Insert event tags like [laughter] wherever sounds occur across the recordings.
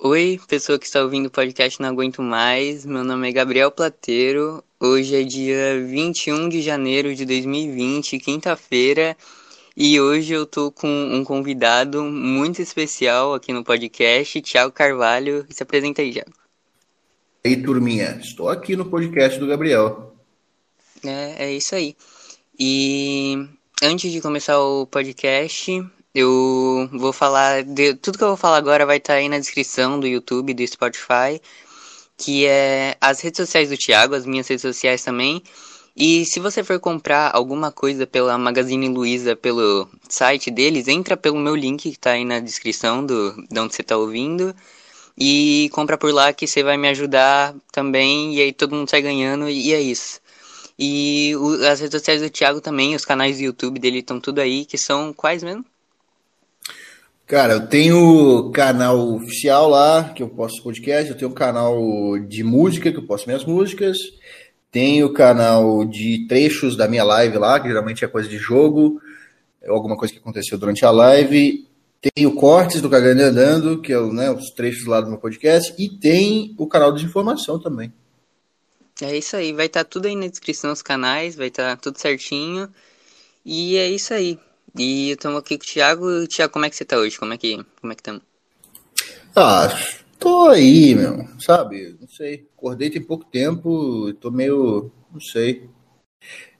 Oi, pessoa que está ouvindo o podcast Não Aguento Mais. Meu nome é Gabriel Plateiro. Hoje é dia 21 de janeiro de 2020, quinta-feira. E hoje eu tô com um convidado muito especial aqui no podcast, Thiago Carvalho. Se apresenta aí, Thiago. E aí, turminha, estou aqui no podcast do Gabriel. É, é isso aí. E antes de começar o podcast, eu vou falar de tudo que eu vou falar agora vai estar tá aí na descrição do YouTube, do Spotify, que é as redes sociais do Thiago, as minhas redes sociais também. E se você for comprar alguma coisa pela Magazine Luiza, pelo site deles, entra pelo meu link que está aí na descrição do, de onde você está ouvindo. E compra por lá que você vai me ajudar também. E aí todo mundo sai ganhando. E é isso. E o, as redes sociais do Thiago também, os canais do YouTube dele estão tudo aí, que são quais mesmo? Cara, eu tenho canal oficial lá, que eu posto podcast, eu tenho um canal de música, que eu posto minhas músicas, tenho canal de trechos da minha live lá, que geralmente é coisa de jogo, alguma coisa que aconteceu durante a live, tenho cortes do Cagando Andando, que é né, os trechos lá do meu podcast, e tem o canal de informação também. É isso aí, vai estar tá tudo aí na descrição dos canais, vai estar tá tudo certinho. E é isso aí. E estamos aqui com o Thiago. Thiago, como é que você tá hoje? Como é que como é que estamos? Ah, tô aí, meu. Sabe? Não sei. Acordei tem pouco tempo, tô meio. Não sei.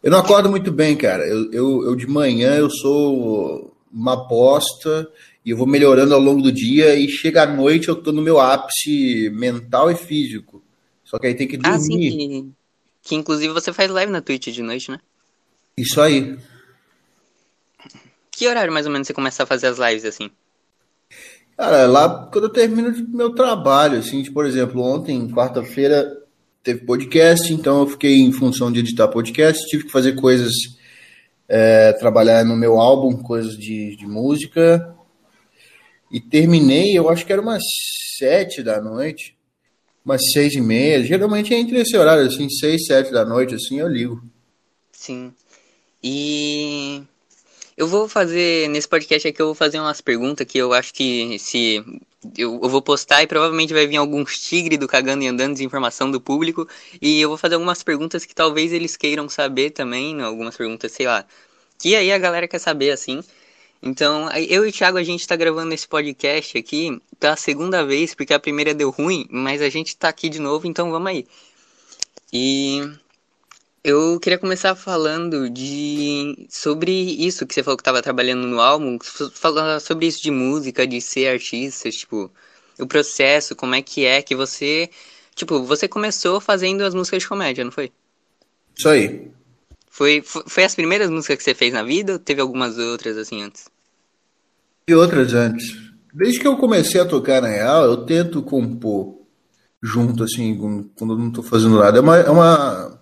Eu não acordo muito bem, cara. Eu, eu, eu de manhã eu sou uma bosta e eu vou melhorando ao longo do dia e chega à noite eu tô no meu ápice mental e físico. Só que aí tem que dormir. Ah, sim, que, que inclusive você faz live na Twitch de noite, né? Isso aí. Que horário mais ou menos você começa a fazer as lives assim? Cara, lá quando eu termino meu trabalho, assim, por exemplo, ontem, quarta-feira, teve podcast, então eu fiquei em função de editar podcast, tive que fazer coisas, é, trabalhar no meu álbum, coisas de, de música, e terminei, eu acho que era umas sete da noite, umas seis e meia, geralmente é entre esse horário, assim, seis, sete da noite, assim, eu ligo. Sim. E eu vou fazer, nesse podcast aqui, eu vou fazer umas perguntas que eu acho que se. Eu, eu vou postar e provavelmente vai vir alguns tigre do cagando e andando de informação do público. E eu vou fazer algumas perguntas que talvez eles queiram saber também, né? algumas perguntas, sei lá. Que aí a galera quer saber, assim. Então, eu e o Thiago, a gente tá gravando esse podcast aqui pela segunda vez, porque a primeira deu ruim, mas a gente tá aqui de novo, então vamos aí. E eu queria começar falando de sobre isso que você falou que estava trabalhando no álbum, falar sobre isso de música, de ser artista, tipo, o processo, como é que é que você, tipo, você começou fazendo as músicas de comédia, não foi? Isso aí. Foi, foi as primeiras músicas que você fez na vida ou teve algumas outras assim antes? E outras antes. Desde que eu comecei a tocar na real, eu tento compor junto, assim, quando eu não tô fazendo nada. É uma, é uma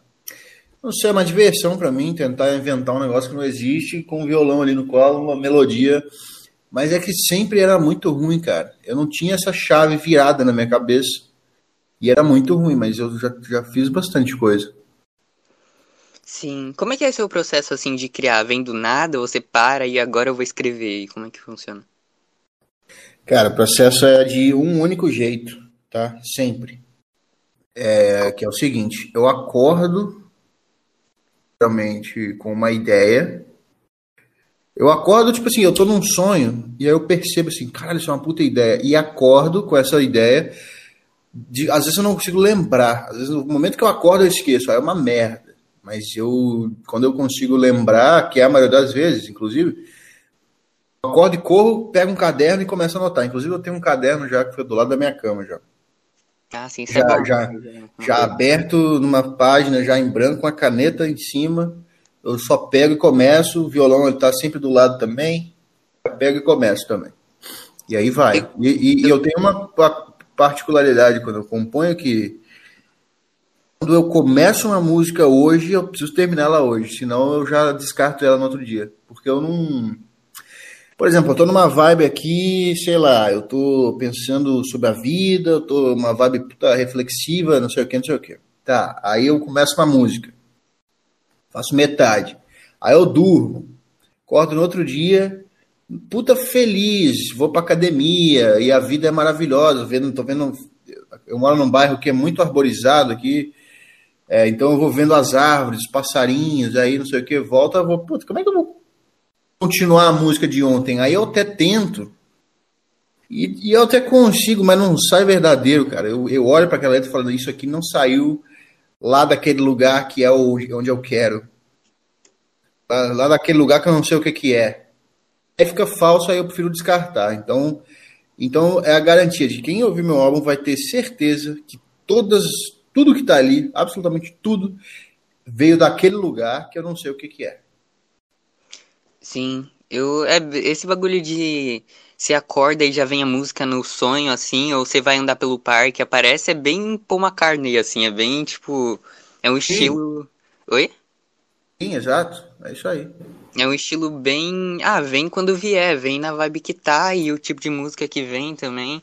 não sei, é uma diversão para mim tentar inventar um negócio que não existe com um violão ali no colo, uma melodia. Mas é que sempre era muito ruim, cara. Eu não tinha essa chave virada na minha cabeça. E era muito ruim, mas eu já, já fiz bastante coisa. Sim. Como é que é o seu processo assim de criar? Vem do nada, você para e agora eu vou escrever. E como é que funciona? Cara, o processo é de um único jeito, tá? Sempre. É, que é o seguinte, eu acordo realmente com uma ideia. Eu acordo, tipo assim, eu tô num sonho, e aí eu percebo assim, caralho, isso é uma puta ideia. E acordo com essa ideia. De, às vezes eu não consigo lembrar. Às vezes no momento que eu acordo eu esqueço. Aí é uma merda. Mas eu, quando eu consigo lembrar, que é a maioria das vezes, inclusive, acordo e corro, pego um caderno e começo a anotar. Inclusive eu tenho um caderno já que foi do lado da minha cama já. Ah, já, é já, já aberto numa página, já em branco, com a caneta em cima. Eu só pego e começo. O violão está sempre do lado também. Eu pego e começo também. E aí vai. E, e, e eu tenho uma particularidade quando eu componho que quando eu começo uma música hoje, eu preciso terminar ela hoje, senão eu já descarto ela no outro dia. Porque eu não por exemplo, eu tô numa vibe aqui, sei lá, eu tô pensando sobre a vida, eu tô numa vibe puta reflexiva, não sei o que, não sei o que. Tá, aí eu começo uma música. Faço metade. Aí eu durmo. Acordo no outro dia, puta feliz, vou pra academia e a vida é maravilhosa. Vendo, tô vendo, eu moro num bairro que é muito arborizado aqui, é, então eu vou vendo as árvores, os passarinhos, aí não sei o que, volta, vou, puta, como é que eu vou continuar a música de ontem? Aí eu até tento, e, e eu até consigo, mas não sai verdadeiro, cara. Eu, eu olho para aquela letra falando, isso aqui não saiu lá daquele lugar que é o, onde eu quero. Lá, lá daquele lugar que eu não sei o que, que é. Aí fica falso, aí eu prefiro descartar. Então, então é a garantia de que quem ouvir meu álbum vai ter certeza que todas, tudo que tá ali, absolutamente tudo, veio daquele lugar que eu não sei o que, que é. Sim, eu é esse bagulho de você acorda e já vem a música no sonho, assim, ou você vai andar pelo parque, aparece, é bem Paul McCartney, assim, é bem, tipo, é um estilo... Sim. Oi? Sim, exato, é isso aí. É um estilo bem, ah, vem quando vier, vem na vibe que tá, e o tipo de música que vem também,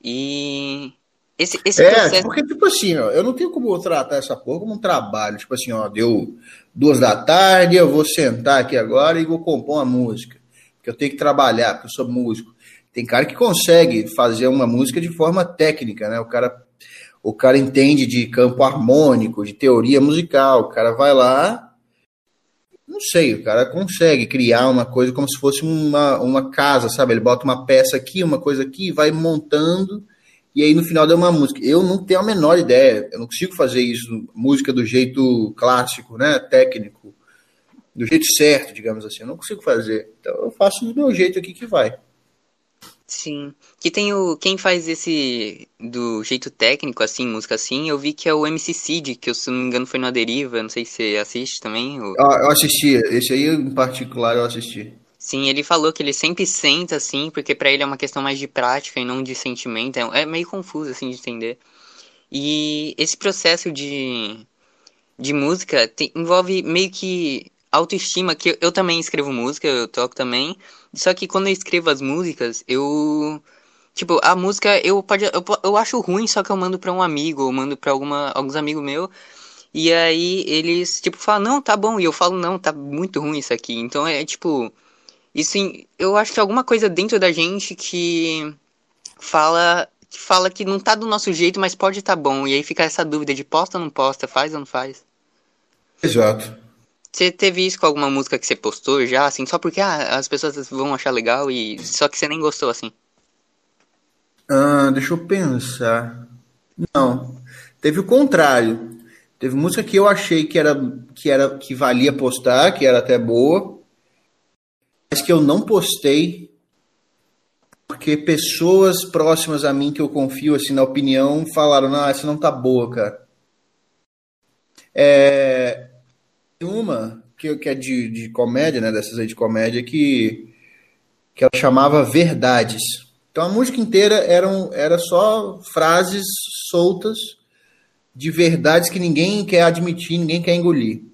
e... Esse, esse é, processo... porque, tipo assim, ó, eu não tenho como tratar essa porra como um trabalho, tipo assim, ó, deu duas da tarde, eu vou sentar aqui agora e vou compor uma música que eu tenho que trabalhar, porque eu sou músico. Tem cara que consegue fazer uma música de forma técnica, né? O cara, o cara entende de campo harmônico, de teoria musical. O cara vai lá, não sei, o cara consegue criar uma coisa como se fosse uma, uma casa, sabe? Ele bota uma peça aqui, uma coisa aqui, vai montando e aí no final deu uma música. Eu não tenho a menor ideia, eu não consigo fazer isso, música do jeito clássico, né? Técnico do jeito certo, digamos assim. Eu não consigo fazer. Então eu faço do meu jeito aqui que vai. Sim. Que tem o. Quem faz esse. Do jeito técnico, assim, música assim, eu vi que é o MC Cid, que eu, se não me engano foi no Deriva, não sei se você assiste também. Ou... Ah, eu assisti, esse aí em particular eu assisti. Sim, ele falou que ele sempre senta assim, porque para ele é uma questão mais de prática e não de sentimento. É, é meio confuso assim de entender. E esse processo de, de música tem, envolve meio que autoestima, que eu também escrevo música, eu toco também. Só que quando eu escrevo as músicas, eu. Tipo, a música eu, pode, eu, eu acho ruim, só que eu mando pra um amigo, ou mando pra alguma, alguns amigos meus. E aí eles, tipo, falam, não, tá bom. E eu falo, não, tá muito ruim isso aqui. Então é tipo. Isso eu acho que é alguma coisa dentro da gente que fala que fala que não tá do nosso jeito, mas pode tá bom. E aí fica essa dúvida de posta ou não posta, faz ou não faz. Exato. Você teve isso com alguma música que você postou já, assim, só porque ah, as pessoas vão achar legal e só que você nem gostou, assim? Ah, deixa eu pensar. Não. Teve o contrário. Teve música que eu achei que era que era que valia postar, que era até boa, mas que eu não postei porque pessoas próximas a mim que eu confio assim na opinião falaram: "Não, essa não tá boa, cara". É, uma que, que é de, de comédia, né? Dessas aí de comédia, que, que ela chamava Verdades. Então a música inteira eram, era só frases soltas de verdades que ninguém quer admitir, ninguém quer engolir.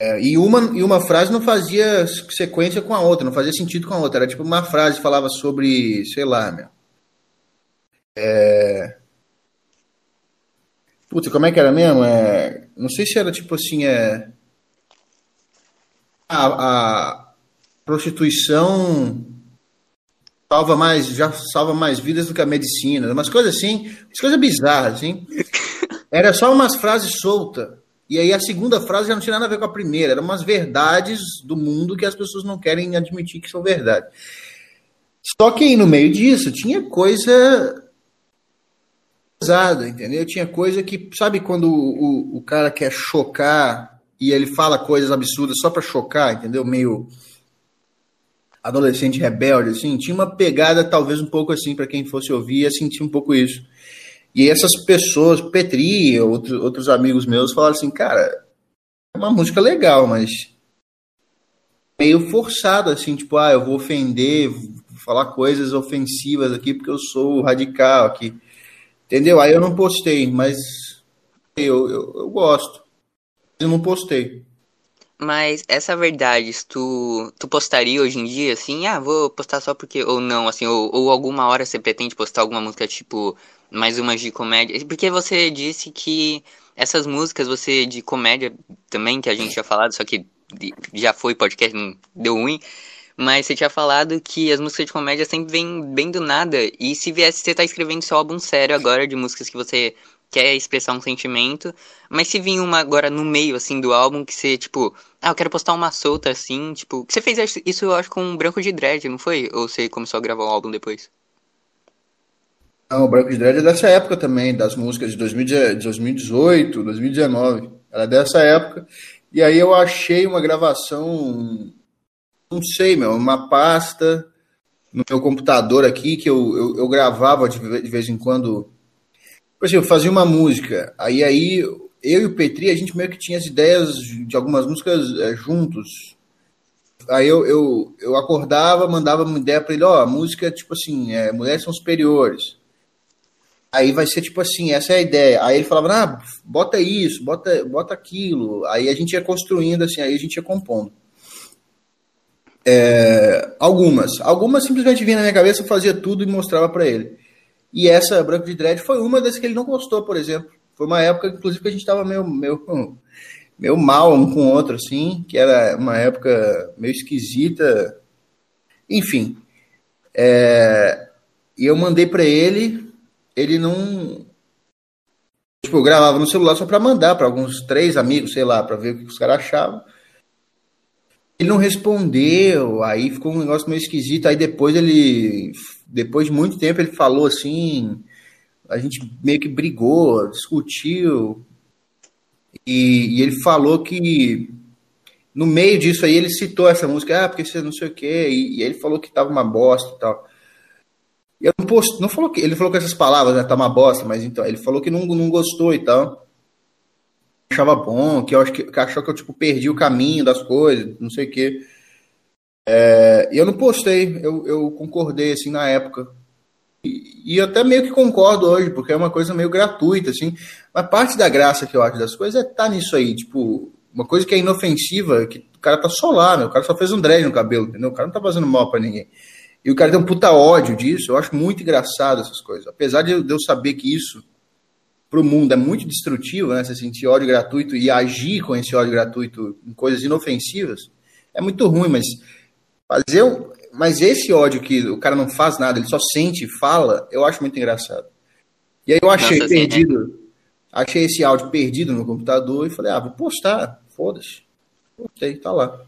É, e, uma, e uma frase não fazia sequência com a outra, não fazia sentido com a outra. Era tipo uma frase que falava sobre, sei lá, meu. É, Puta, como é que era mesmo? É, não sei se era tipo assim, é. A, a prostituição salva mais, já salva mais vidas do que a medicina, umas coisas assim, umas coisas bizarras, assim. [laughs] Era só umas frases soltas. E aí a segunda frase já não tinha nada a ver com a primeira, eram umas verdades do mundo que as pessoas não querem admitir que são verdade. Só que aí no meio disso tinha coisa pesada, entendeu? Tinha coisa que, sabe quando o, o, cara quer chocar e ele fala coisas absurdas só para chocar, entendeu? Meio adolescente rebelde, assim. Tinha uma pegada talvez um pouco assim, para quem fosse ouvir, ia sentir um pouco isso. E essas pessoas, Petri, outros, outros amigos meus, falaram assim, cara, é uma música legal, mas meio forçado, assim, tipo, ah, eu vou ofender, vou falar coisas ofensivas aqui porque eu sou radical aqui. Entendeu? Aí eu não postei, mas eu, eu, eu gosto. Eu não postei. Mas essa verdade, tu, tu postaria hoje em dia, assim, ah, vou postar só porque, ou não, assim, ou, ou alguma hora você pretende postar alguma música, tipo, mais uma de comédia? Porque você disse que essas músicas, você, de comédia também, que a gente já falado, só que já foi podcast, não deu ruim. Mas você tinha falado que as músicas de comédia sempre vêm bem do nada. E se viesse você tá escrevendo seu álbum sério agora de músicas que você quer expressar um sentimento, mas se vir uma agora no meio, assim, do álbum, que você, tipo, ah, eu quero postar uma solta, assim, tipo, você fez isso, eu acho, com um Branco de Dread, não foi? Ou você começou a gravar o álbum depois? Não, o Branco de Dread é dessa época também, das músicas de 2018, 2019, era dessa época, e aí eu achei uma gravação, não sei, meu, uma pasta no meu computador aqui, que eu, eu, eu gravava de vez em quando por exemplo, eu fazia uma música, aí aí eu e o Petri, a gente meio que tinha as ideias de algumas músicas é, juntos. Aí eu, eu, eu acordava, mandava uma ideia para ele, ó, oh, a música, tipo assim, é, mulheres são superiores. Aí vai ser tipo assim, essa é a ideia. Aí ele falava, ah, bota isso, bota, bota aquilo. Aí a gente ia construindo, assim, aí a gente ia compondo. É, algumas. Algumas simplesmente vinha na minha cabeça, eu fazia tudo e mostrava para ele. E essa Branco de Dread foi uma das que ele não gostou, por exemplo. Foi uma época, inclusive, que a gente estava meio, meio, meio mal um com o outro, assim, que era uma época meio esquisita. Enfim. É, e eu mandei para ele, ele não. Tipo, eu gravava no celular só para mandar para alguns três amigos, sei lá, para ver o que os caras achavam. Ele não respondeu, aí ficou um negócio meio esquisito. Aí depois ele depois de muito tempo ele falou assim, a gente meio que brigou, discutiu, e, e, ele falou que no meio disso aí ele citou essa música, ah, porque você não sei o quê, e, e ele falou que tava uma bosta e tal. Eu não, post, não falou que ele falou com essas palavras, né, tá uma bosta, mas então ele falou que não, não gostou e tal. Achava bom, que eu acho que, que achou que eu tipo perdi o caminho das coisas, não sei o quê. É, eu não postei, eu, eu, concordei assim na época. E, e até meio que concordo hoje, porque é uma coisa meio gratuita, assim. Mas parte da graça que eu acho das coisas é tá nisso aí, tipo, uma coisa que é inofensiva, que o cara tá só lá, meu, o cara só fez um dread no cabelo, entendeu? O cara não tá fazendo mal para ninguém. E o cara tem um puta ódio disso, eu acho muito engraçado essas coisas. Apesar de eu saber que isso pro mundo é muito destrutivo, né? Você sentir ódio gratuito e agir com esse ódio gratuito em coisas inofensivas, é muito ruim, mas Fazer um, mas esse ódio que o cara não faz nada, ele só sente e fala, eu acho muito engraçado. E aí eu achei Nossa, perdido, sim, né? achei esse áudio perdido no computador e falei, ah, vou postar, foda-se. Postei, tá lá.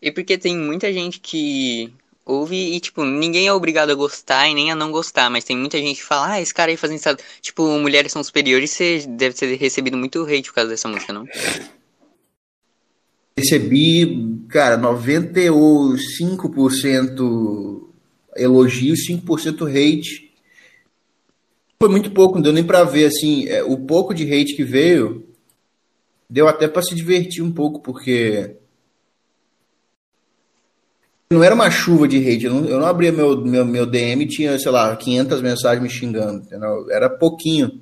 E porque tem muita gente que ouve e, tipo, ninguém é obrigado a gostar e nem a não gostar, mas tem muita gente que fala, ah, esse cara aí fazendo isso. Tipo, mulheres são superiores, você deve ter recebido muito hate por causa dessa música, não? recebi, cara, 95% elogios, 5% hate. Foi muito pouco, não deu nem para ver assim, é, o pouco de hate que veio deu até para se divertir um pouco, porque não era uma chuva de hate, eu não, eu não abria meu, meu, meu DM e tinha, sei lá, 500 mensagens me xingando, entendeu? era pouquinho.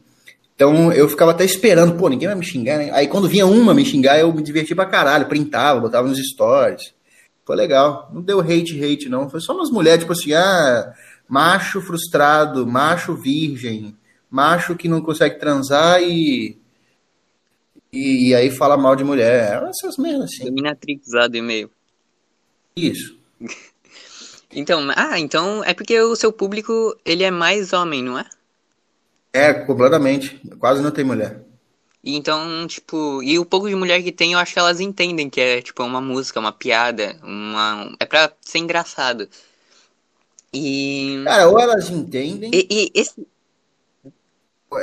Então eu ficava até esperando, pô, ninguém vai me xingar, né? Aí quando vinha uma me xingar, eu me divertia pra caralho, printava, botava nos stories. Foi legal. Não deu hate, hate, não. Foi só umas mulheres, tipo assim, ah, macho frustrado, macho virgem, macho que não consegue transar e. E, e aí fala mal de mulher. Essas merdas assim. Dominatrixado e-mail. Isso. [laughs] então, ah, então é porque o seu público ele é mais homem, não é? É, completamente. Quase não tem mulher. Então, tipo, e o pouco de mulher que tem, eu acho que elas entendem que é, tipo, uma música, uma piada, uma... É pra ser engraçado. E... Cara, ou elas entendem... E, e esse...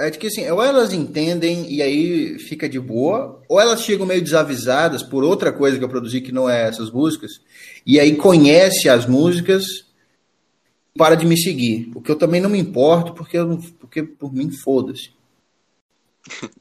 É que assim, ou elas entendem e aí fica de boa, ou elas chegam meio desavisadas por outra coisa que eu produzi que não é essas músicas, e aí conhece as músicas para de me seguir. O que eu também não me importo, porque, eu porque por mim, foda-se. [laughs]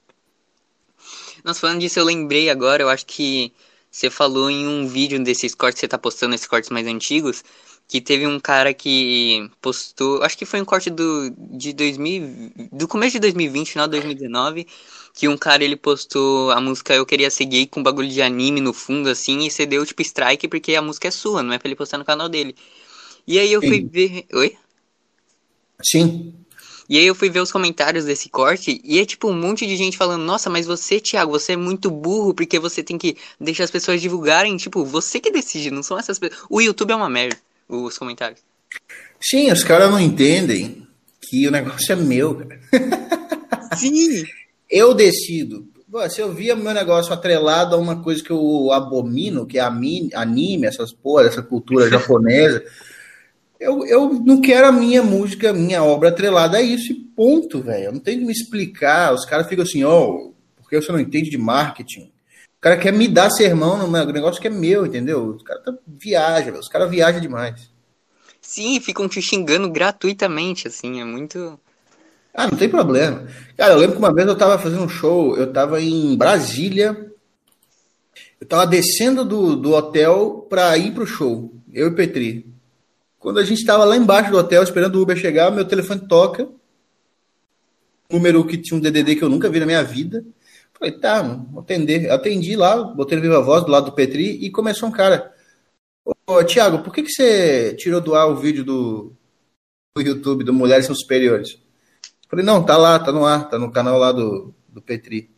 Nossa, falando disso, eu lembrei agora, eu acho que você falou em um vídeo desses cortes que você tá postando, esses cortes mais antigos, que teve um cara que postou, acho que foi um corte do, de 2000, do começo de 2020, final de 2019, que um cara ele postou a música Eu Queria Seguir com bagulho de anime no fundo, assim, e você deu tipo strike porque a música é sua, não é pra ele postar no canal dele. E aí eu Sim. fui ver. Oi? Sim. E aí eu fui ver os comentários desse corte e é tipo um monte de gente falando: Nossa, mas você, Thiago, você é muito burro porque você tem que deixar as pessoas divulgarem. Tipo, você que decide, não são essas pessoas. O YouTube é uma merda, os comentários. Sim, os caras não entendem que o negócio é meu, cara. [laughs] Sim! eu decido. Se eu via meu negócio atrelado a uma coisa que eu abomino, que é anime, essas porra, essa cultura [laughs] japonesa. Eu, eu não quero a minha música, minha obra atrelada a isso e ponto, velho. Eu não tenho que me explicar. Os caras ficam assim, ó, oh, porque você não entende de marketing? O cara quer me dar sermão no negócio que é meu, entendeu? Os caras tá, viajam, os caras viajam demais. Sim, ficam te xingando gratuitamente, assim, é muito. Ah, não tem problema. Cara, eu lembro que uma vez eu tava fazendo um show, eu tava em Brasília, eu tava descendo do, do hotel pra ir pro show, eu e Petri. Quando a gente estava lá embaixo do hotel esperando o Uber chegar, meu telefone toca. Número que tinha um DDD que eu nunca vi na minha vida. Falei, tá, atender. Atendi lá, botei no Viva Voz do lado do Petri e começou um cara. Ô, Thiago, por que, que você tirou do ar o vídeo do, do YouTube do Mulheres São Superiores? Falei, não, tá lá, tá no ar, tá no canal lá do, do Petri.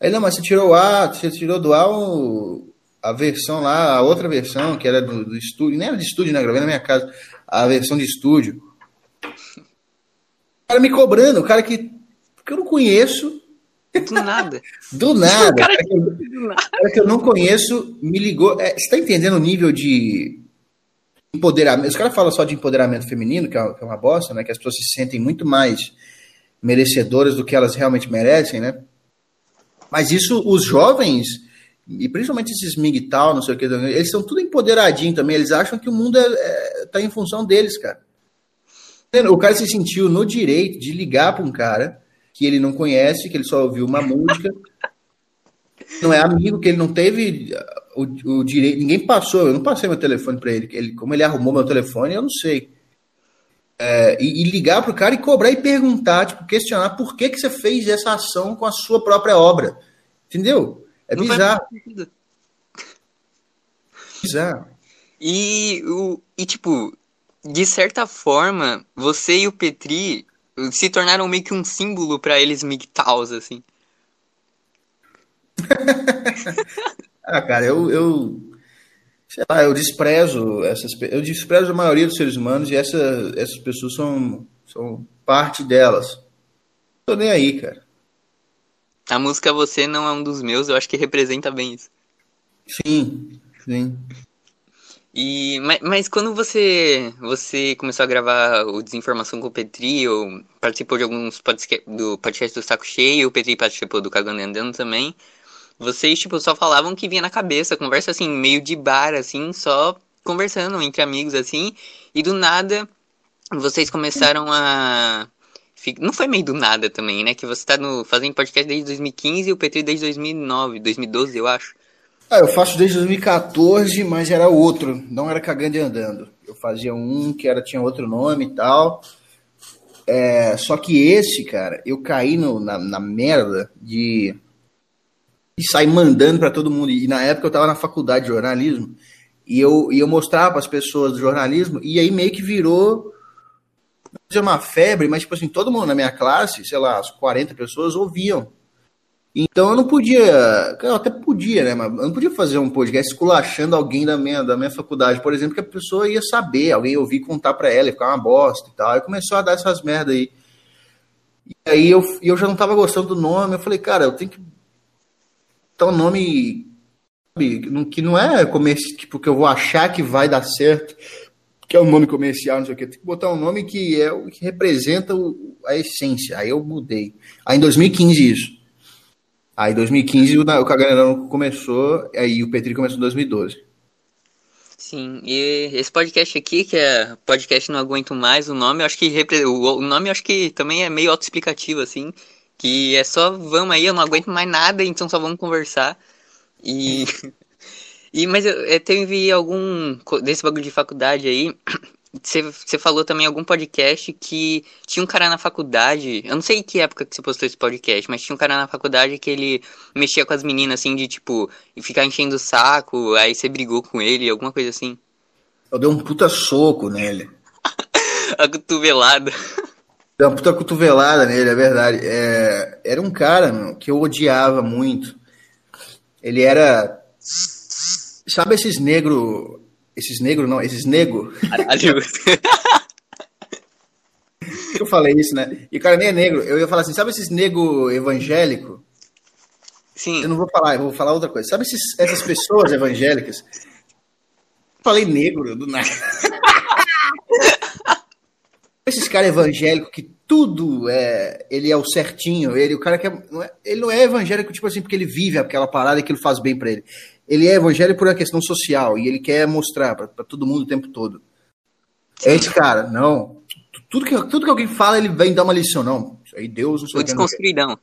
Aí, não, mas você tirou ar, você tirou do ar o, a versão lá, a outra versão, que era do, do estúdio, nem era de estúdio, né? Gravei na minha casa, a versão de estúdio. O cara me cobrando, o cara que, que eu não conheço. Do nada. [laughs] do nada. O cara, que, do nada. cara que eu não conheço me ligou. É, você tá entendendo o nível de empoderamento? Os caras falam só de empoderamento feminino, que é, que é uma bosta, né? Que as pessoas se sentem muito mais merecedoras do que elas realmente merecem, né? Mas isso, os jovens e principalmente esses MGTOW, não sei o que, eles são tudo empoderadinho também, eles acham que o mundo é, é, tá em função deles, cara. O cara se sentiu no direito de ligar para um cara que ele não conhece, que ele só ouviu uma música, não é amigo, que ele não teve o, o direito, ninguém passou, eu não passei meu telefone para ele, ele, como ele arrumou meu telefone, eu não sei. É, e, e, ligar pro cara e cobrar e perguntar, tipo, questionar por que, que você fez essa ação com a sua própria obra. Entendeu? É não bizarro. Bizarro. E, o, e, tipo, de certa forma, você e o Petri se tornaram meio que um símbolo para eles MGTOWs, assim. [laughs] ah, cara, eu, eu. Sei lá, eu desprezo essas. Eu desprezo a maioria dos seres humanos e essa, essas pessoas são, são parte delas. Tô nem aí, cara. A música Você Não É Um Dos Meus, eu acho que representa bem isso. Sim, sim. E, mas, mas, quando você você começou a gravar o Desinformação com o Petri, ou participou de alguns do podcast do Saco Cheio, o Petri participou do Cagando e Andando também, vocês, tipo, só falavam que vinha na cabeça, conversa assim, meio de bar, assim, só conversando entre amigos, assim, e do nada vocês começaram a não foi meio do nada também, né? Que você tá no, fazendo podcast desde 2015 e o Petri desde 2009, 2012, eu acho. Ah, eu faço desde 2014, mas era outro, não era cagando e andando. Eu fazia um que era tinha outro nome e tal. É, só que esse, cara, eu caí no, na, na merda de, de sair mandando para todo mundo. E na época eu tava na faculdade de jornalismo e eu, e eu mostrava para as pessoas do jornalismo e aí meio que virou dizer uma febre, mas, tipo assim, todo mundo na minha classe, sei lá, as 40 pessoas ouviam. Então eu não podia, eu até podia, né, mas eu não podia fazer um podcast esculachando alguém da minha, da minha faculdade, por exemplo, que a pessoa ia saber, alguém ouvir contar para ela, e ficar uma bosta e tal. Aí começou a dar essas merda aí. E aí eu, eu já não tava gostando do nome, eu falei, cara, eu tenho que dar um nome que não é começo, tipo, que eu vou achar que vai dar certo que é um nome comercial, não sei o que, tem que botar um nome que é o que representa o, a essência. Aí eu mudei. Aí em 2015 isso. Aí em 2015 o, o Caganelão começou, aí o Petri começou em 2012. Sim, e esse podcast aqui, que é podcast Não Aguento Mais, o nome, acho que o nome acho que também é meio autoexplicativo, assim, que é só, vamos aí, eu não aguento mais nada, então só vamos conversar. E [laughs] E, mas eu, eu teve algum. Desse bagulho de faculdade aí. Você, falou também em algum podcast que tinha um cara na faculdade. Eu não sei que época que você postou esse podcast, mas tinha um cara na faculdade que ele mexia com as meninas, assim, de tipo, ficar enchendo o saco, aí você brigou com ele, alguma coisa assim. Eu dei um puta soco nele. [laughs] A cotovelada. Deu uma puta cotovelada nele, é verdade. É, era um cara meu, que eu odiava muito. Ele era. Sabe esses negros. Esses negros não, esses nego. [laughs] eu falei isso, né? E o cara nem é negro. Eu ia falar assim, sabe esses nego evangélico? Sim. Eu não vou falar, eu vou falar outra coisa. Sabe esses, essas pessoas evangélicas? Falei negro do nada. [laughs] esses caras evangélicos que tudo é. Ele é o certinho, ele, o cara que é, não é, ele não é evangélico, tipo assim, porque ele vive aquela parada e aquilo faz bem para ele. Ele é evangélico por uma questão social e ele quer mostrar para todo mundo o tempo todo. É esse cara, não. Tudo que, tudo que alguém fala, ele vem dar uma lição, não. Isso aí Deus não sei o desconstruidão.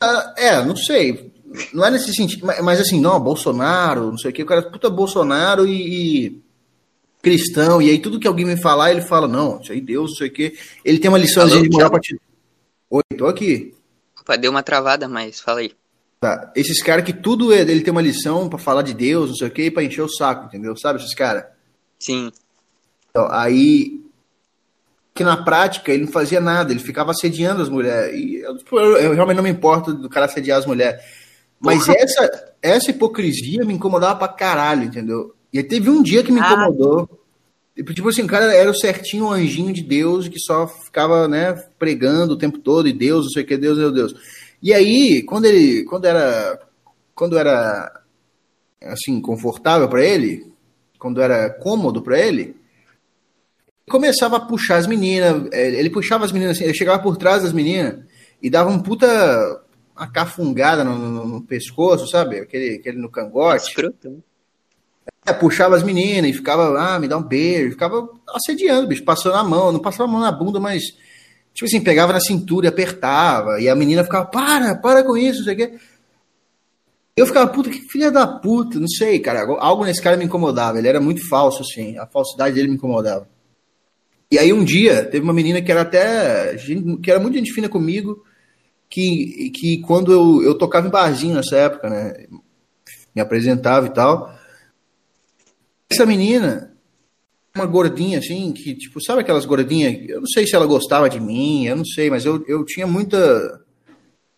Ah, é, não sei. Não é nesse sentido, mas, mas, assim, não, Bolsonaro, não sei o que, o cara é puta Bolsonaro e, e cristão, e aí tudo que alguém me falar, ele fala, não, isso aí Deus, não sei o que. Ele tem uma lição de moral pra te... Oi, tô aqui. Opa, deu uma travada, mas fala aí. Tá. Esses caras que tudo é, ele tem uma lição para falar de Deus, não sei o que, pra encher o saco, entendeu? Sabe esses caras? Sim. Então, aí que na prática ele não fazia nada, ele ficava assediando as mulheres. E eu, tipo, eu, eu realmente não me importo do cara assediar as mulheres. Mas essa, essa hipocrisia me incomodava pra caralho, entendeu? E aí teve um dia que me ah. incomodou. Tipo assim, o cara era o certinho anjinho de Deus que só ficava, né, pregando o tempo todo, e Deus, não sei o que, Deus, meu Deus. E aí, quando ele, quando era, quando era, assim, confortável para ele, quando era cômodo para ele, começava a puxar as meninas, é, ele puxava as meninas assim, ele chegava por trás das meninas e dava um puta uma cafungada no, no, no pescoço, sabe? Aquele, aquele no cangote. Escroto. Né? É, puxava as meninas e ficava, ah, me dá um beijo, ficava assediando, bicho, passando a mão, não passava a mão na bunda, mas, tipo assim, pegava na cintura e apertava, e a menina ficava, para, para com isso, não sei o quê. Eu ficava, puta, que filha da puta, não sei, cara, algo nesse cara me incomodava, ele era muito falso, assim, a falsidade dele me incomodava. E aí um dia teve uma menina que era até que era muito gente fina comigo, que, que quando eu, eu tocava em barzinho nessa época, né? Me apresentava e tal. Essa menina, uma gordinha assim, que, tipo, sabe aquelas gordinhas? Eu não sei se ela gostava de mim, eu não sei, mas eu, eu tinha muita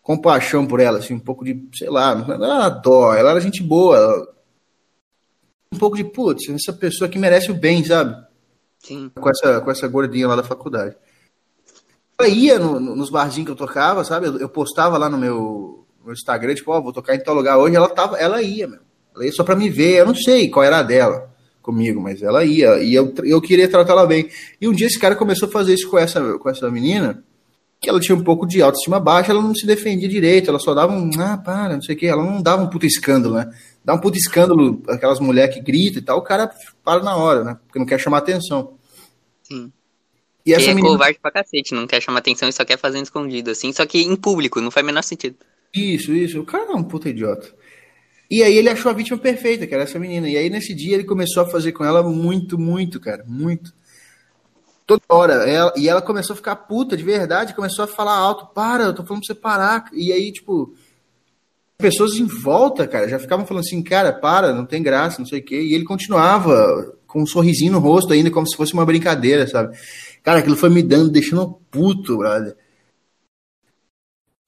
compaixão por ela, assim, um pouco de, sei lá, não era dó, ela era gente boa. um pouco de, putz, essa pessoa que merece o bem, sabe? Sim. Com essa, com essa gordinha lá da faculdade. Eu ia no, no, nos barzinhos que eu tocava, sabe? Eu, eu postava lá no meu, no Instagram, tipo, ó, oh, vou tocar em tal lugar hoje. Ela, tava, ela ia, meu. Ela ia só pra me ver. Eu não sei qual era a dela comigo, mas ela ia. E eu, eu queria tratar ela bem. E um dia esse cara começou a fazer isso com essa, com essa menina, que ela tinha um pouco de autoestima baixa, ela não se defendia direito, ela só dava um, ah, para, não sei o que, ela não dava um puta escândalo, né? Dá um puta escândalo, aquelas mulheres que gritam e tal, o cara para na hora, né? Porque não quer chamar atenção. Sim. E essa é menina... covarde pra cacete, não quer chamar atenção e só quer fazer escondido, assim, só que em público, não faz o menor sentido. Isso, isso. O cara é um puta idiota. E aí ele achou a vítima perfeita, que era essa menina. E aí nesse dia ele começou a fazer com ela muito, muito, cara, muito. Toda hora. Ela, e ela começou a ficar puta de verdade, começou a falar alto, para, eu tô falando pra você parar. E aí, tipo, pessoas em volta, cara, já ficavam falando assim, cara, para, não tem graça, não sei o quê. E ele continuava com um sorrisinho no rosto ainda, como se fosse uma brincadeira, sabe? Cara, aquilo foi me dando, deixando puto, brother.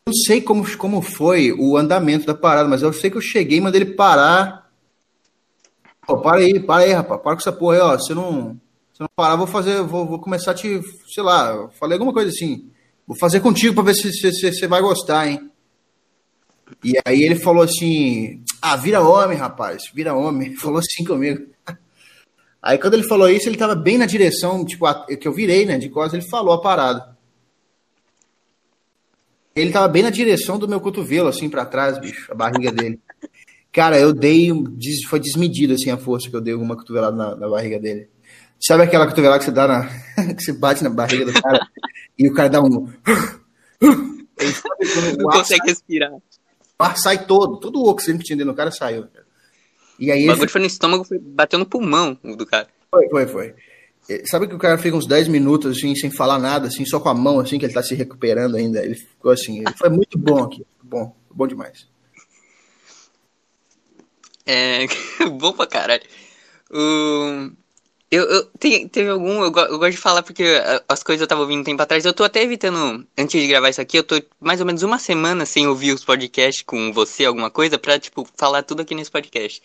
Não sei como, como foi o andamento da parada, mas eu sei que eu cheguei e mandei ele parar. Pô, para aí, para aí, rapaz, para com essa porra aí, ó. Se não, se não parar, vou fazer, vou, vou começar a te, sei lá, falei alguma coisa assim. Vou fazer contigo pra ver se você vai gostar, hein? E aí ele falou assim: Ah, vira homem, rapaz, vira homem. Ele [laughs] falou assim comigo. Aí quando ele falou isso, ele tava bem na direção, tipo, a, que eu virei, né, de costas, ele falou a parada. Ele tava bem na direção do meu cotovelo, assim, para trás, bicho, a barriga dele. Cara, eu dei, foi desmedido, assim, a força que eu dei uma cotovelada na, na barriga dele. Sabe aquela cotovelada que você dá na, [laughs] que você bate na barriga do cara e o cara dá um... [laughs] [laughs] Não consegue respirar. O ar sai todo, todo o oxigênio que tinha dentro do cara saiu. Cara. E aí o bagulho esse... foi no estômago, foi, bateu no pulmão do cara. Foi, foi, foi. É, sabe que o cara fica uns 10 minutos assim, sem falar nada, assim, só com a mão, assim, que ele tá se recuperando ainda. Ele ficou assim, ele foi muito bom aqui. Bom, bom demais. É. [laughs] bom pra caralho. O... Eu, eu teve algum, eu, eu, gosto de falar porque as coisas eu tava ouvindo um tempo atrás. Eu tô até evitando, antes de gravar isso aqui, eu tô mais ou menos uma semana sem ouvir os podcasts com você, alguma coisa, pra, tipo, falar tudo aqui nesse podcast.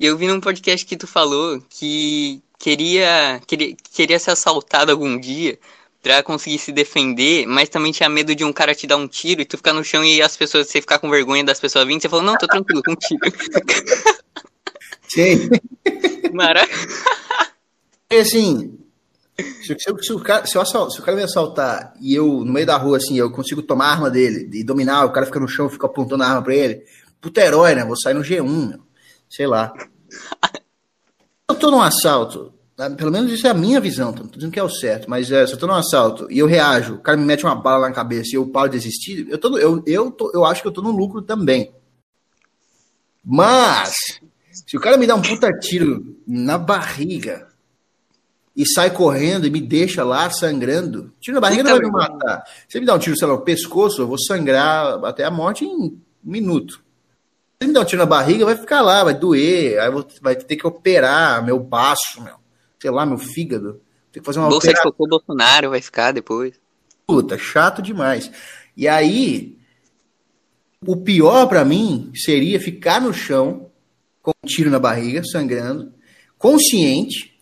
E eu vi num podcast que tu falou que queria, queria, queria ser assaltado algum dia pra conseguir se defender, mas também tinha medo de um cara te dar um tiro e tu ficar no chão e as pessoas, você ficar com vergonha das pessoas vindo, você falou, não, tô tranquilo, com um tiro. [laughs] Sim. Maravilha. E assim, se, se, se, o cara, se, eu se o cara me assaltar e eu, no meio da rua, assim, eu consigo tomar a arma dele e dominar, o cara fica no chão, fica apontando a arma pra ele, puta herói, né? Vou sair no G1, meu. Sei lá. Eu tô num assalto, tá? pelo menos isso é a minha visão, tô dizendo que é o certo, mas é, se eu tô num assalto e eu reajo, o cara me mete uma bala na cabeça e eu paro de existir, eu, tô, eu, eu, tô, eu acho que eu tô no lucro também. Mas, se o cara me dá um puta tiro na barriga e sai correndo e me deixa lá sangrando, tiro na barriga não vai me matar. Se ele me dá um tiro, sei lá, no pescoço, eu vou sangrar até a morte em um minuto. Se me dá um tiro na barriga, vai ficar lá, vai doer, aí vou, vai ter que operar meu baço, meu, sei lá, meu fígado. Tem que fazer uma Bolsa operação. de cocô Bolsonaro vai ficar depois. Puta, chato demais. E aí, o pior para mim seria ficar no chão com um tiro na barriga, sangrando, consciente,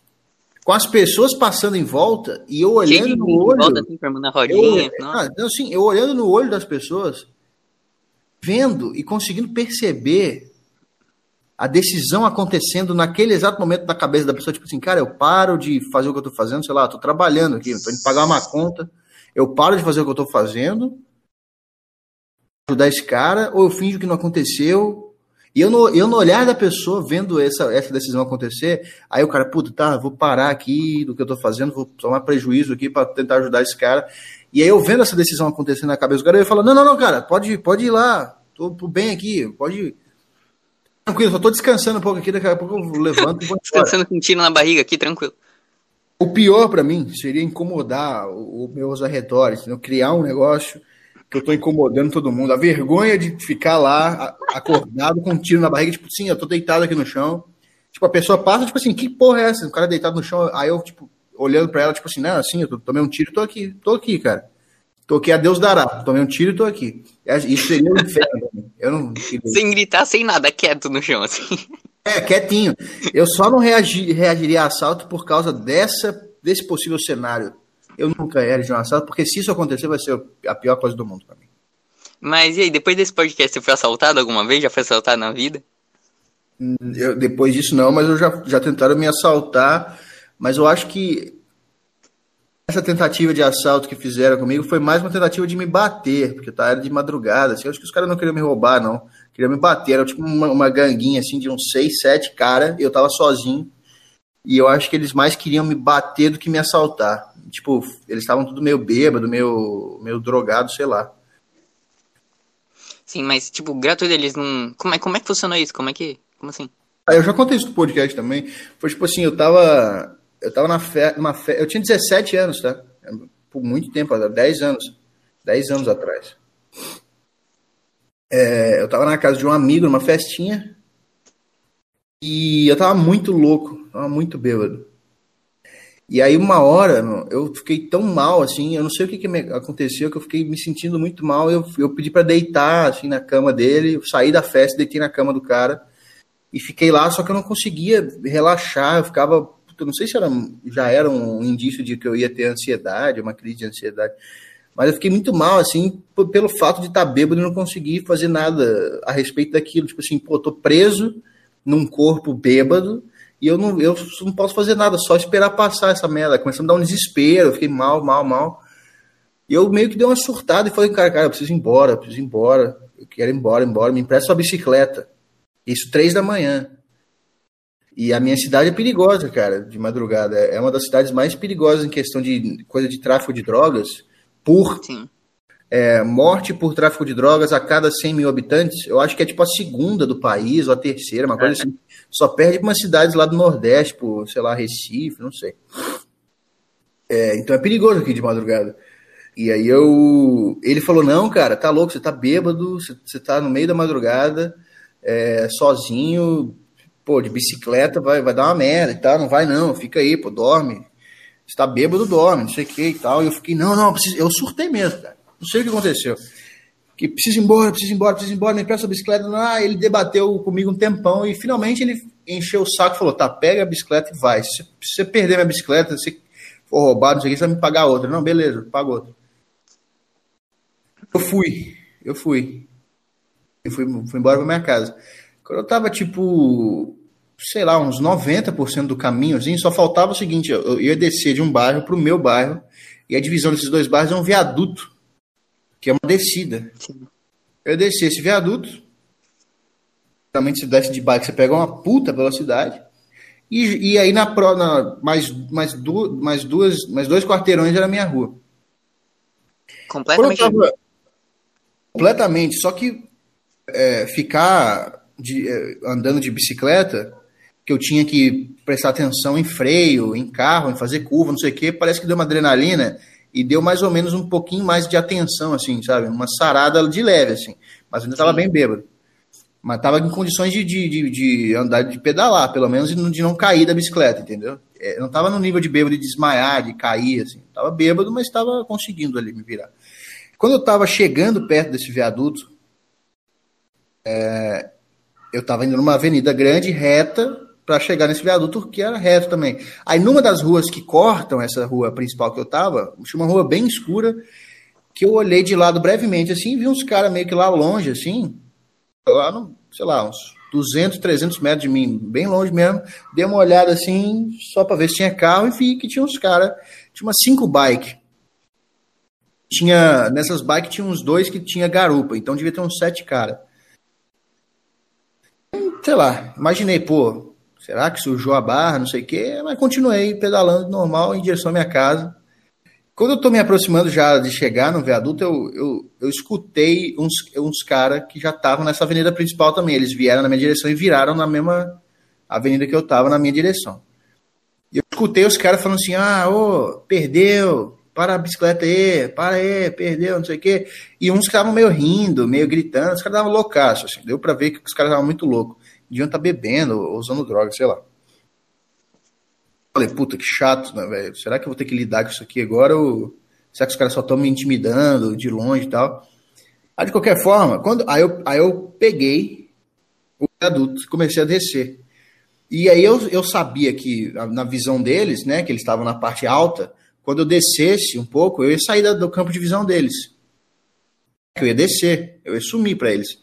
com as pessoas passando em volta e eu olhando no olho. Volta, assim, rodinha, eu, ah, assim, eu olhando no olho das pessoas, vendo e conseguindo perceber a decisão acontecendo naquele exato momento da cabeça da pessoa, tipo assim, cara, eu paro de fazer o que eu tô fazendo, sei lá, tô trabalhando aqui, tô indo pagar uma conta, eu paro de fazer o que eu tô fazendo, ajudar esse cara, ou eu finjo que não aconteceu, e eu no, eu no olhar da pessoa, vendo essa, essa decisão acontecer, aí o cara, puta, tá, vou parar aqui do que eu tô fazendo, vou tomar prejuízo aqui para tentar ajudar esse cara. E aí eu vendo essa decisão acontecer na cabeça do cara, eu falo, não, não, não, cara, pode, pode ir lá, tô, tô bem aqui, pode ir. Tranquilo, só tô descansando um pouco aqui, daqui a pouco eu levanto e vou [laughs] Descansando com um tiro na barriga aqui, tranquilo. O pior para mim seria incomodar os meus arredores, né? criar um negócio que eu tô incomodando todo mundo. A vergonha de ficar lá acordado com um tiro na barriga, tipo, sim, eu tô deitado aqui no chão. Tipo, a pessoa passa, tipo assim, que porra é essa? O cara deitado no chão, aí eu, tipo, olhando pra ela, tipo assim, não, assim, eu tomei um tiro e tô aqui, tô aqui, cara. Tô aqui, a Deus dará. Tomei um tiro e tô aqui. Isso seria um inferno. Eu não... Sem gritar, sem nada, quieto no chão, assim. É, quietinho. Eu só não reagi, reagiria a assalto por causa dessa, desse possível cenário eu nunca era de um assalto, porque se isso acontecer, vai ser a pior coisa do mundo para mim. Mas e aí, depois desse podcast, você foi assaltado alguma vez? Já foi assaltado na vida? Hum, eu, depois disso não, mas eu já, já tentaram me assaltar, mas eu acho que essa tentativa de assalto que fizeram comigo foi mais uma tentativa de me bater, porque tá, era de madrugada, assim, eu acho que os caras não queriam me roubar, não, queriam me bater, era tipo uma, uma ganguinha, assim, de uns seis, sete caras, eu tava sozinho, e eu acho que eles mais queriam me bater do que me assaltar. Tipo, eles estavam tudo meio bêbado, meio, meio drogado, sei lá. Sim, mas, tipo, gratuito eles não. Como é, como é que funcionou isso? Como é que. Como assim? Ah, eu já contei isso no podcast também. Foi tipo assim, eu tava. Eu tava na fé. Uma fe... Eu tinha 17 anos, tá? Por muito tempo, 10 anos. 10 anos atrás. É, eu tava na casa de um amigo, numa festinha. E eu tava muito louco, tava muito bêbado. E aí, uma hora, eu fiquei tão mal, assim, eu não sei o que, que aconteceu, que eu fiquei me sentindo muito mal. Eu, eu pedi para deitar, assim, na cama dele, eu saí da festa, deitei na cama do cara e fiquei lá, só que eu não conseguia relaxar, eu ficava. Eu não sei se era, já era um indício de que eu ia ter ansiedade, uma crise de ansiedade, mas eu fiquei muito mal, assim, pelo fato de estar bêbado e não conseguir fazer nada a respeito daquilo. Tipo assim, pô, tô preso num corpo bêbado e eu não, eu não posso fazer nada, só esperar passar essa merda. Começou a me dar um desespero, eu fiquei mal, mal, mal. E eu meio que dei uma surtada e falei, cara, cara, eu preciso ir embora, eu preciso ir embora, eu quero ir embora, embora, me empresta sua bicicleta. Isso três da manhã. E a minha cidade é perigosa, cara, de madrugada. É uma das cidades mais perigosas em questão de coisa de tráfico de drogas, por Sim é, morte por tráfico de drogas a cada 100 mil habitantes, eu acho que é tipo a segunda do país, ou a terceira, uma coisa é. assim. Só perde para umas cidades lá do Nordeste, por, sei lá, Recife, não sei. É, então é perigoso aqui de madrugada. E aí eu. Ele falou: não, cara, tá louco, você tá bêbado, você, você tá no meio da madrugada, é, sozinho, pô, de bicicleta vai, vai dar uma merda e tal, não vai não, fica aí, pô, dorme. Você tá bêbado, dorme, não sei o que e tal. E eu fiquei, não, não, preciso, eu surtei mesmo, cara. Não sei o que aconteceu. Que preciso ir embora, preciso ir embora, preciso ir embora, me empresta a bicicleta. Ah, ele debateu comigo um tempão e finalmente ele encheu o saco e falou: tá, pega a bicicleta e vai. Se você perder minha bicicleta, se for roubado, não sei o que, você vai me pagar outra. Não, beleza, paga outra. Eu fui, eu fui. Eu fui, fui embora pra minha casa. Quando eu tava, tipo, sei lá, uns 90% do caminho, assim, só faltava o seguinte, eu ia descer de um bairro pro meu bairro, e a divisão desses dois bairros é um viaduto, que é uma descida. Eu desci esse viaduto, realmente se desce de bike, você pega uma puta velocidade, e, e aí na, pro, na mais, mais, du, mais, duas, mais dois quarteirões era a minha rua. Completamente. Tava, completamente, só que é, ficar de, é, andando de bicicleta, que eu tinha que prestar atenção em freio, em carro, em fazer curva, não sei o quê, parece que deu uma adrenalina e deu mais ou menos um pouquinho mais de atenção, assim, sabe? Uma sarada de leve, assim. Mas ainda estava bem bêbado. Mas estava em condições de, de, de, de, andar, de pedalar, pelo menos, e de não cair da bicicleta, entendeu? É, não estava no nível de bêbado de desmaiar, de cair, assim. Tava bêbado, mas estava conseguindo ali me virar. Quando eu estava chegando perto desse viaduto, é, eu estava indo numa avenida grande, reta, para chegar nesse viaduto, que era reto também. Aí, numa das ruas que cortam essa rua principal que eu estava, tinha uma rua bem escura, que eu olhei de lado brevemente, assim, vi uns caras meio que lá longe, assim, lá, no, sei lá, uns 200, 300 metros de mim, bem longe mesmo. Dei uma olhada assim, só para ver se tinha carro, e vi que tinha uns caras, tinha umas cinco bikes. Tinha, nessas bikes tinha uns dois que tinha garupa, então devia ter uns sete caras sei lá, imaginei, pô, será que sujou a barra, não sei o quê, mas continuei pedalando normal em direção à minha casa. Quando eu tô me aproximando já de chegar no viaduto, eu, eu, eu escutei uns, uns caras que já estavam nessa avenida principal também. Eles vieram na minha direção e viraram na mesma avenida que eu tava na minha direção. E eu escutei os caras falando assim: ah, ô, perdeu, para a bicicleta aí, para aí, perdeu, não sei o quê. E uns estavam meio rindo, meio gritando, os caras estavam loucaços, assim, deu para ver que os caras estavam muito loucos deviam estar tá bebendo ou usando droga, sei lá. Falei, puta, que chato, né, velho? Será que eu vou ter que lidar com isso aqui agora? Ou será que os caras só estão me intimidando de longe e tal? Aí, de qualquer forma, quando, aí, eu, aí eu peguei o adulto comecei a descer. E aí eu, eu sabia que, na visão deles, né, que eles estavam na parte alta, quando eu descesse um pouco, eu ia sair do campo de visão deles. Eu ia descer, eu ia sumir para eles.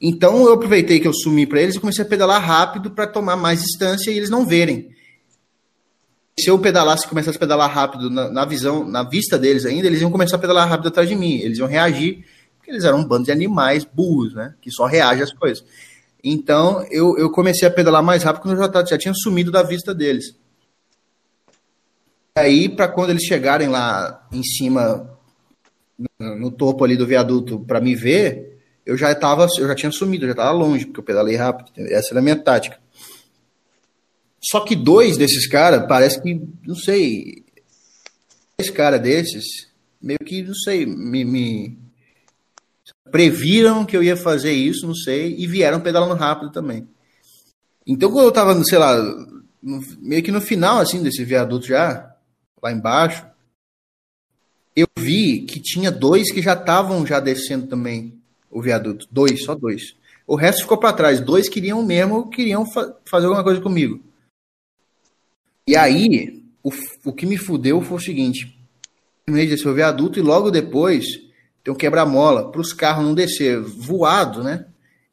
Então eu aproveitei que eu sumi para eles e comecei a pedalar rápido para tomar mais distância e eles não verem. Se eu pedalasse, começasse a pedalar rápido na, na, visão, na vista deles ainda, eles iam começar a pedalar rápido atrás de mim. Eles iam reagir, porque eles eram um bando de animais burros, né? Que só reagem às coisas. Então eu, eu comecei a pedalar mais rápido quando eu já, já tinha sumido da vista deles. Aí, para quando eles chegarem lá em cima, no, no topo ali do viaduto, para me ver, eu já estava, eu já tinha sumido, eu já estava longe, porque eu pedalei rápido. Essa era a minha tática. Só que dois desses caras, parece que, não sei, dois caras desses, meio que, não sei, me, me, previram que eu ia fazer isso, não sei, e vieram pedalando rápido também. Então, quando eu tava, sei lá, no, meio que no final, assim, desse viaduto já, lá embaixo, eu vi que tinha dois que já estavam já descendo também o viaduto. Dois, só dois. O resto ficou para trás. Dois queriam mesmo, queriam fa fazer alguma coisa comigo. E aí, o, o que me fudeu foi o seguinte: terminei de descer o viaduto e logo depois tem um quebra-mola para os carros não descer voado, né?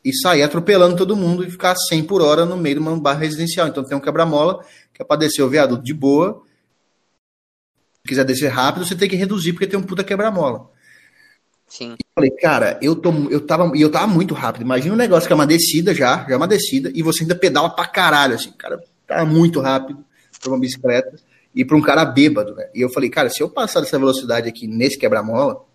E sair atropelando todo mundo e ficar 100 por hora no meio de uma barra residencial. Então tem um quebra-mola que é para descer o viaduto de boa. Se quiser descer rápido, você tem que reduzir porque tem um puta quebra-mola. Sim. E falei, cara, eu, tô, eu, tava, eu tava muito rápido. Imagina um negócio que é uma descida já, já é uma descida, e você ainda pedala pra caralho, assim. Cara, tava muito rápido pra uma bicicleta e pra um cara bêbado, né? E eu falei, cara, se eu passar dessa velocidade aqui nesse quebra-mola,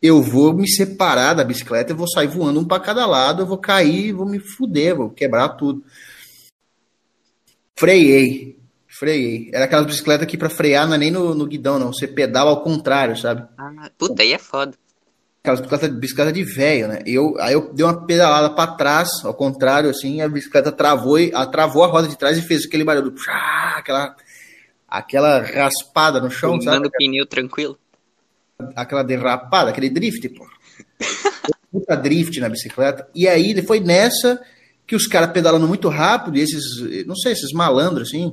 eu vou me separar da bicicleta, eu vou sair voando um para cada lado, eu vou cair, vou me fuder, vou quebrar tudo. Freiei, freiei. Era aquelas bicicletas que para frear não é nem no, no guidão, não. Você pedala ao contrário, sabe? Ah, puta, aí é foda. Aquelas bicicleta, bicicleta de velho, né? Eu, aí eu dei uma pedalada para trás, ao contrário, assim, a bicicleta travou, e, a, travou a roda de trás e fez aquele barulho, aquela, aquela raspada no chão, Pulando sabe? pneu tranquilo. Aquela derrapada, aquele drift, pô. [laughs] Puta drift na bicicleta. E aí ele foi nessa que os caras pedalando muito rápido, e esses, não sei, esses malandros, assim,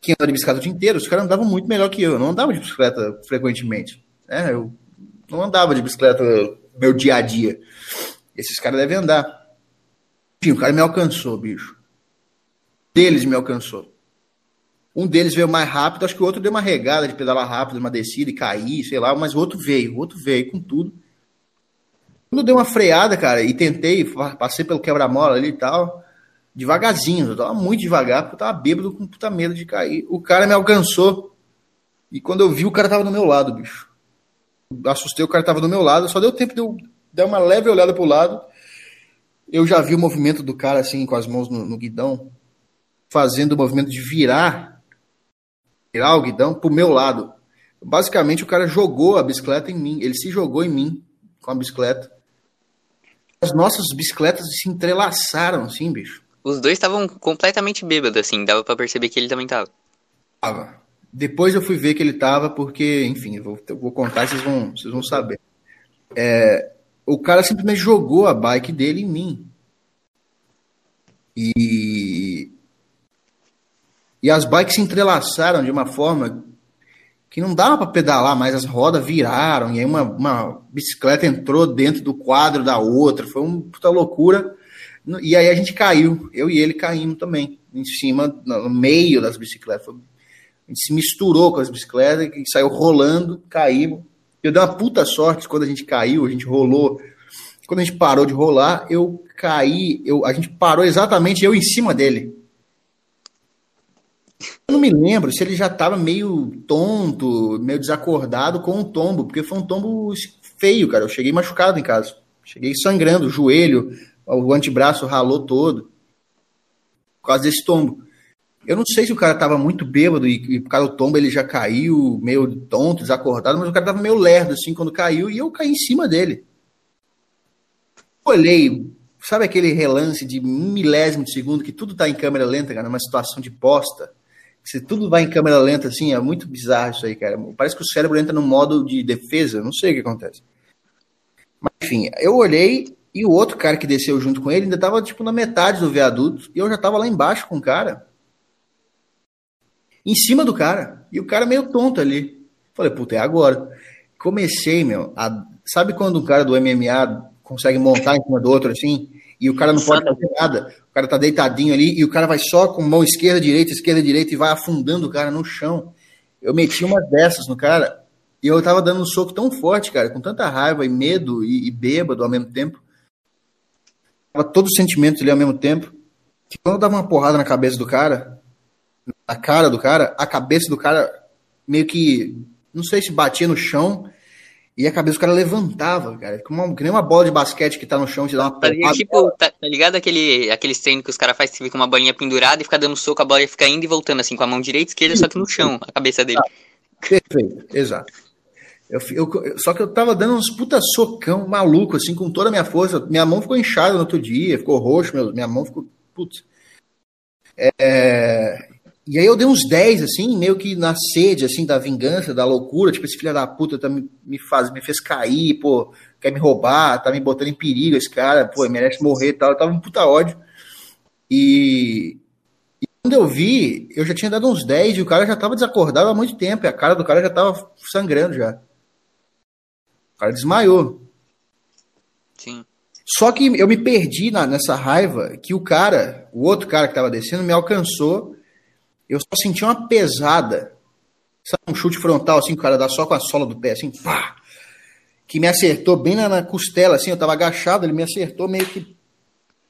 que andam de bicicleta o dia inteiro, os caras andavam muito melhor que eu. Eu não andava de bicicleta frequentemente. Né? Eu não andava de bicicleta meu dia a dia. Esses caras devem andar. Enfim, o cara me alcançou, bicho. Deles me alcançou. Um deles veio mais rápido, acho que o outro deu uma regada de pedalar rápido, uma descida e cair, sei lá, mas o outro veio, o outro veio com tudo. Quando deu uma freada, cara, e tentei, passei pelo quebra-mola ali e tal, devagarzinho, eu tava muito devagar, porque eu tava bêbado com puta medo de cair. O cara me alcançou. E quando eu vi, o cara tava do meu lado, bicho assustei, o cara tava do meu lado, só deu tempo de eu dar uma leve olhada pro lado. Eu já vi o movimento do cara assim, com as mãos no, no guidão, fazendo o movimento de virar, virar o guidão pro meu lado. Basicamente, o cara jogou a bicicleta em mim, ele se jogou em mim com a bicicleta. As nossas bicicletas se entrelaçaram, assim, bicho. Os dois estavam completamente bêbados, assim, dava para perceber que ele também tava. Tava. Depois eu fui ver que ele estava, porque, enfim, eu vou, eu vou contar e vocês vão, vocês vão saber. É, o cara simplesmente jogou a bike dele em mim. E, e as bikes se entrelaçaram de uma forma que não dava para pedalar, mas as rodas viraram, e aí uma, uma bicicleta entrou dentro do quadro da outra, foi uma puta loucura. E aí a gente caiu, eu e ele caímos também, em cima, no meio das bicicletas. Foi a gente se misturou com as bicicletas e saiu rolando, caímos. Eu dei uma puta sorte quando a gente caiu, a gente rolou. Quando a gente parou de rolar, eu caí, eu, a gente parou exatamente eu em cima dele. Eu não me lembro se ele já estava meio tonto, meio desacordado com o tombo, porque foi um tombo feio, cara. Eu cheguei machucado em casa. Cheguei sangrando, o joelho, o antebraço ralou todo. Por causa desse tombo. Eu não sei se o cara tava muito bêbado e, e por causa do tombo ele já caiu, meio tonto, desacordado, mas o cara tava meio lerdo assim quando caiu e eu caí em cima dele. Olhei, sabe aquele relance de milésimo de segundo que tudo tá em câmera lenta, cara, numa situação de posta? Se tudo vai em câmera lenta assim, é muito bizarro isso aí, cara. Parece que o cérebro entra no modo de defesa, não sei o que acontece. Mas enfim, eu olhei e o outro cara que desceu junto com ele ainda tava tipo na metade do viaduto e eu já tava lá embaixo com o cara em cima do cara. E o cara meio tonto ali. Falei, puta, é agora. Comecei, meu. A... Sabe quando um cara do MMA consegue montar em cima do outro assim? E o cara não pode fazer nada. O cara tá deitadinho ali e o cara vai só com mão esquerda, direita, esquerda, direita e vai afundando o cara no chão. Eu meti uma dessas no cara e eu tava dando um soco tão forte, cara, com tanta raiva e medo e, e bêbado ao mesmo tempo. Tava todos os sentimentos ali ao mesmo tempo. Que quando eu dava uma porrada na cabeça do cara, a cara do cara, a cabeça do cara meio que, não sei se batia no chão e a cabeça do cara levantava, cara. Como que nem uma bola de basquete que tá no chão, te dá uma tá, Tipo, tá, tá, ligado aquele, aqueles treinos que os caras fazem que fica uma bolinha pendurada e fica dando soco, a bola fica indo e voltando assim, com a mão direita e esquerda, só que no chão, a cabeça dele. Perfeito, exato. Eu, eu, só que eu tava dando uns puta socão maluco, assim, com toda a minha força. Minha mão ficou inchada no outro dia, ficou roxo, minha mão ficou. Putz. É, e aí eu dei uns 10, assim, meio que na sede, assim, da vingança, da loucura, tipo, esse filho da puta tá me, me, faz, me fez cair, pô, quer me roubar, tá me botando em perigo esse cara, pô, merece morrer e tal, eu tava um puta ódio. E, e, quando eu vi, eu já tinha dado uns 10 e o cara já tava desacordado há muito tempo, e a cara do cara já tava sangrando já. O cara desmaiou. Sim. Só que eu me perdi na, nessa raiva que o cara, o outro cara que tava descendo, me alcançou eu só senti uma pesada. Sabe, um chute frontal, assim, o cara dá só com a sola do pé, assim, pá! Que me acertou bem na, na costela, assim, eu tava agachado, ele me acertou meio que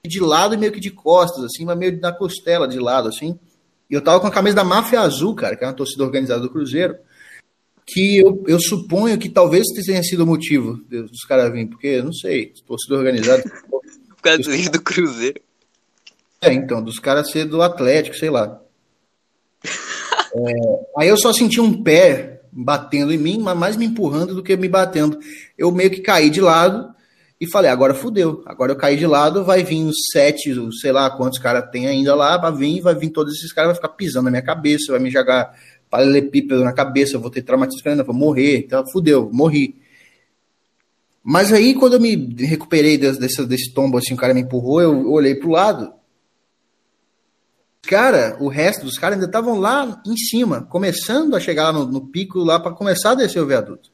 de lado e meio que de costas, assim, mas meio na costela, de lado, assim. E eu tava com a camisa da Máfia Azul, cara, que é uma torcida organizada do Cruzeiro, que eu, eu suponho que talvez tenha sido o motivo dos caras virem, porque, não sei, torcida organizada... [laughs] Por causa do Cruzeiro. É, então, dos caras ser do Atlético, sei lá. É, aí eu só senti um pé batendo em mim, mas mais me empurrando do que me batendo. Eu meio que caí de lado e falei, agora fudeu. Agora eu caí de lado, vai vir os sete, sei lá quantos caras tem ainda lá, vai vir, vai vir todos esses caras, vai ficar pisando na minha cabeça, vai me jogar paralelepípedo na cabeça, eu vou ter traumatismo, vou morrer, então fudeu, morri. Mas aí, quando eu me recuperei desse, desse tombo, assim, o cara me empurrou, eu olhei pro lado. Cara, o resto dos caras ainda estavam lá em cima, começando a chegar no, no pico lá para começar a descer o viaduto.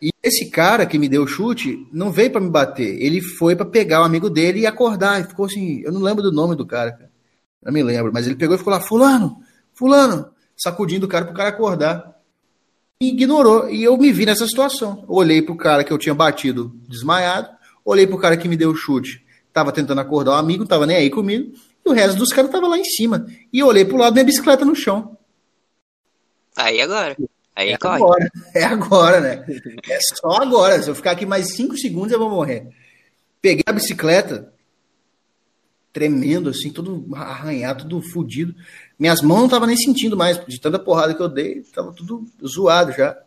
E esse cara que me deu o chute não veio para me bater, ele foi para pegar o amigo dele e acordar. E ficou assim, eu não lembro do nome do cara, cara. Não me lembro, mas ele pegou e ficou lá, fulano, fulano, sacudindo o cara pro cara acordar ignorou. E eu me vi nessa situação. Olhei pro cara que eu tinha batido desmaiado, olhei pro cara que me deu o chute, tava tentando acordar o um amigo, tava nem aí comigo, e o resto dos caras tava lá em cima. E olhei pro lado minha bicicleta no chão. Aí agora. Aí é corre. agora. [laughs] É agora, né? É só agora. Se eu ficar aqui mais cinco segundos, eu vou morrer. Peguei a bicicleta, tremendo, assim, todo arranhado, tudo fodido. Minhas mãos não estavam nem sentindo mais, de tanta porrada que eu dei, estava tudo zoado já.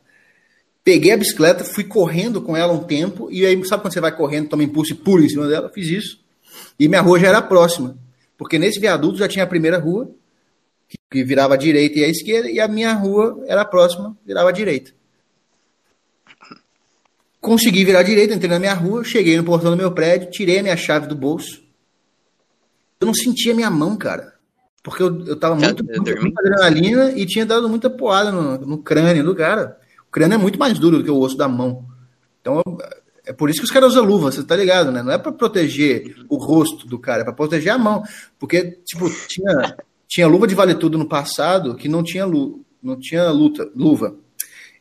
Peguei a bicicleta, fui correndo com ela um tempo, e aí, sabe quando você vai correndo, toma impulso e pula em cima dela? Fiz isso. E minha rua já era próxima, porque nesse viaduto já tinha a primeira rua, que virava à direita e à esquerda, e a minha rua era próxima, virava à direita. Consegui virar à direita, entrei na minha rua, cheguei no portão do meu prédio, tirei a minha chave do bolso. Eu não sentia minha mão, cara. Porque eu, eu tava muito, muito, muita adrenalina e tinha dado muita porrada no, no, crânio do cara. O crânio é muito mais duro do que o osso da mão. Então, é por isso que os caras usam luva, você tá ligado, né? Não é para proteger o rosto do cara, é pra proteger a mão. Porque, tipo, tinha, tinha luva de vale tudo no passado que não tinha, lu, não tinha luta, luva.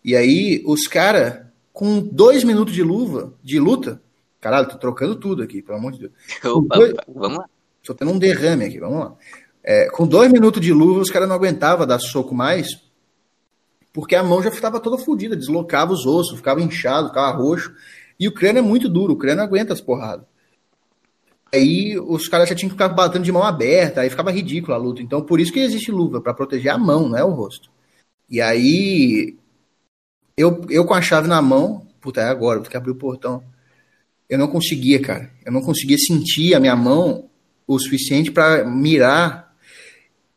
E aí, os caras, com dois minutos de luva, de luta, caralho, tô trocando tudo aqui, pelo amor de Deus. Opa, dois, vamos lá. Tô tendo um derrame aqui, vamos lá. É, com dois minutos de luva, os caras não aguentavam dar soco mais, porque a mão já estava toda fodida, deslocava os ossos, ficava inchado, ficava roxo. E o crânio é muito duro, o crânio aguenta as porradas. Aí os caras já tinham que ficar batendo de mão aberta, aí ficava ridículo a luta. Então por isso que existe luva, para proteger a mão, não é o rosto. E aí eu, eu com a chave na mão, puta, é agora, vou ter que abrir o portão. Eu não conseguia, cara. Eu não conseguia sentir a minha mão o suficiente para mirar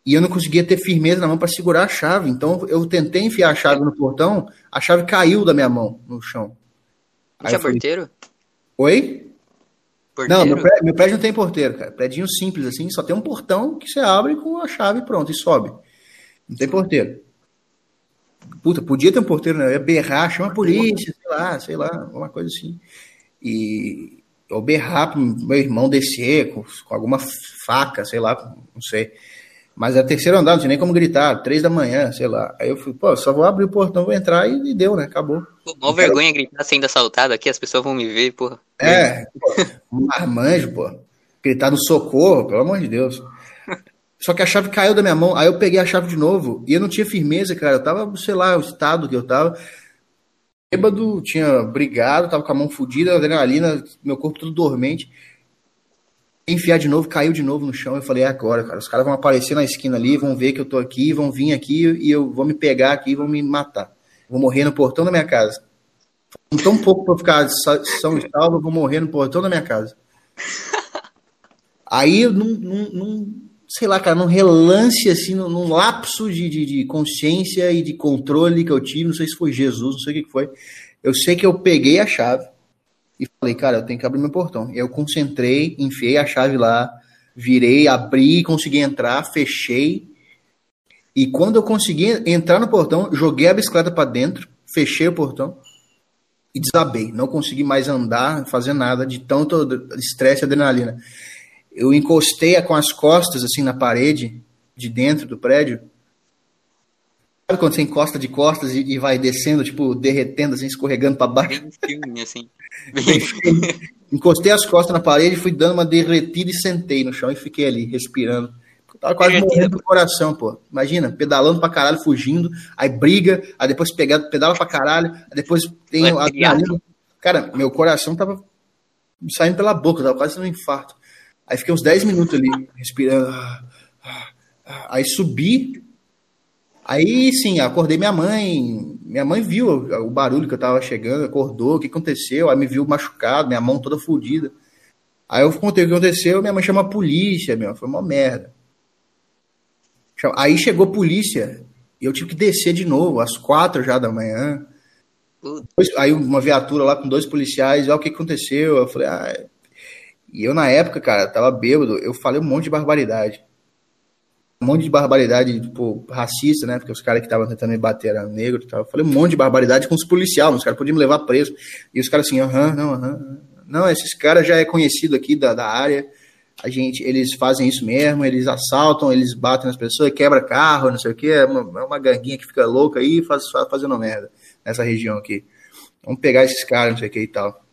e eu não conseguia ter firmeza na mão para segurar a chave. Então eu tentei enfiar a chave no portão, a chave caiu da minha mão no chão. Não tinha falei, porteiro? Oi? Porteiro? Não, meu prédio, meu prédio, não tem porteiro, cara. Prédio simples assim, só tem um portão que você abre com a chave pronto e sobe. Não tem porteiro. Puta, podia ter um porteiro, né? Eu ia berrar, chama a polícia, sei lá, sei lá, uma coisa assim. E eu berrar pro meu irmão descer com, com alguma faca, sei lá, não sei. Mas é terceiro andar, não tinha nem como gritar, três da manhã, sei lá. Aí eu fui, pô, só vou abrir o portão, vou entrar e, e deu, né? Acabou. Pô, mó vergonha gritar sendo assaltado aqui, as pessoas vão me ver, porra. É, pô, um marmanjo, pô. Gritar no socorro, pelo amor de Deus. Só que a chave caiu da minha mão, aí eu peguei a chave de novo e eu não tinha firmeza, cara. Eu tava, sei lá, o estado que eu tava. Bêbado, tinha brigado, tava com a mão fodida, adrenalina, meu corpo todo dormente enfiar de novo, caiu de novo no chão. Eu falei, é agora, cara. Os caras vão aparecer na esquina ali, vão ver que eu tô aqui, vão vir aqui e eu vou me pegar aqui e vão me matar. Vou morrer no portão da minha casa. Tão pouco pra ficar são e salvo, eu vou morrer no portão da minha casa. Aí, num, num, num, sei lá, cara, num relance, assim, num, num lapso de, de, de, consciência e de controle que eu tive, não sei se foi Jesus, não sei o que foi. Eu sei que eu peguei a chave, e falei, cara, eu tenho que abrir meu portão. Eu concentrei, enfiei a chave lá, virei, abri, consegui entrar, fechei. E quando eu consegui entrar no portão, joguei a bicicleta para dentro, fechei o portão e desabei. Não consegui mais andar, fazer nada de tanto estresse e adrenalina. Eu encostei com as costas assim na parede de dentro do prédio Sabe quando você encosta de costas e, e vai descendo, tipo, derretendo, assim, escorregando para baixo? Filme, assim. Encostei as costas na parede, fui dando uma derretida e sentei no chão e fiquei ali, respirando. Eu tava quase morrendo do coração, pô. Imagina, pedalando pra caralho, fugindo, aí briga, aí depois pega, pedala pra caralho, aí depois tem a Cara, meu coração tava saindo pela boca, tava quase um infarto. Aí fiquei uns 10 minutos ali, respirando. Aí subi, Aí sim, acordei minha mãe. Minha mãe viu o barulho que eu tava chegando, acordou, o que aconteceu, aí me viu machucado, minha mão toda fodida. Aí eu contei o que aconteceu, minha mãe chama a polícia, meu, foi uma merda. Aí chegou a polícia e eu tive que descer de novo, às quatro já da manhã. Aí uma viatura lá com dois policiais, olha o que aconteceu. Eu falei, ah. E eu na época, cara, tava bêbado, eu falei um monte de barbaridade um monte de barbaridade, tipo, racista, né? Porque os caras que estavam tentando me bater eram negros e tal. Eu falei um monte de barbaridade com os policiais, os caras podiam me levar preso. E os caras assim, aham, não, aham. Não, esses caras já é conhecido aqui da, da área. A gente, eles fazem isso mesmo, eles assaltam, eles batem nas pessoas, quebra carro, não sei o que. É uma, é uma ganguinha que fica louca aí faz, fazendo merda nessa região aqui. Vamos pegar esses caras, não sei o que e tal.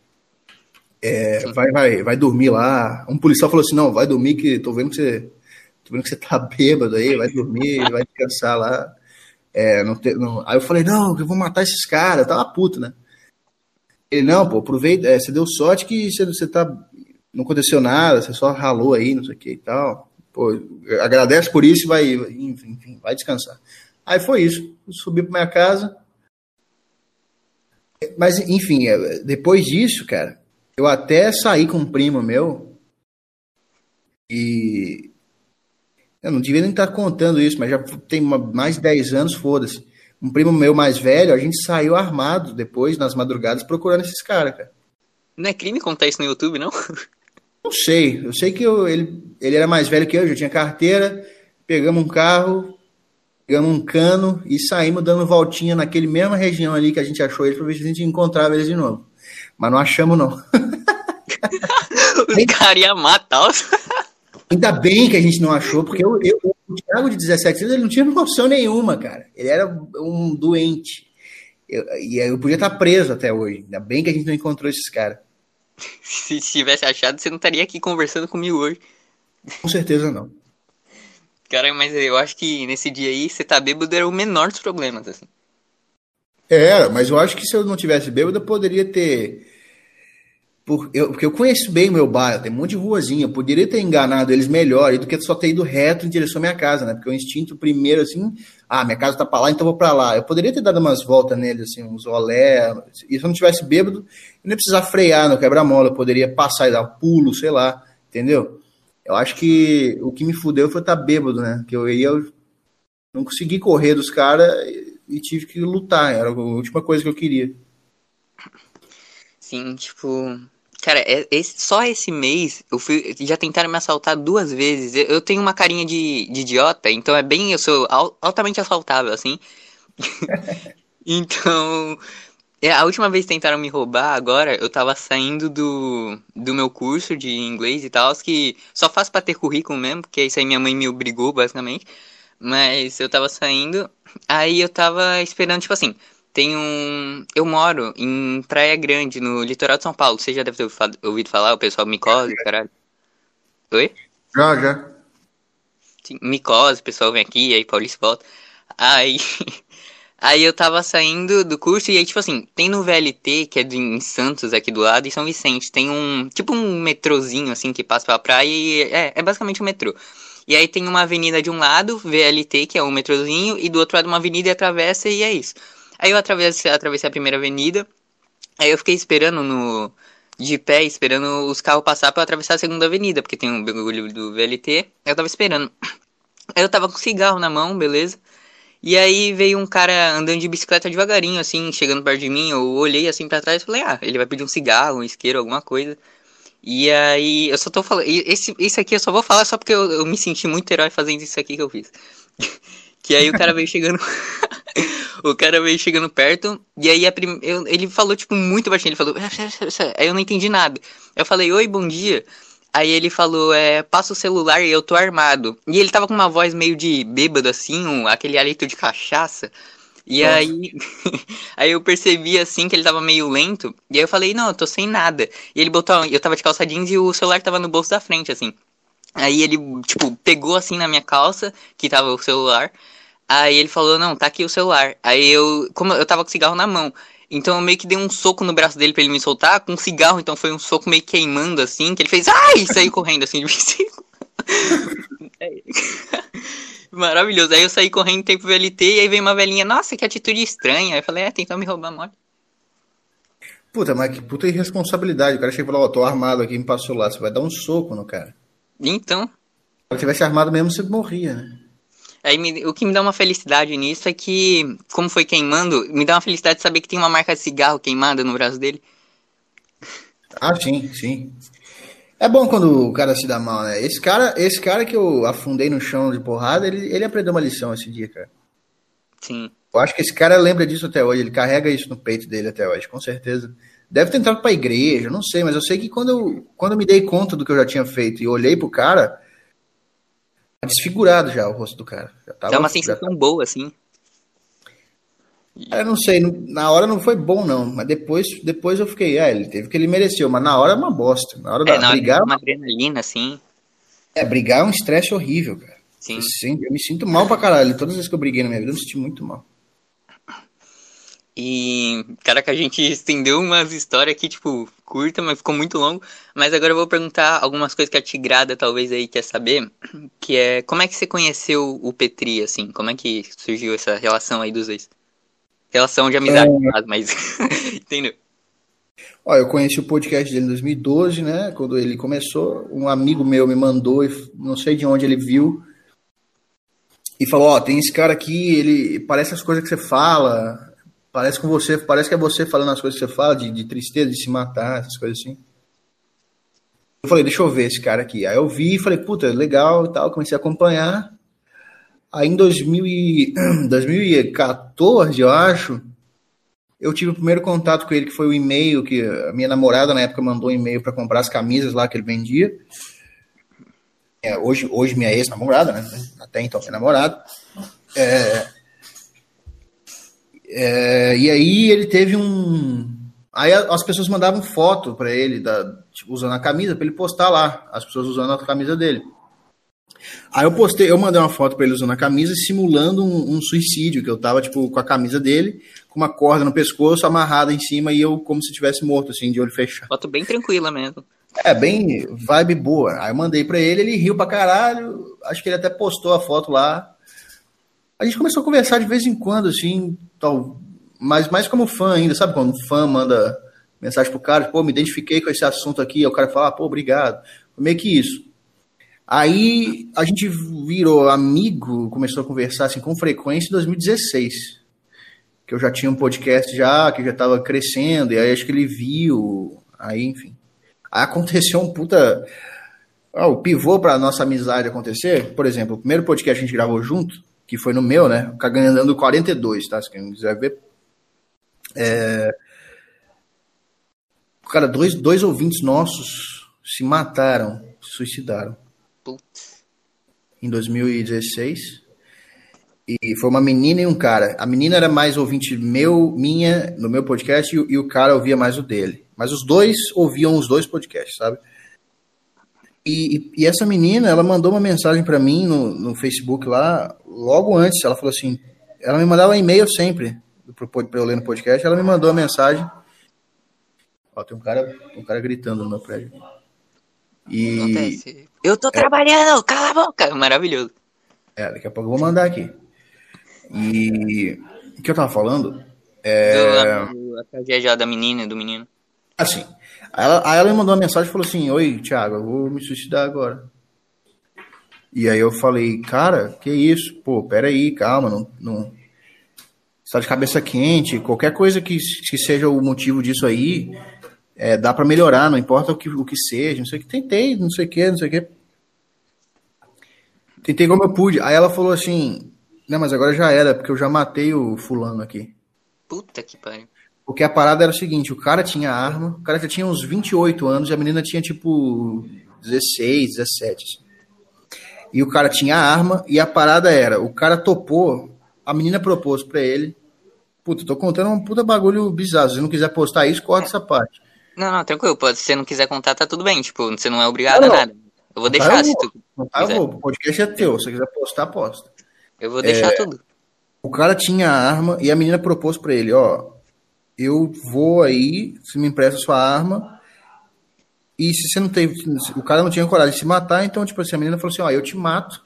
É, vai, vai, vai dormir lá. Um policial falou assim: não, vai dormir que tô vendo que você tô vendo que você tá [laughs] bêbado aí, vai dormir, vai descansar lá. É, não te, não... Aí eu falei, não, eu vou matar esses caras, eu tava puto, né? Ele, não, pô, aproveita, é, você deu sorte que você, você tá. Não aconteceu nada, você só ralou aí, não sei o que e tal. Pô, agradece por isso e vai, enfim, vai descansar. Aí foi isso. Subi pra minha casa. Mas, enfim, é, depois disso, cara, eu até saí com um primo meu e eu não devia nem estar contando isso, mas já tem mais de 10 anos, foda-se. Um primo meu mais velho, a gente saiu armado depois, nas madrugadas, procurando esses caras, cara. Não é crime contar isso no YouTube, não? [laughs] Não sei. Eu sei que eu, ele, ele era mais velho que eu, já tinha carteira. Pegamos um carro, pegamos um cano e saímos dando voltinha naquele mesma região ali que a gente achou eles, pra ver se a gente encontrava eles de novo. Mas não achamos, não. Os caras iam matar os. [laughs] Ainda bem que a gente não achou, porque eu, eu, o Thiago de 17 anos ele não tinha noção nenhuma, cara. Ele era um doente. Eu, e eu podia estar preso até hoje. Ainda bem que a gente não encontrou esses caras. [laughs] Se tivesse achado, você não estaria aqui conversando comigo hoje. Com certeza não. Cara, mas eu acho que nesse dia aí, você tá bêbado era o menor dos problemas, assim. Era, mas eu acho que se eu não tivesse bêbado, eu poderia ter por, eu, porque eu conheço bem o meu bairro, tem um monte de ruazinha. Eu poderia ter enganado eles melhor do que só ter ido reto em direção à minha casa, né? Porque o instinto primeiro, assim, ah, minha casa tá para lá, então vou para lá. Eu poderia ter dado umas voltas nele, assim, uns olé. E se eu não tivesse bêbado, eu nem precisar frear no quebra-mola. Eu poderia passar e dar um pulo, sei lá, entendeu? Eu acho que o que me fudeu foi estar tá bêbado, né? Que eu ia. Eu não consegui correr dos caras e tive que lutar. Era a última coisa que eu queria. Sim, tipo, Cara, é, esse, só esse mês eu fui, já tentaram me assaltar duas vezes. Eu, eu tenho uma carinha de, de, idiota, então é bem. Eu sou altamente assaltável, assim. [laughs] então. É, a última vez que tentaram me roubar, agora eu tava saindo do, do meu curso de inglês e tal, que só faço pra ter currículo mesmo, porque isso aí minha mãe me obrigou, basicamente. Mas eu tava saindo, aí eu tava esperando, tipo assim, tem um. Eu moro em Praia Grande, no litoral de São Paulo. Você já deve ter ouvido falar, o pessoal micose, caralho. Oi? Já, já. Sim, micose, o pessoal vem aqui, aí Paulista volta. Aí. [laughs] Aí eu tava saindo do curso e aí, tipo assim, tem no VLT, que é de, em Santos, aqui do lado, e São Vicente, tem um, tipo um metrozinho, assim, que passa pela praia e é, é basicamente um metrô. E aí tem uma avenida de um lado, VLT, que é um metrozinho, e do outro lado uma avenida e atravessa e é isso. Aí eu atravessei, atravessei a primeira avenida. Aí eu fiquei esperando no de pé, esperando os carros passar para atravessar a segunda avenida, porque tem um bagulho do VLT. Eu tava esperando. Aí eu tava com cigarro na mão, beleza? E aí veio um cara andando de bicicleta devagarinho, assim, chegando perto de mim. Eu olhei assim para trás e falei, ah, ele vai pedir um cigarro, um isqueiro, alguma coisa. E aí, eu só tô falando. Esse, esse aqui eu só vou falar só porque eu, eu me senti muito herói fazendo isso aqui que eu fiz. [laughs] que aí o cara veio chegando. [laughs] o cara veio chegando perto, e aí prim... eu, ele falou, tipo, muito baixinho. Ele falou, [laughs] aí eu não entendi nada. Eu falei, oi, bom dia. Aí ele falou, é, passa o celular e eu tô armado. E ele tava com uma voz meio de bêbado, assim, um, aquele hálito de cachaça. E Nossa. aí, [laughs] aí eu percebi assim que ele tava meio lento. E aí eu falei, não, eu tô sem nada. E ele botou, eu tava de calça jeans e o celular tava no bolso da frente, assim. Aí ele, tipo, pegou assim na minha calça, que tava o celular. Aí ele falou, não, tá aqui o celular. Aí eu, como eu tava com o cigarro na mão, então eu meio que dei um soco no braço dele pra ele me soltar com um cigarro, então foi um soco meio queimando assim, que ele fez, ai, e saiu correndo assim de bicicleta. [laughs] [laughs] Maravilhoso. Aí eu saí correndo tempo VLT e aí veio uma velhinha, nossa, que atitude estranha. Aí eu falei, é, tentou me roubar mole. Puta, mas que puta irresponsabilidade. O cara chega e falou, ó, oh, tô armado aqui, me passou lá. Você vai dar um soco no cara. Então. Se ele tivesse armado mesmo, você morria, né? Aí me, o que me dá uma felicidade nisso é que, como foi queimando, me dá uma felicidade de saber que tem uma marca de cigarro queimada no braço dele. Ah, sim, sim. É bom quando o cara se dá mal, né? Esse cara, esse cara que eu afundei no chão de porrada, ele, ele aprendeu uma lição esse dia, cara. Sim. Eu acho que esse cara lembra disso até hoje, ele carrega isso no peito dele até hoje, com certeza. Deve ter entrado pra igreja, não sei, mas eu sei que quando eu, quando eu me dei conta do que eu já tinha feito e olhei pro cara, desfigurado já o rosto do cara. Tava, Dá uma sensação já... boa, assim. Eu não sei, na hora não foi bom, não. Mas depois, depois eu fiquei, é, ele teve o que ele mereceu, mas na hora é uma bosta. Na hora é, da na brigar. Hora é uma adrenalina, assim. É, brigar é um estresse horrível, cara. Sim. Eu, me sinto mal pra caralho. Todas as vezes que eu briguei na minha vida, eu me senti muito mal. E, cara, que a gente estendeu umas histórias aqui, tipo, curta, mas ficou muito longo. Mas agora eu vou perguntar algumas coisas que a Tigrada talvez aí quer saber. [clears throat] Que é, como é que você conheceu o Petri, assim? Como é que surgiu essa relação aí dos dois? Relação de amizade, é... mas. [laughs] Entendeu? Olha, eu conheci o podcast dele em 2012, né? Quando ele começou. Um amigo meu me mandou, não sei de onde ele viu. E falou: Ó, oh, tem esse cara aqui, ele parece as coisas que você fala. Parece com você, parece que é você falando as coisas que você fala, de, de tristeza, de se matar, essas coisas assim. Eu falei, deixa eu ver esse cara aqui. Aí eu vi e falei, puta, legal e tal. Comecei a acompanhar. Aí em 2000 e, [clears throat] 2014, eu acho, eu tive o primeiro contato com ele, que foi o e-mail que a minha namorada na época mandou um e-mail para comprar as camisas lá que ele vendia. É, hoje, hoje minha ex-namorada, né? Até então minha namorada. É, é, e aí ele teve um. Aí as pessoas mandavam foto para ele, da, tipo, usando a camisa, para ele postar lá, as pessoas usando a camisa dele. Aí eu postei, eu mandei uma foto para ele usando a camisa, simulando um, um, suicídio, que eu tava, tipo, com a camisa dele, com uma corda no pescoço, amarrada em cima, e eu como se tivesse morto, assim, de olho fechado. Foto bem tranquila mesmo. É, bem vibe boa. Aí eu mandei para ele, ele riu pra caralho, acho que ele até postou a foto lá. A gente começou a conversar de vez em quando, assim, tal, mas mais como fã ainda, sabe quando um fã manda mensagem pro cara, pô, me identifiquei com esse assunto aqui, aí o cara fala, ah, pô, obrigado. Meio que isso. Aí a gente virou amigo, começou a conversar assim com frequência em 2016. Que eu já tinha um podcast já, que já estava crescendo, e aí acho que ele viu, aí enfim. Aí aconteceu um puta. Ah, o pivô para nossa amizade acontecer, por exemplo, o primeiro podcast que a gente gravou junto, que foi no meu, né? O Cagando 42, tá? Se quem quiser ver. É... Cara, dois, dois ouvintes nossos se mataram, se suicidaram. Putz. Em 2016. E foi uma menina e um cara. A menina era mais ouvinte meu, minha, no meu podcast, e, e o cara ouvia mais o dele. Mas os dois ouviam os dois podcasts, sabe? E, e, essa menina, ela mandou uma mensagem para mim no, no Facebook lá, logo antes. Ela falou assim: ela me mandava e-mail sempre para eu ler no podcast. Ela me mandou a mensagem. Ó, tem um cara, um cara gritando no meu prédio. E. Acontece. Eu tô é... trabalhando, cala a boca! Maravilhoso. É, daqui a pouco eu vou mandar aqui. E. O que eu tava falando? É. Do, a tragédia da menina e do menino. Assim. Ela, aí ela me mandou uma mensagem e falou assim: Oi, Thiago, eu vou me suicidar agora. E aí eu falei, cara, que isso? Pô, peraí, calma, não, não. Você tá de cabeça quente, qualquer coisa que, que seja o motivo disso aí, é, dá para melhorar, não importa o que, o que seja, não sei o que. Tentei, não sei o que, não sei o que. Tentei como eu pude. Aí ela falou assim: Não, mas agora já era, porque eu já matei o fulano aqui. Puta que pariu. Porque a parada era o seguinte: o cara tinha arma, o cara já tinha uns 28 anos e a menina tinha tipo 16, 17. Assim. E o cara tinha arma e a parada era: o cara topou, a menina propôs pra ele. Puta, tô contando um puta bagulho bizarro. Se você não quiser postar isso, corta essa parte. Não, não, tranquilo. Se você não quiser contar, tá tudo bem. Tipo, você não é obrigado não, a nada. Eu vou deixar eu se tu. Não tá, eu vou. O podcast é teu. Se você quiser postar, posta. Eu vou deixar é, tudo. O cara tinha arma e a menina propôs pra ele, ó. Eu vou aí, se me empresta sua arma. E se você não teve. O cara não tinha coragem de se matar, então, tipo assim, a menina falou assim, ó, eu te mato.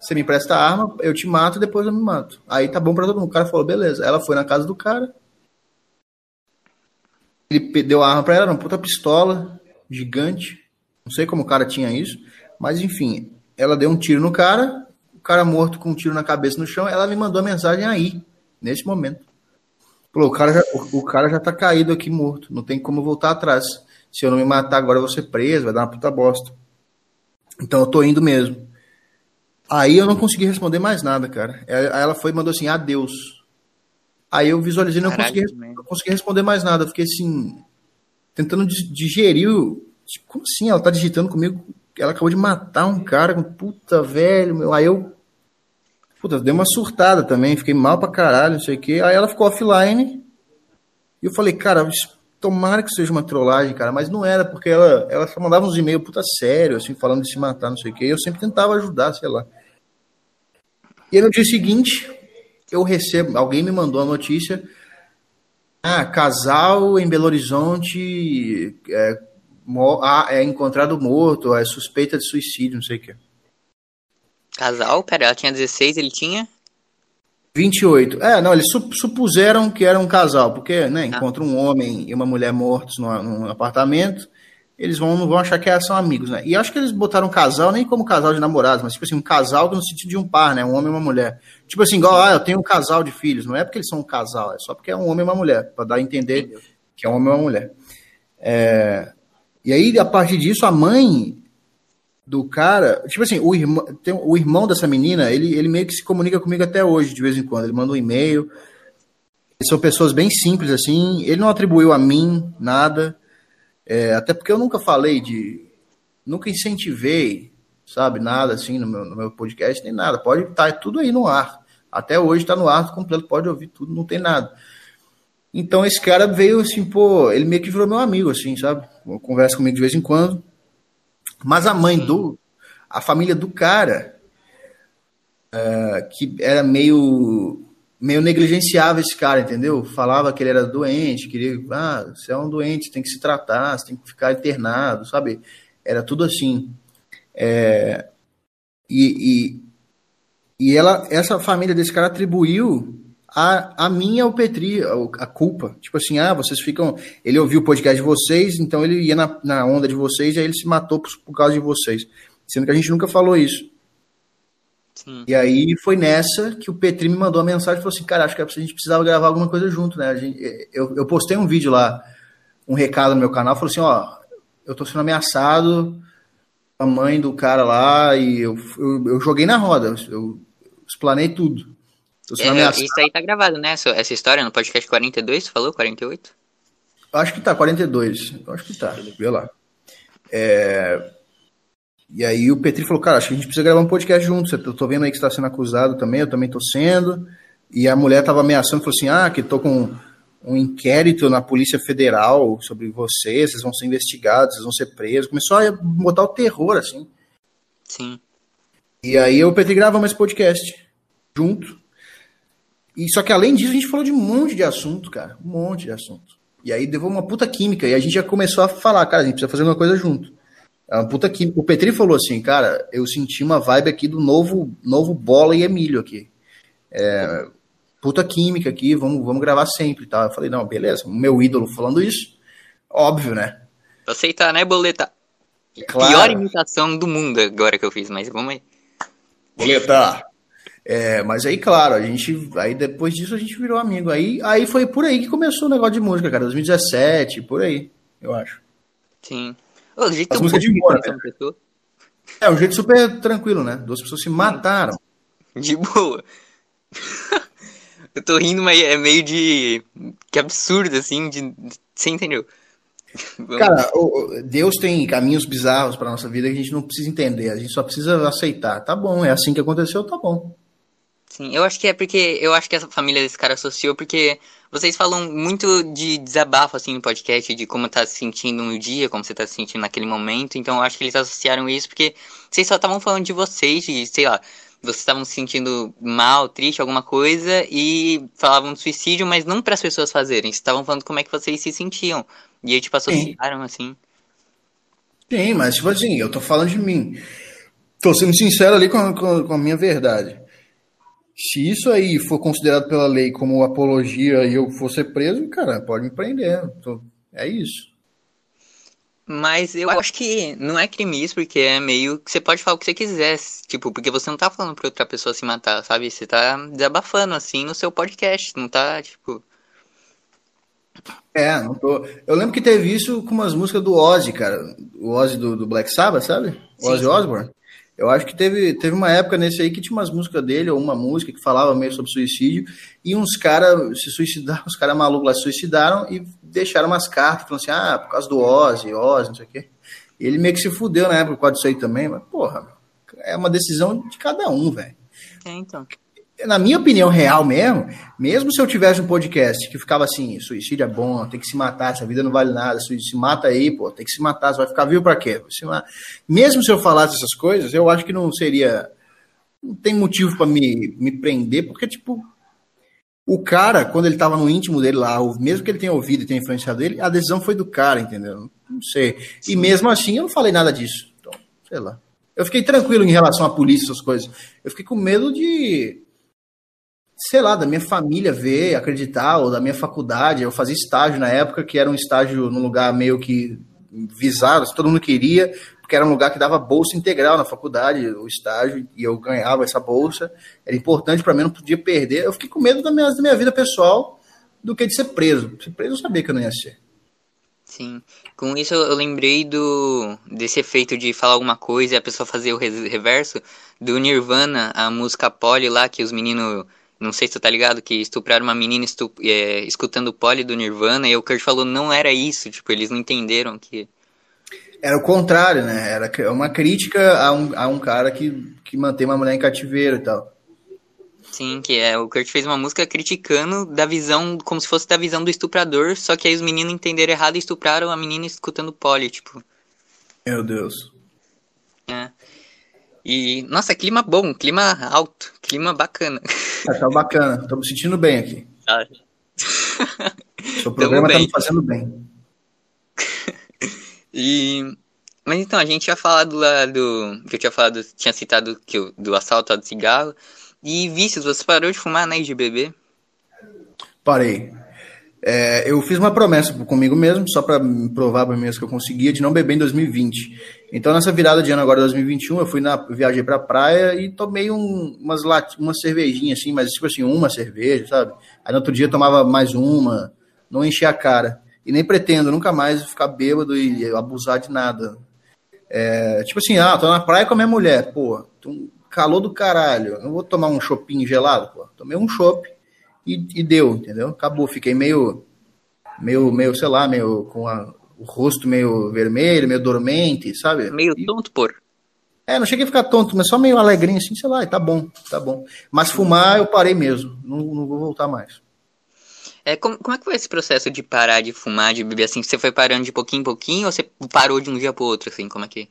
você me empresta a arma, eu te mato, depois eu me mato. Aí tá bom pra todo mundo. O cara falou, beleza. Ela foi na casa do cara. Ele deu a arma pra ela, uma puta pistola gigante. Não sei como o cara tinha isso, mas enfim, ela deu um tiro no cara, o cara morto com um tiro na cabeça no chão, ela me mandou a mensagem aí, nesse momento. Falou, o cara já, o, o cara já tá caído aqui morto, não tem como voltar atrás. Se eu não me matar agora, eu vou ser preso, vai dar uma puta bosta. Então eu tô indo mesmo. Aí eu não consegui responder mais nada, cara. Aí ela foi e mandou assim, adeus. Aí eu visualizei e não consegui, não consegui responder mais nada. Eu fiquei assim, tentando digerir. Tipo, como assim? Ela tá digitando comigo. Ela acabou de matar um cara puta velho. Meu. Aí eu. Puta, dei uma surtada também. Fiquei mal pra caralho, não sei o quê. Aí ela ficou offline. E eu falei, cara, tomara que seja uma trollagem, cara. Mas não era, porque ela, ela só mandava uns e-mails puta sério, assim, falando de se matar, não sei o quê. Eu sempre tentava ajudar, sei lá. E aí no dia seguinte, eu recebo. Alguém me mandou a notícia ah, casal em Belo Horizonte é, ah, é encontrado morto, é suspeita de suicídio, não sei o que. Casal? Pera, ela tinha 16, ele tinha? 28. É, não, eles supuseram que era um casal, porque, né, ah. encontra um homem e uma mulher mortos no, num apartamento, eles vão, não vão achar que são amigos, né? E acho que eles botaram casal nem como casal de namorados, mas tipo assim, um casal no sentido de um par, né? Um homem e uma mulher. Tipo assim, igual, ah, eu tenho um casal de filhos. Não é porque eles são um casal, é só porque é um homem e uma mulher, para dar a entender que é um homem e uma mulher. É... E aí, a partir disso, a mãe do cara, tipo assim, o irmão, tem, o irmão dessa menina, ele, ele meio que se comunica comigo até hoje, de vez em quando. Ele manda um e-mail. São pessoas bem simples, assim. Ele não atribuiu a mim nada. É, até porque eu nunca falei de. Nunca incentivei, sabe, nada assim no meu, no meu podcast, nem nada. Pode estar tá tudo aí no ar. Até hoje está no ar completo, pode ouvir tudo, não tem nada. Então esse cara veio assim, pô, ele meio que virou meu amigo, assim, sabe? Conversa comigo de vez em quando. Mas a mãe do. A família do cara, uh, que era meio meio negligenciava esse cara, entendeu? Falava que ele era doente, queria, ah, você é um doente, tem que se tratar, você tem que ficar internado, sabe? Era tudo assim. É, e, e, e ela, essa família desse cara atribuiu a, a mim e ao Petri a, a, culpa. Tipo assim, ah, vocês ficam. Ele ouviu o podcast de vocês, então ele ia na, na onda de vocês e aí ele se matou por, por causa de vocês. Sendo que a gente nunca falou isso. Sim. E aí foi nessa que o Petri me mandou uma mensagem e falou assim: cara, acho que a gente precisava gravar alguma coisa junto, né? Gente, eu, eu postei um vídeo lá, um recado no meu canal, falou assim: ó, eu tô sendo ameaçado, a mãe do cara lá, e eu, eu, eu joguei na roda, eu explanei tudo. É, isso aí tá gravado, né? Essa, essa história no podcast 42, tu falou? 48? Acho que tá, 42. Acho que tá, vê lá. É, e aí o Petri falou, cara, acho que a gente precisa gravar um podcast junto. Eu tô vendo aí que você tá sendo acusado também, eu também tô sendo. E a mulher tava ameaçando, falou assim, ah, que tô com um inquérito na Polícia Federal sobre vocês, vocês vão ser investigados, vocês vão ser presos. Começou a botar o terror, assim. Sim. E aí eu, o Petri, gravamos esse podcast junto. E só que além disso, a gente falou de um monte de assunto, cara. Um monte de assunto. E aí deu uma puta química. E a gente já começou a falar, cara, a gente precisa fazer uma coisa junto. É uma puta que o Petri falou assim, cara, eu senti uma vibe aqui do novo, novo Bola e Emílio aqui. É, puta química aqui, vamos, vamos gravar sempre, tá? Eu falei, não, beleza, meu ídolo falando isso, óbvio, né? Aceitar, né, Boleta? Claro. Pior imitação do mundo agora que eu fiz, mas vamos aí. Boleta! É, mas aí, claro, a gente. Aí depois disso a gente virou amigo. Aí, aí foi por aí que começou o negócio de música, cara. 2017, por aí, eu acho. Sim. O jeito As músicas de boa, né? É, um jeito super tranquilo, né? Duas pessoas se mataram. De boa. [laughs] Eu tô rindo, mas é meio de. Que absurdo, assim, de. Você entendeu? [laughs] Cara, Deus tem caminhos bizarros pra nossa vida que a gente não precisa entender, a gente só precisa aceitar. Tá bom, é assim que aconteceu, tá bom. Sim, eu acho que é porque. Eu acho que essa família desse cara associou porque vocês falam muito de desabafo, assim, no podcast, de como tá se sentindo no dia, como você tá se sentindo naquele momento. Então eu acho que eles associaram isso porque vocês só estavam falando de vocês, de, sei lá, vocês estavam se sentindo mal, triste, alguma coisa, e falavam de suicídio, mas não para as pessoas fazerem. Estavam falando como é que vocês se sentiam. E aí, tipo, associaram, Sim. assim. Sim, mas, tipo assim, eu tô falando de mim Tô sendo sincero ali com, com, com a minha verdade. Se isso aí for considerado pela lei como apologia e eu for ser preso, cara, pode me prender. É isso. Mas eu acho que não é crime isso, porque é meio que você pode falar o que você quiser. Tipo, porque você não tá falando pra outra pessoa se matar, sabe? Você tá desabafando assim no seu podcast, não tá, tipo. É, não tô. Eu lembro que teve isso com umas músicas do Ozzy, cara. O Ozzy do, do Black Sabbath, sabe? O Ozzy Osbourne. Eu acho que teve, teve uma época nesse aí que tinha umas músicas dele, ou uma música que falava meio sobre suicídio, e uns caras se suicidaram, [laughs] os caras malucos lá se suicidaram e deixaram umas cartas falando assim, ah, por causa do Ozzy, Ozzy, não sei o quê. E ele meio que se fudeu na época por causa disso aí também, mas, porra, é uma decisão de cada um, velho. É, então na minha opinião real mesmo, mesmo se eu tivesse um podcast que ficava assim, suicídio é bom, tem que se matar, essa vida não vale nada, se mata aí, pô, tem que se matar, você vai ficar vivo para quê? Mesmo se eu falasse essas coisas, eu acho que não seria não tem motivo para me, me prender, porque tipo o cara, quando ele tava no íntimo dele lá, mesmo que ele tenha ouvido e tenha influenciado ele, a decisão foi do cara, entendeu? Não sei. E mesmo assim, eu não falei nada disso. Então, sei lá. Eu fiquei tranquilo em relação à polícia, essas coisas. Eu fiquei com medo de sei lá, da minha família ver, acreditar, ou da minha faculdade. Eu fazia estágio na época, que era um estágio num lugar meio que visado, todo mundo queria, porque era um lugar que dava bolsa integral na faculdade, o estágio, e eu ganhava essa bolsa. Era importante para mim, não podia perder. Eu fiquei com medo da minha, da minha vida pessoal do que de ser preso. Ser preso eu sabia que eu não ia ser. Sim. Com isso eu lembrei do desse efeito de falar alguma coisa e a pessoa fazer o reverso do Nirvana, a música Polly lá que os meninos não sei se tu tá ligado, que estupraram uma menina é, escutando o pole do Nirvana e o Kurt falou não era isso, tipo, eles não entenderam que. Era o contrário, né? Era uma crítica a um, a um cara que, que mantém uma mulher em cativeiro e tal. Sim, que é. O Kurt fez uma música criticando da visão, como se fosse da visão do estuprador, só que aí os meninos entenderam errado e estupraram a menina escutando pole, tipo. Meu Deus. É. E, nossa, clima bom, clima alto, clima bacana. [laughs] Ah, tá bacana, tô me sentindo bem aqui. Ah. [laughs] Seu programa tá me fazendo bem. [laughs] e, mas então, a gente tinha falado lá do. Que eu tinha falado, tinha citado que eu, do assalto ao cigarro. E vícios, você parou de fumar, né? De beber? Parei. É, eu fiz uma promessa comigo mesmo, só para provar para mim que eu conseguia, de não beber em 2020. Então, nessa virada de ano agora, 2021, eu fui na, viajei pra praia e tomei um, umas uma cervejinha assim, mas tipo assim, uma cerveja, sabe? Aí no outro dia tomava mais uma, não enchi a cara. E nem pretendo nunca mais ficar bêbado e abusar de nada. É, tipo assim, ah, tô na praia com a minha mulher, pô, calor do caralho, não vou tomar um chopinho gelado, pô. Tomei um chopp e, e deu, entendeu? Acabou, fiquei meio, meio, meio, sei lá, meio com a, o rosto meio vermelho, meio dormente, sabe? Meio tonto, por. É, não cheguei a ficar tonto, mas só meio alegrinho assim, sei lá, e tá bom, tá bom. Mas fumar eu parei mesmo, não, não vou voltar mais. É, como, como é que foi esse processo de parar de fumar, de beber assim? Você foi parando de pouquinho em pouquinho ou você parou de um dia pro outro, assim, como é que?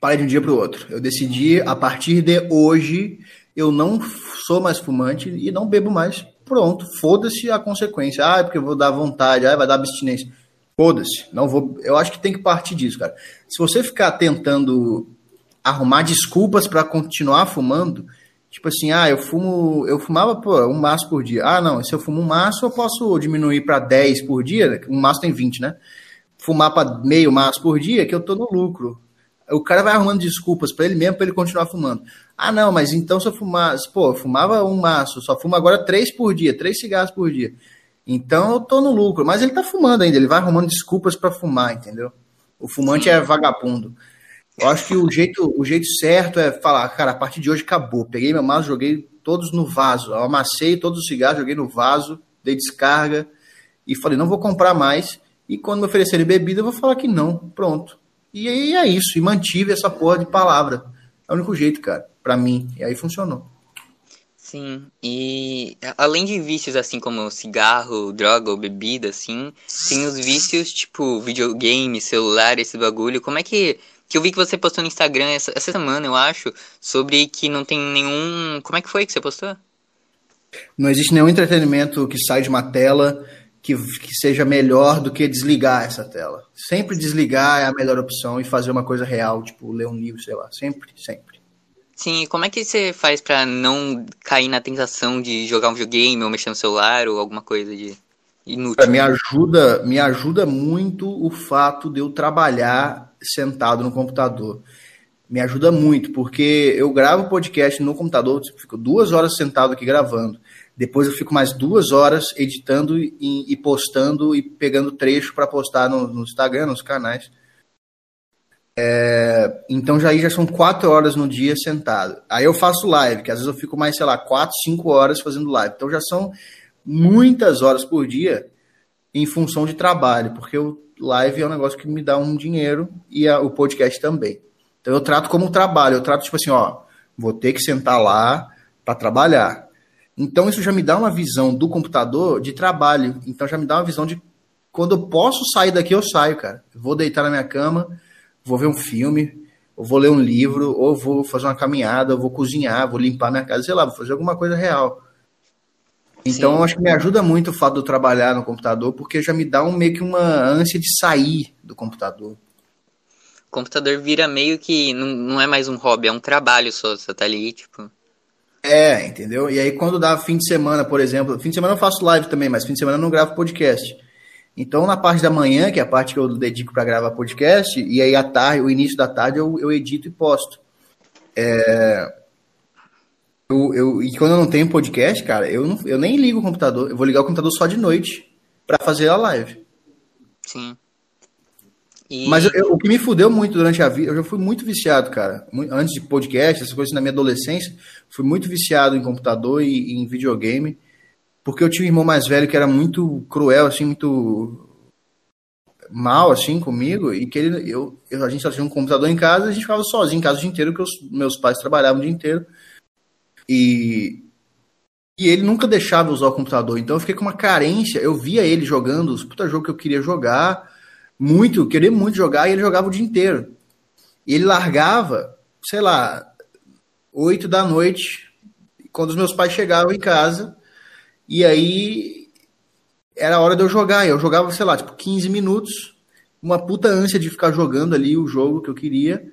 Parei de um dia pro outro. Eu decidi, a partir de hoje, eu não sou mais fumante e não bebo mais. Pronto, foda-se a consequência. Ah, é porque eu vou dar vontade, ah, vai dar abstinência. Foda-se, não vou. Eu acho que tem que partir disso, cara. Se você ficar tentando arrumar desculpas para continuar fumando, tipo assim, ah, eu fumo, eu fumava pô, um maço por dia. Ah, não, se eu fumo um maço, eu posso diminuir para 10 por dia. Um maço tem 20, né? Fumar para meio maço por dia, que eu tô no lucro. O cara vai arrumando desculpas para ele mesmo para ele continuar fumando. Ah, não, mas então se eu fumasse, pô, eu fumava um maço, só fumo agora três por dia, três cigarros por dia. Então eu tô no lucro, mas ele tá fumando ainda, ele vai arrumando desculpas para fumar, entendeu? O fumante é vagabundo. Eu acho que o jeito, o jeito certo é falar, cara, a partir de hoje acabou. Peguei meu maço, joguei todos no vaso. Eu amassei todos os cigarros, joguei no vaso, dei descarga e falei, não vou comprar mais. E quando me oferecerem bebida, eu vou falar que não. Pronto. E aí é isso. E mantive essa porra de palavra. É o único jeito, cara, para mim. E aí funcionou. Sim, e além de vícios assim como cigarro, droga ou bebida, assim, tem os vícios tipo videogame, celular, esse bagulho. Como é que. Que eu vi que você postou no Instagram essa, essa semana, eu acho, sobre que não tem nenhum. Como é que foi que você postou? Não existe nenhum entretenimento que sai de uma tela que, que seja melhor do que desligar essa tela. Sempre desligar é a melhor opção e fazer uma coisa real, tipo ler um livro, sei lá. Sempre, sempre. Sim, como é que você faz para não cair na tentação de jogar um videogame ou mexer no celular ou alguma coisa de inútil? Me ajuda, me ajuda muito o fato de eu trabalhar sentado no computador. Me ajuda muito, porque eu gravo podcast no computador, fico duas horas sentado aqui gravando. Depois eu fico mais duas horas editando e, e postando e pegando trecho para postar no, no Instagram, nos canais. É, então já aí já são quatro horas no dia sentado. Aí eu faço live, que às vezes eu fico mais, sei lá, quatro, cinco horas fazendo live. Então já são muitas horas por dia em função de trabalho, porque o live é um negócio que me dá um dinheiro e a, o podcast também. Então eu trato como trabalho, eu trato tipo assim, ó, vou ter que sentar lá para trabalhar. Então isso já me dá uma visão do computador de trabalho. Então já me dá uma visão de quando eu posso sair daqui, eu saio, cara. Vou deitar na minha cama, vou ver um filme, ou vou ler um livro, ou vou fazer uma caminhada, ou vou cozinhar, vou limpar minha casa, sei lá, vou fazer alguma coisa real. Então, Sim. eu acho que me ajuda muito o fato de eu trabalhar no computador, porque já me dá um, meio que uma ânsia de sair do computador. O computador vira meio que não, não é mais um hobby, é um trabalho só, você tá ali, tipo. É, entendeu? E aí, quando dá fim de semana, por exemplo, fim de semana eu faço live também, mas fim de semana eu não gravo podcast. Então, na parte da manhã, que é a parte que eu dedico para gravar podcast, e aí à tarde, o início da tarde, eu, eu edito e posto. É... Eu, eu, e quando eu não tenho podcast, cara, eu, não, eu nem ligo o computador. Eu vou ligar o computador só de noite para fazer a live. Sim. E... Mas eu, o que me fudeu muito durante a vida, eu já fui muito viciado, cara. Antes de podcast, essas coisas na minha adolescência, fui muito viciado em computador e, e em videogame porque eu tinha um irmão mais velho que era muito cruel, assim, muito mal, assim, comigo, e que ele, eu, eu a gente só tinha um computador em casa, a gente ficava sozinho em casa o dia inteiro, porque os meus pais trabalhavam o dia inteiro, e, e ele nunca deixava usar o computador, então eu fiquei com uma carência, eu via ele jogando os puta jogo que eu queria jogar, muito, queria muito jogar, e ele jogava o dia inteiro. E ele largava, sei lá, oito da noite, quando os meus pais chegavam em casa, e aí era a hora de eu jogar. Eu jogava, sei lá, tipo 15 minutos, uma puta ânsia de ficar jogando ali o jogo que eu queria.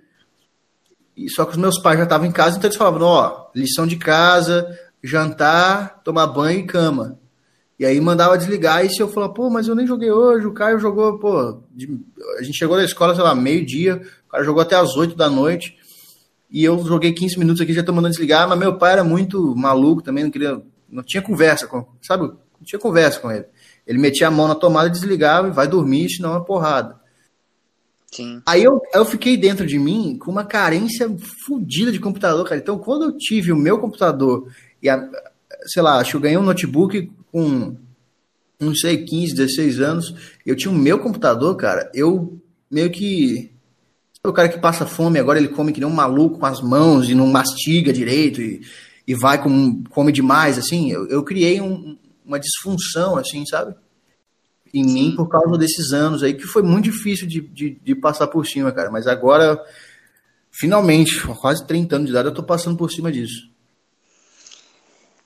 E só que os meus pais já estavam em casa, então eles falavam: ó, lição de casa, jantar, tomar banho e cama. E aí mandava desligar, e se eu falar, pô, mas eu nem joguei hoje, o Caio jogou, pô, de... a gente chegou na escola, sei lá, meio-dia, o cara jogou até as 8 da noite, e eu joguei 15 minutos aqui, já tô mandando desligar, mas meu pai era muito maluco também, não queria não tinha conversa com, sabe? Não tinha conversa com ele. Ele metia a mão na tomada, desligava e vai dormir, senão é uma porrada. Sim. Aí eu, eu fiquei dentro de mim com uma carência fodida de computador, cara. Então, quando eu tive o meu computador e, a, sei lá, acho que eu ganhei um notebook com, não sei, 15, 16 anos, eu tinha o meu computador, cara, eu meio que. O cara que passa fome, agora ele come que nem um maluco com as mãos e não mastiga direito. E, e vai com, come demais, assim, eu, eu criei um, uma disfunção, assim, sabe? Em Sim. mim por causa desses anos aí, que foi muito difícil de, de, de, passar por cima, cara. Mas agora, finalmente, quase 30 anos de idade, eu tô passando por cima disso.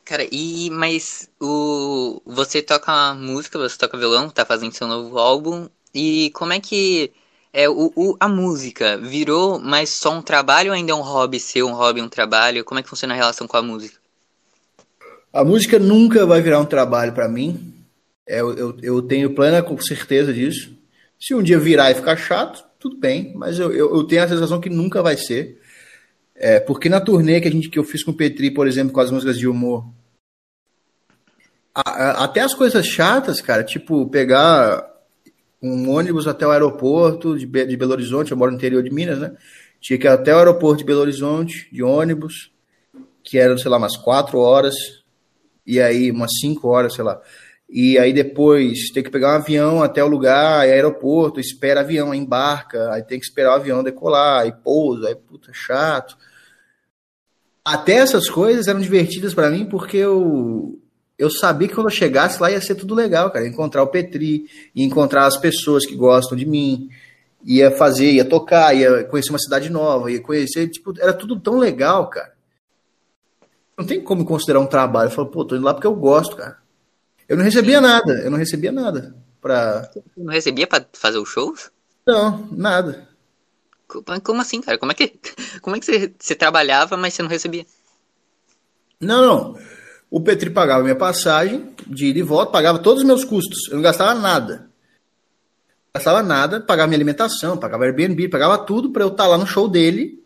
Cara, e mas o você toca música, você toca violão, tá fazendo seu novo álbum, e como é que é, o, o, a música virou mais só um trabalho ou ainda é um hobby seu, um hobby, um trabalho? Como é que funciona a relação com a música? A música nunca vai virar um trabalho para mim. É, eu, eu tenho plena certeza disso. Se um dia virar e ficar chato, tudo bem, mas eu, eu, eu tenho a sensação que nunca vai ser. É, porque na turnê que, a gente, que eu fiz com o Petri, por exemplo, com as músicas de humor, até as coisas chatas, cara, tipo pegar um ônibus até o aeroporto de, Belo Horizonte, eu moro no interior de Minas, né? Tinha que ir até o aeroporto de Belo Horizonte, de ônibus, que era, sei lá, umas quatro horas, e aí umas cinco horas, sei lá. E aí depois tem que pegar um avião até o lugar, aí aeroporto, espera avião, embarca, aí tem que esperar o avião decolar, aí pousa, aí puta, chato. Até essas coisas eram divertidas para mim porque eu eu sabia que quando eu chegasse lá ia ser tudo legal, cara. encontrar o Petri, ia encontrar as pessoas que gostam de mim, ia fazer, ia tocar, ia conhecer uma cidade nova, ia conhecer, tipo, era tudo tão legal, cara. Não tem como considerar um trabalho. Eu falo, pô, tô indo lá porque eu gosto, cara. Eu não recebia nada, eu não recebia nada. Pra... Você não recebia para fazer os shows? Não, nada. Como assim, cara? Como é que, [laughs] como é que você, você trabalhava, mas você não recebia? Não, não. O Petri pagava minha passagem de ida e volta, pagava todos os meus custos. Eu não gastava nada. Gastava nada, pagava minha alimentação, pagava Airbnb, pagava tudo para eu estar tá lá no show dele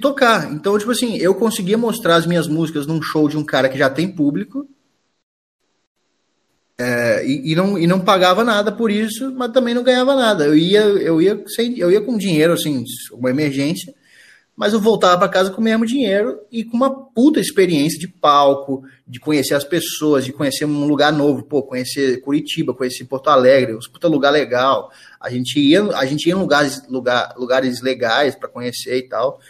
tocar. Então, tipo assim, eu conseguia mostrar as minhas músicas num show de um cara que já tem público é, e, e, não, e não pagava nada por isso, mas também não ganhava nada. Eu ia, eu ia, sem, eu ia com dinheiro, assim, uma emergência, mas eu voltava para casa com o mesmo dinheiro e com uma puta experiência de palco, de conhecer as pessoas, de conhecer um lugar novo, pô, conhecer Curitiba, conhecer Porto Alegre, um puta lugar legal. A gente ia, a gente ia em lugares, lugar, lugares legais para conhecer e tal.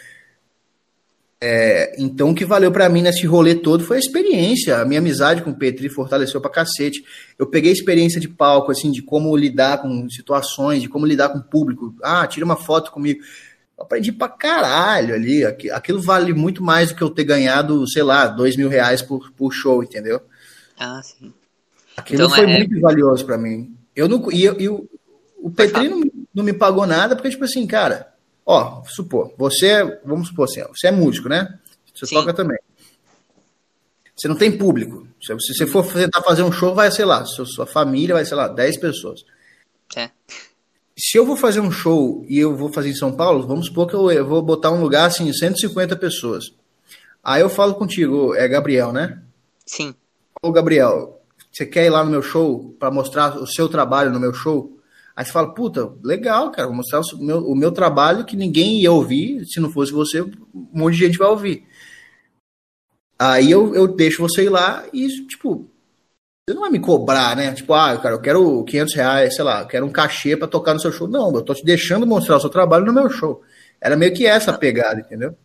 É, então, o que valeu para mim nesse rolê todo foi a experiência. A minha amizade com o Petri fortaleceu pra cacete. Eu peguei experiência de palco, assim, de como lidar com situações, de como lidar com o público. Ah, tira uma foto comigo. Aprendi pra caralho ali. Aquilo vale muito mais do que eu ter ganhado, sei lá, dois mil reais por, por show, entendeu? Ah, sim. Aquilo então, foi é... muito valioso para mim. Eu não, e, eu, e o, o Petri não, não me pagou nada, porque, tipo assim, cara Ó, supor, você, vamos supor assim, você é músico, né? Você Sim. toca também. Você não tem público. Se você for tentar fazer um show, vai, sei lá, sua família vai, sei lá, 10 pessoas. É. Se eu vou fazer um show e eu vou fazer em São Paulo, vamos supor que eu, eu vou botar um lugar assim, 150 pessoas. Aí eu falo contigo, é Gabriel, né? Sim. Ô, Gabriel, você quer ir lá no meu show para mostrar o seu trabalho no meu show? Aí você fala, puta, legal, cara, vou mostrar o meu, o meu trabalho que ninguém ia ouvir, se não fosse você, um monte de gente vai ouvir. Aí eu, eu deixo você ir lá e, tipo, você não vai me cobrar, né? Tipo, ah, cara, eu quero 500 reais, sei lá, eu quero um cachê para tocar no seu show. Não, eu tô te deixando mostrar o seu trabalho no meu show. Era meio que essa a pegada, entendeu?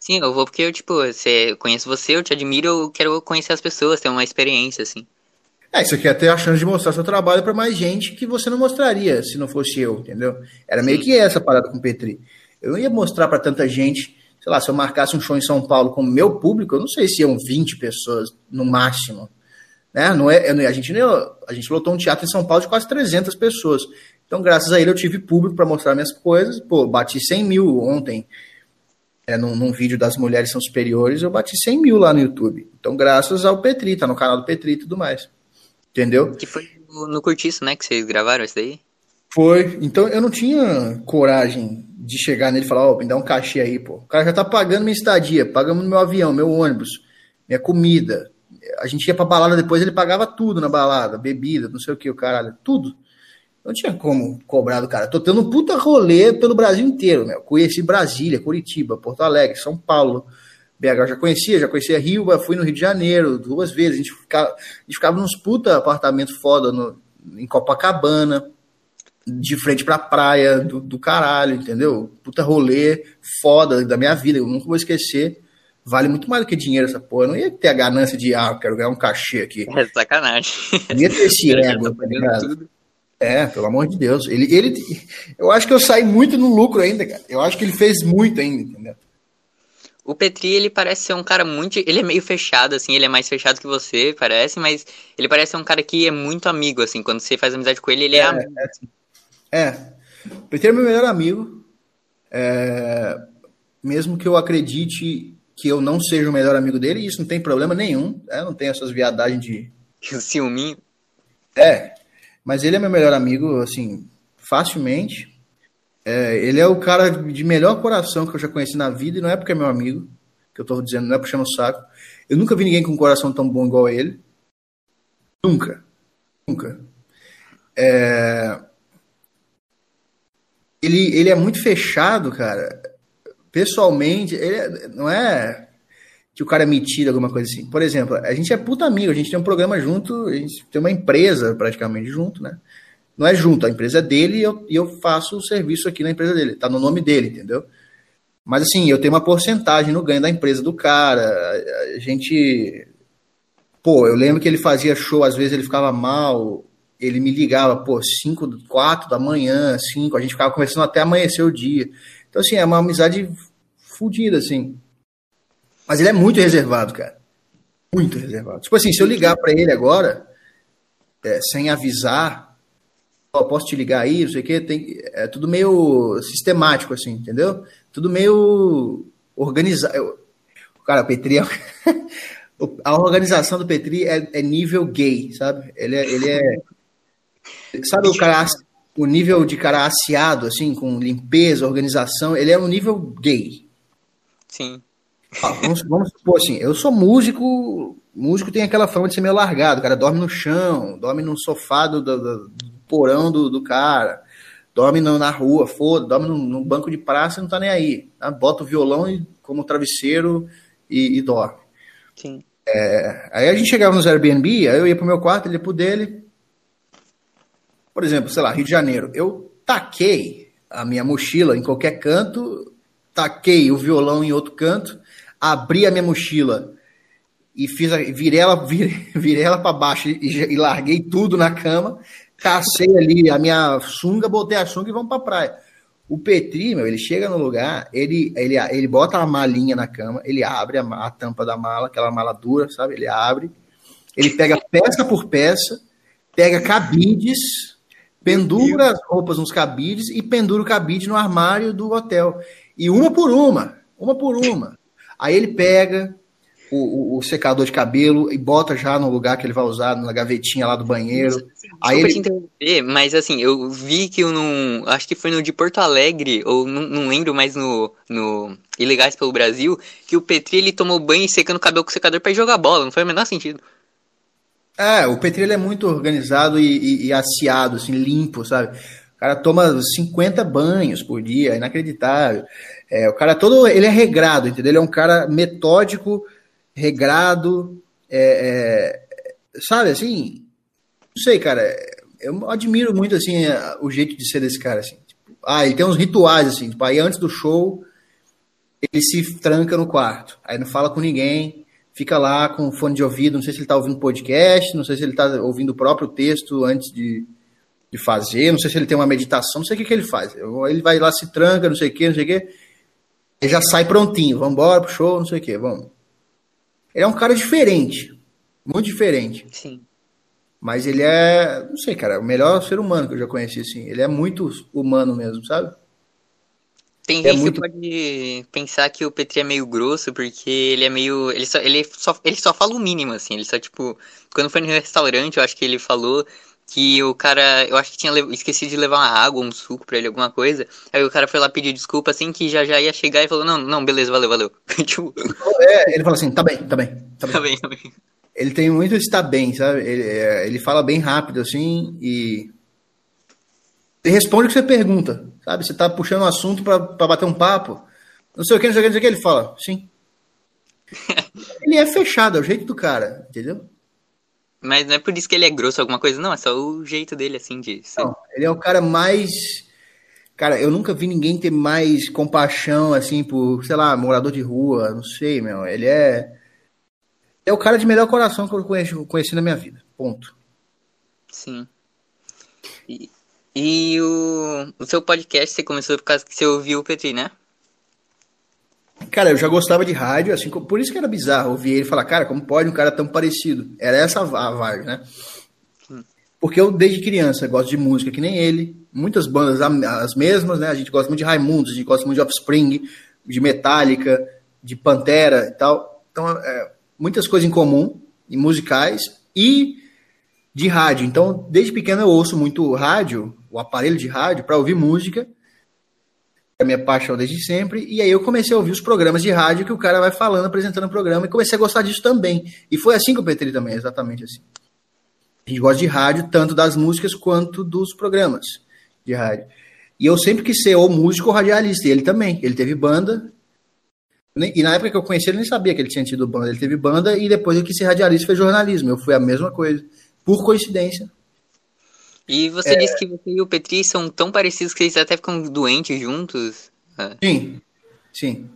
Sim, eu vou porque eu, tipo, você, conheço você, eu te admiro, eu quero conhecer as pessoas, ter uma experiência, assim. É, você quer ter a chance de mostrar seu trabalho para mais gente que você não mostraria se não fosse eu, entendeu? Era meio que essa parada com o Petri. Eu não ia mostrar para tanta gente, sei lá, se eu marcasse um show em São Paulo com o meu público, eu não sei se iam 20 pessoas no máximo. Né? Não é, a, gente, a gente lotou um teatro em São Paulo de quase 300 pessoas. Então, graças a ele, eu tive público para mostrar minhas coisas. Pô, bati 100 mil ontem. É, num, num, vídeo das Mulheres São Superiores, eu bati 100 mil lá no YouTube. Então, graças ao Petri, tá no canal do Petri e tudo mais. Entendeu? Que foi no Curtiço, né, que vocês gravaram isso daí? Foi. Então eu não tinha coragem de chegar nele e falar, ó, oh, me dá um cachê aí, pô. O cara já tá pagando minha estadia, pagando meu avião, meu ônibus, minha comida. A gente ia pra balada depois, ele pagava tudo na balada, bebida, não sei o que, o caralho, tudo. Não tinha como cobrar do cara. Tô tendo um puta rolê pelo Brasil inteiro, meu. Conheci Brasília, Curitiba, Porto Alegre, São Paulo, BH eu já conhecia, já conhecia Rio, fui no Rio de Janeiro duas vezes. A gente ficava, a gente ficava nos puta apartamentos foda no, em Copacabana, de frente pra praia do, do caralho, entendeu? Puta rolê foda da minha vida, eu nunca vou esquecer. Vale muito mais do que dinheiro essa porra. Eu não ia ter a ganância de, ah, eu quero ganhar um cachê aqui. É sacanagem. Não ia ter esse [laughs] ego, tá ligado? É, pelo amor de Deus. Ele, ele, eu acho que eu saí muito no lucro ainda, cara. Eu acho que ele fez muito ainda, entendeu? O Petri, ele parece ser um cara muito. Ele é meio fechado, assim, ele é mais fechado que você, parece, mas ele parece ser um cara que é muito amigo, assim. Quando você faz amizade com ele, ele é, é amigo. É, é. O Petri é meu melhor amigo. É... Mesmo que eu acredite que eu não seja o melhor amigo dele, isso não tem problema nenhum. Né? Não tem essas viadagens de. Ciúminho. É. Mas ele é meu melhor amigo, assim, facilmente. É, ele é o cara de melhor coração que eu já conheci na vida, e não é porque é meu amigo, que eu tô dizendo, não é puxando o saco. Eu nunca vi ninguém com um coração tão bom igual ele. Nunca. Nunca. É... Ele, ele é muito fechado, cara. Pessoalmente, ele é, não é que o cara é metido, alguma coisa assim. Por exemplo, a gente é puta amigo, a gente tem um programa junto, a gente tem uma empresa praticamente junto, né? não é junto, a empresa é dele e eu, eu faço o serviço aqui na empresa dele, tá no nome dele, entendeu? Mas assim, eu tenho uma porcentagem no ganho da empresa do cara. A gente. Pô, eu lembro que ele fazia show, às vezes ele ficava mal, ele me ligava, pô, 5, 4 da manhã, 5, a gente ficava conversando até amanhecer o dia. Então, assim, é uma amizade fodida, assim. Mas ele é muito reservado, cara. Muito reservado. Tipo assim, se eu ligar para ele agora, é, sem avisar, posso te ligar aí, não sei o quê, tem, é tudo meio sistemático, assim, entendeu? Tudo meio organizado. Cara, o Petri é... [laughs] A organização do Petri é, é, nível gay, sabe? Ele é, ele é. Sabe o cara, o nível de cara aciado, assim, com limpeza, organização, ele é um nível gay. Sim. Ah, vamos, vamos supor assim, eu sou músico, músico tem aquela fama de ser meio largado, o cara dorme no chão, dorme no sofá do, do, do porão do, do, cara, dorme no, na rua, foda, dorme no, no, banco de praça e não tá nem aí. Tá? Bota o violão e, como travesseiro e, e dorme. Sim. É, aí a gente chegava nos Airbnb, aí eu ia pro meu quarto, ele ia pro dele. Por exemplo, sei lá, Rio de Janeiro. Eu taquei a minha mochila em qualquer canto, taquei o violão em outro canto, abri a minha mochila e fiz a, virei ela, [laughs] virei, virei ela para baixo e, e, larguei tudo na cama, cacei ali a minha sunga, botei a sunga e vamos pra praia. O Petri, meu, ele chega no lugar, ele, ele, ele bota a malinha na cama, ele abre a, a tampa da mala, aquela mala dura, sabe? Ele abre, ele pega peça por peça, pega cabides, pendura as roupas nos cabides e pendura o cabide no armário do hotel. E uma por uma, uma por uma. Aí ele pega, o, o, o, secador de cabelo e bota já no lugar que ele vai usar, na gavetinha lá do banheiro. Aí ele... te interromper, mas assim, eu vi que eu não. Acho que foi no de Porto Alegre, ou não, não lembro mais no, no Ilegais pelo Brasil, que o Petri ele tomou banho secando o cabelo com o secador para jogar bola. Não foi o menor sentido. É, o Petri é muito organizado e, e, e aciado, assim, limpo, sabe? O cara toma 50 banhos por dia, é inacreditável. É, o cara todo, ele é regrado, entendeu? Ele é um cara metódico, regrado, é, é, sabe, assim, não sei, cara, eu admiro muito, assim, o jeito de ser desse cara, assim. Tipo, ah, ele tem uns rituais, assim, tipo, aí antes do show, ele se tranca no quarto, aí não fala com ninguém, fica lá com fone de ouvido, não sei se ele está ouvindo podcast, não sei se ele está ouvindo o próprio texto antes de, de fazer, não sei se ele tem uma meditação, não sei o que, que ele faz. Ele vai lá, se tranca, não sei o que, não sei o que, ele já sai prontinho, vamos embora pro show, não sei o que, vamos. Ele é um cara diferente. Muito diferente. Sim. Mas ele é, não sei, cara, o melhor ser humano que eu já conheci, assim. Ele é muito humano mesmo, sabe? Tem é gente muito... que pode pensar que o Petri é meio grosso, porque ele é meio. Ele só, ele, só, ele só fala o mínimo, assim. Ele só, tipo. Quando foi no restaurante, eu acho que ele falou que o cara, eu acho que tinha esquecido de levar uma água, um suco pra ele, alguma coisa. Aí o cara foi lá pedir desculpa, assim, que já já ia chegar e falou, não, não, beleza, valeu, valeu. [laughs] tipo... É, ele fala assim, tá bem, tá bem, tá bem. Tá bem, tá bem. Ele tem muito está bem, sabe? Ele, é, ele fala bem rápido, assim, e... Ele responde o que você pergunta, sabe? Você tá puxando um assunto pra bater um papo, não sei o que, não sei o que, não sei o que, ele fala, sim. [laughs] ele é fechado, é o jeito do cara, entendeu? Mas não é por isso que ele é grosso alguma coisa, não, é só o jeito dele, assim, de. Não, ele é o cara mais. Cara, eu nunca vi ninguém ter mais compaixão, assim, por, sei lá, morador de rua, não sei, meu. Ele é. É o cara de melhor coração que eu conheci, conheci na minha vida. Ponto. Sim. E, e o, o seu podcast você começou por causa que você ouviu o Petri, né? Cara, eu já gostava de rádio, assim, por isso que era bizarro ouvir ele falar, cara, como pode um cara tão parecido? Era essa a vibe, né? Porque eu, desde criança, gosto de música que nem ele, muitas bandas as mesmas, né? A gente gosta muito de Raimundos, a gente gosta muito de Offspring, de Metallica, de Pantera e tal. Então, é, muitas coisas em comum, em musicais e de rádio. Então, desde pequeno eu ouço muito rádio, o aparelho de rádio, para ouvir música a minha paixão desde sempre, e aí eu comecei a ouvir os programas de rádio que o cara vai falando, apresentando o programa, e comecei a gostar disso também. E foi assim com o Petri também, exatamente assim. A gente gosta de rádio, tanto das músicas quanto dos programas de rádio. E eu sempre quis ser ou músico ou radialista, e ele também. Ele teve banda, e na época que eu conheci ele, nem sabia que ele tinha tido banda. Ele teve banda, e depois ele quis ser radialista e fez jornalismo. Eu fui a mesma coisa, por coincidência. E você é... disse que você e o Petri são tão parecidos que eles até ficam doentes juntos. É. Sim, sim.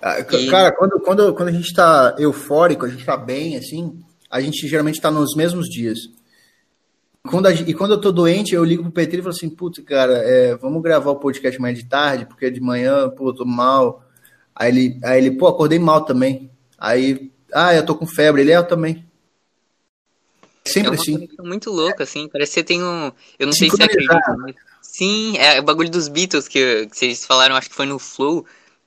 Ah, e... Cara, quando, quando, quando a gente tá eufórico, a gente tá bem, assim, a gente geralmente tá nos mesmos dias. Quando a, e quando eu tô doente, eu ligo pro Petri e falo assim, putz, cara, é, vamos gravar o podcast amanhã de tarde, porque de manhã, pô, eu tô mal. Aí ele, aí ele, pô, acordei mal também. Aí, ah, eu tô com febre. Ele, é, eu também. Sempre é uma assim. conexão muito louca, assim. Parece que você tem um. Eu não sei se acredita, mas. Sim, é o bagulho dos Beatles que, que vocês falaram, acho que foi no Flow,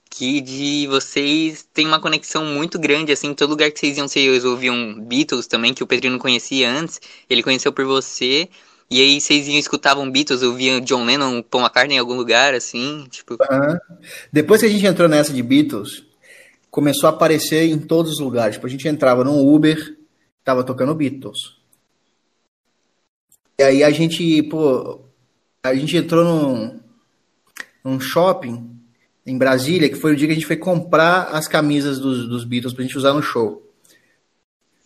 que de vocês tem uma conexão muito grande, assim, em todo lugar que vocês iam, vocês ouviam Beatles também, que o Pedrinho não conhecia antes, ele conheceu por você, e aí vocês iam escutavam Beatles, ouviam John Lennon, Paul McCartney em algum lugar, assim, tipo... Aham. Depois que a gente entrou nessa de Beatles, começou a aparecer em todos os lugares. Tipo, a gente entrava num Uber, tava tocando Beatles. E aí a gente, pô, a gente entrou num, num shopping em Brasília, que foi o dia que a gente foi comprar as camisas dos, dos Beatles pra gente usar no show.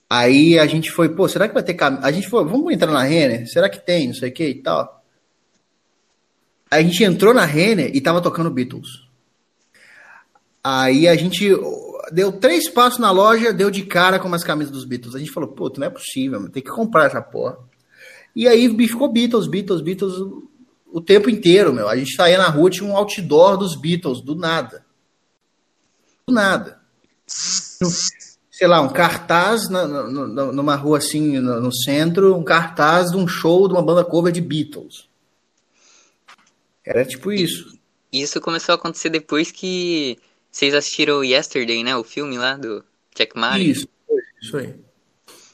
Aí a gente foi, pô, será que vai ter camisa? A gente foi, vamos entrar na Renner? Será que tem? Não sei o que e tal. Aí a gente entrou na Renner e tava tocando Beatles. Aí a gente deu três passos na loja, deu de cara com umas camisas dos Beatles. A gente falou, pô, não é possível, tem que comprar essa porra. E aí ficou Beatles, Beatles, Beatles o tempo inteiro, meu. A gente saía na rua, tinha um outdoor dos Beatles, do nada. Do nada. Sei lá, um cartaz na, na, numa rua assim, no, no, centro, um cartaz de um show de uma banda cover de Beatles. Era tipo isso. Isso começou a acontecer depois que vocês assistiram Yesterday, né? O filme lá do Jack Martin. Isso, isso aí.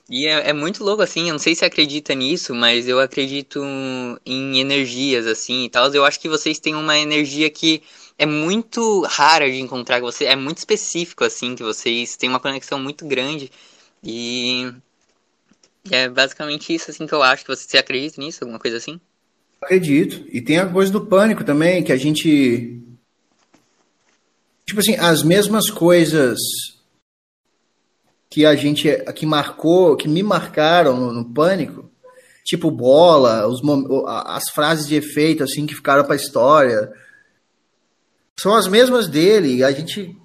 E é, é, muito louco, assim, eu não sei se acredita nisso, mas eu acredito em energias, assim, e tal. Eu acho que vocês têm uma energia que é muito rara de encontrar, você é muito específico, assim, que vocês têm uma conexão muito grande. E é basicamente isso, assim, que eu acho que você, você acredita nisso, alguma coisa assim? Acredito. E tem a coisa do pânico também, que a gente... Tipo assim, as mesmas coisas que a gente que marcou, que me marcaram no, no pânico, tipo bola, os, as frases de efeito assim que ficaram para a história, são as mesmas dele. A gente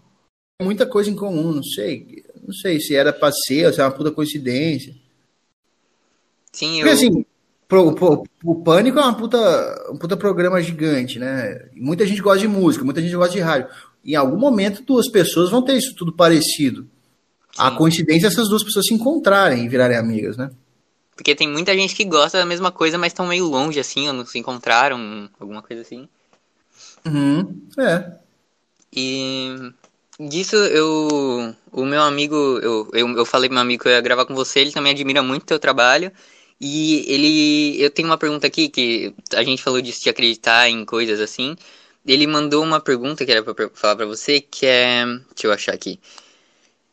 tem muita coisa em comum, não sei, não sei se era para ser, se é uma puta coincidência. Sim, Porque eu... assim, pro, pro, o Pânico é uma puta, um puta programa gigante, né? Muita gente gosta de música, muita gente gosta de rádio. Em algum momento, duas pessoas vão ter isso tudo parecido. A coincidência é essas duas pessoas se encontrarem e virarem amigas, né? Porque tem muita gente que gosta da mesma coisa, mas estão meio longe, assim, ou não se encontraram, alguma coisa assim. Uhum, é. E disso eu. O meu amigo, eu, eu, eu falei pro meu amigo que eu ia gravar com você, ele também admira muito o teu trabalho. E ele. Eu tenho uma pergunta aqui, que a gente falou disso de acreditar em coisas assim. Ele mandou uma pergunta que era pra falar pra você, que é. Deixa eu achar aqui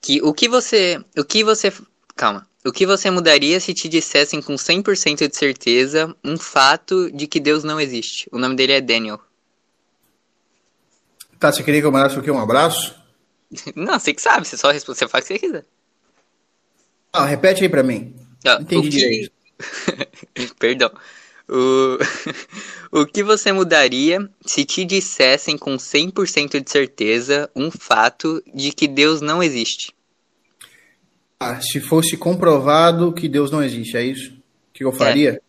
que o que você, o que você, calma, o que você mudaria se te dissessem com 100% de certeza um fato de que Deus não existe? O nome dele é Daniel. Tá, você queria que eu mandasse o quê? Um abraço? [laughs] Não, você que sabe, você só responde, você faz o que você quiser. Ah, repete aí pra mim. Ah, Entendi que... direito. [laughs] Perdão. O... [laughs] o que você mudaria se te dissessem com 100% de certeza um fato de que Deus não existe? Ah, se fosse comprovado que Deus não existe, é isso? O que eu faria? É.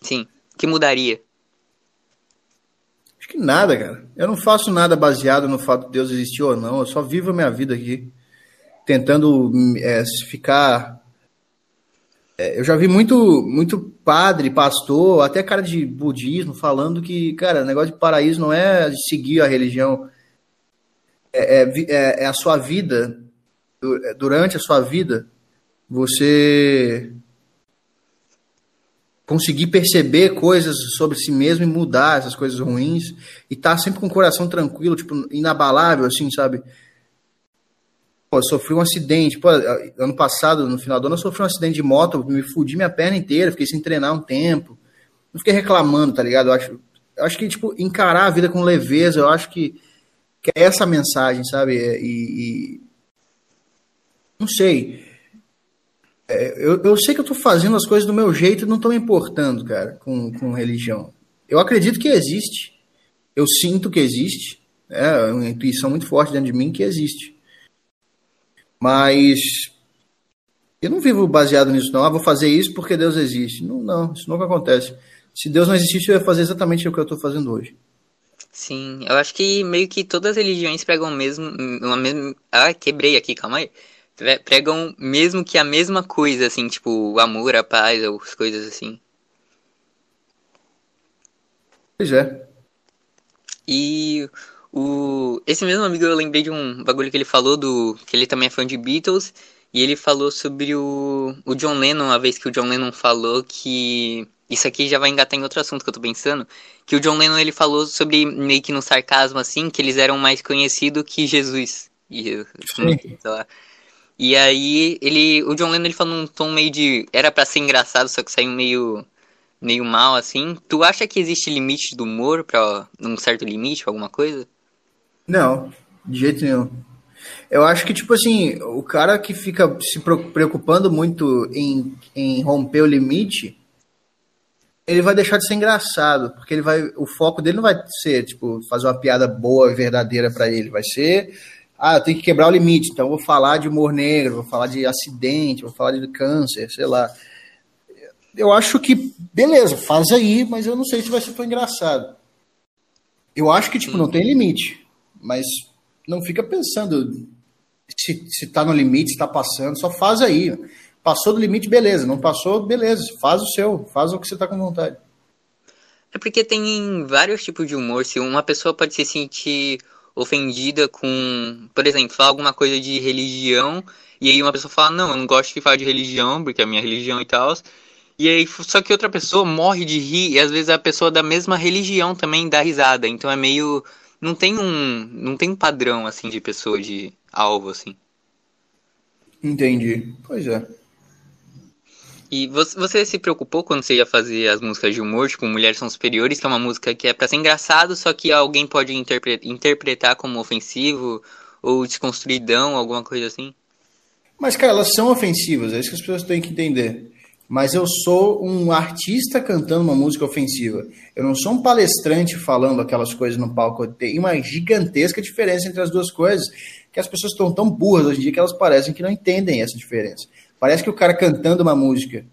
Sim. que mudaria? Acho que nada, cara. Eu não faço nada baseado no fato de Deus existir ou não. Eu só vivo a minha vida aqui. Tentando é, ficar eu já vi muito, muito padre, pastor, até cara de budismo falando que, cara, negócio de paraíso não é seguir a religião, é, é, é a sua vida, durante a sua vida, você conseguir perceber coisas sobre si mesmo e mudar essas coisas ruins e estar tá sempre com o coração tranquilo, tipo, inabalável, assim, sabe? Pô, sofri um acidente. Pô, ano passado, no final do ano, eu sofri um acidente de moto, me fudi minha perna inteira, fiquei sem treinar um tempo. Não fiquei reclamando, tá ligado? Eu acho, eu acho que, tipo, encarar a vida com leveza, eu acho que, que é essa a mensagem, sabe? E. e não sei. É, eu, eu sei que eu tô fazendo as coisas do meu jeito e não tô me importando, cara, com, com religião. Eu acredito que existe. Eu sinto que existe. É uma intuição muito forte dentro de mim que existe. Mas eu não vivo baseado nisso, não. Ah, vou fazer isso porque Deus existe. Não, não, isso nunca acontece. Se Deus não existisse, eu ia fazer exatamente o que eu estou fazendo hoje. Sim, eu acho que meio que todas as religiões pregam mesmo, uma mesma. Ah, quebrei aqui, calma aí. pregam mesmo que a mesma coisa, assim, tipo, o amor, a paz, ou as coisas assim. Pois é. E o esse mesmo amigo eu lembrei de um bagulho que ele falou do que ele também é fã de Beatles e ele falou sobre o, o John Lennon, uma vez que o John Lennon falou que isso aqui já vai engatar em outro assunto que eu tô pensando, que o John Lennon ele falou sobre meio que no sarcasmo assim, que eles eram mais conhecidos que Jesus. E, sei lá. E aí ele, o John Lennon ele falou num tom meio de era para ser engraçado, só que saiu meio meio mal assim. Tu acha que existe limite do humor para um certo limite, alguma coisa? Não, de jeito nenhum. Eu acho que, tipo assim, o cara que fica se preocupando muito em, em romper o limite, ele vai deixar de ser engraçado, porque ele vai, o foco dele não vai ser, tipo, fazer uma piada boa e verdadeira para ele, vai ser, ah, eu tenho que quebrar o limite, então vou falar de humor negro, vou falar de acidente, vou falar de câncer, sei lá. Eu acho que, beleza, faz aí, mas eu não sei se vai ser tão engraçado. Eu acho que, tipo, não tem limite, mas não fica pensando se, se tá no limite, se tá passando, só faz aí. Passou do limite, beleza. Não passou, beleza. Faz o seu, faz o que você tá com vontade. É porque tem vários tipos de humor. Se uma pessoa pode se sentir ofendida com, por exemplo, falar alguma coisa de religião, e aí uma pessoa fala, não, eu não gosto de falar de religião, porque é a minha religião e tal. E aí, só que outra pessoa morre de rir, e às vezes a pessoa da mesma religião também dá risada. Então é meio. Não tem um. Não tem um padrão assim de pessoa de alvo, assim. Entendi. Pois é. E você, se preocupou quando você ia fazer as músicas de humor, tipo Mulheres São Superiores, que é uma música que é pra ser engraçado, só que alguém pode interpre interpretar como ofensivo ou desconstruidão, alguma coisa assim? Mas, cara, elas são ofensivas, é isso que as pessoas têm que entender. Mas eu sou um artista cantando uma música ofensiva. Eu não sou um palestrante falando aquelas coisas no palco. Tem uma gigantesca diferença entre as duas coisas, que as pessoas estão tão burras hoje em dia que elas parecem que não entendem essa diferença. Parece que o cara cantando uma música,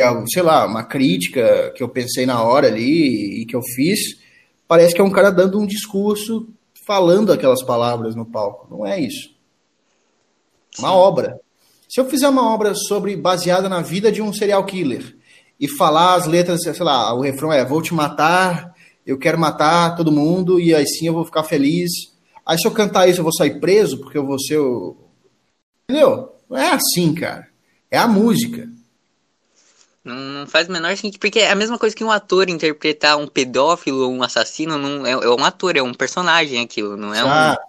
é sei lá, uma crítica que eu pensei na hora ali e que eu fiz, parece que é um cara dando um discurso falando aquelas palavras no palco. Não é isso. Uma obra. Se eu fizer uma obra sobre baseada na vida de um serial killer e falar as letras, sei lá, o refrão é vou te matar, eu quero matar todo mundo e assim eu vou ficar feliz. Aí se eu cantar isso eu vou sair preso porque eu vou ser o... Entendeu? Não é assim, cara. É a música. Não, não faz o menor sentido, porque é a mesma coisa que um ator interpretar um pedófilo ou um assassino, não é, é um ator, é um personagem aquilo, não é ah, um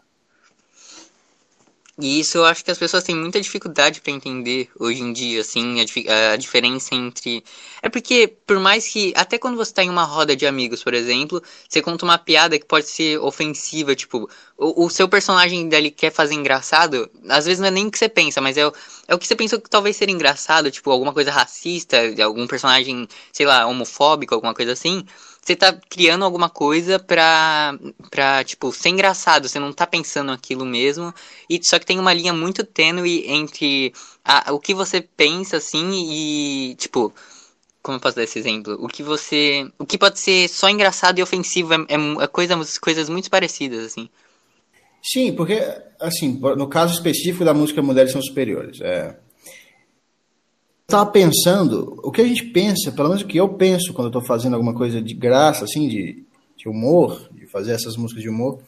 e isso eu acho que as pessoas têm muita dificuldade para entender hoje em dia, assim, a, a, diferença entre. É porque, por mais que. Até quando você tá em uma roda de amigos, por exemplo, você conta uma piada que pode ser ofensiva, tipo, o, o seu personagem dele quer fazer engraçado, às vezes não é nem o que você pensa, mas é o, é o que você pensou que talvez seria engraçado, tipo, alguma coisa racista, algum personagem, sei lá, homofóbico, alguma coisa assim você tá criando alguma coisa pra, pra, tipo, ser engraçado, você não tá pensando aquilo mesmo, e só que tem uma linha muito tênue entre a, o que você pensa, assim, e, tipo, como eu posso dar esse exemplo? O que você, o que pode ser só engraçado e ofensivo, é, é, é coisa, coisas muito parecidas, assim. Sim, porque, assim, no caso específico da música Mulheres São Superiores, é estava pensando, o que a gente pensa, pelo menos o que eu penso quando eu estou fazendo alguma coisa de graça, assim, de, de humor, de fazer essas músicas de humor.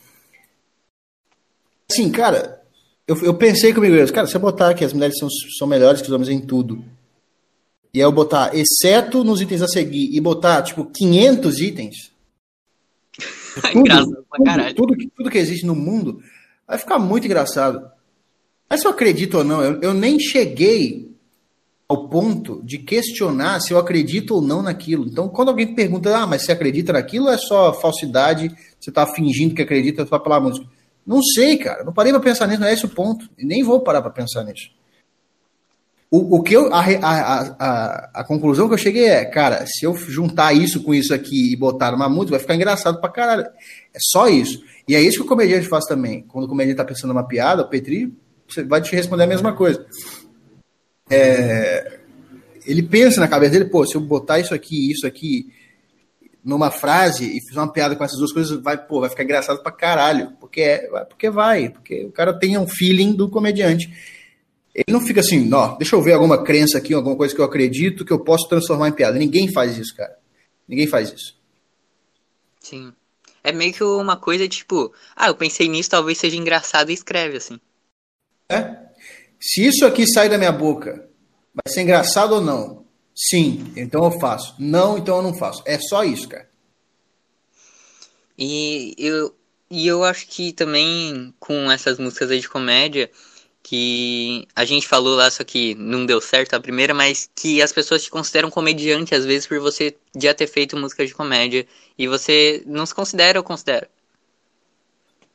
Assim, cara, eu, eu pensei comigo mesmo, cara, se eu botar que as mulheres são, são melhores que os homens em tudo, e aí eu botar, exceto nos itens a seguir, e botar, tipo, 500 itens. [laughs] tudo. Tudo, tudo, tudo, que existe no mundo, vai ficar muito engraçado. Mas se eu acredito ou não, eu, eu nem cheguei ao ponto de questionar se eu acredito ou não naquilo. Então, quando alguém pergunta, ah, mas você acredita naquilo é só falsidade, você está fingindo que acredita só pela música? Não sei, cara. Não parei para pensar nisso, não é esse o ponto. E nem vou parar para pensar nisso. O, o que eu, a, a, a, a, conclusão que eu cheguei é, cara, se eu juntar isso com isso aqui e botar uma música, vai ficar engraçado pra caralho. É só isso. E é isso que o comediante faz também. Quando o comediante tá pensando numa piada, o Petri vai te responder a mesma coisa é, ele pensa na cabeça dele, pô, se eu botar isso aqui, isso aqui numa frase e fizer uma piada com essas duas coisas, vai, pô, vai ficar engraçado pra caralho. Porque, é, porque vai, porque o cara tem um feeling do comediante. Ele não fica assim, não, deixa eu ver alguma crença aqui, alguma coisa que eu acredito que eu posso transformar em piada. Ninguém faz isso, cara. Ninguém faz isso. Sim. É meio que uma coisa tipo, ah, eu pensei nisso, talvez seja engraçado e escreve assim. É? Se isso aqui sair da minha boca, vai ser engraçado ou não? Sim, então eu faço. Não, então eu não faço. É só isso, cara. E eu, e eu acho que também com essas músicas aí de comédia, que a gente falou lá, só que não deu certo a primeira, mas que as pessoas te consideram comediante às vezes por você já ter feito música de comédia. E você não se considera ou considera?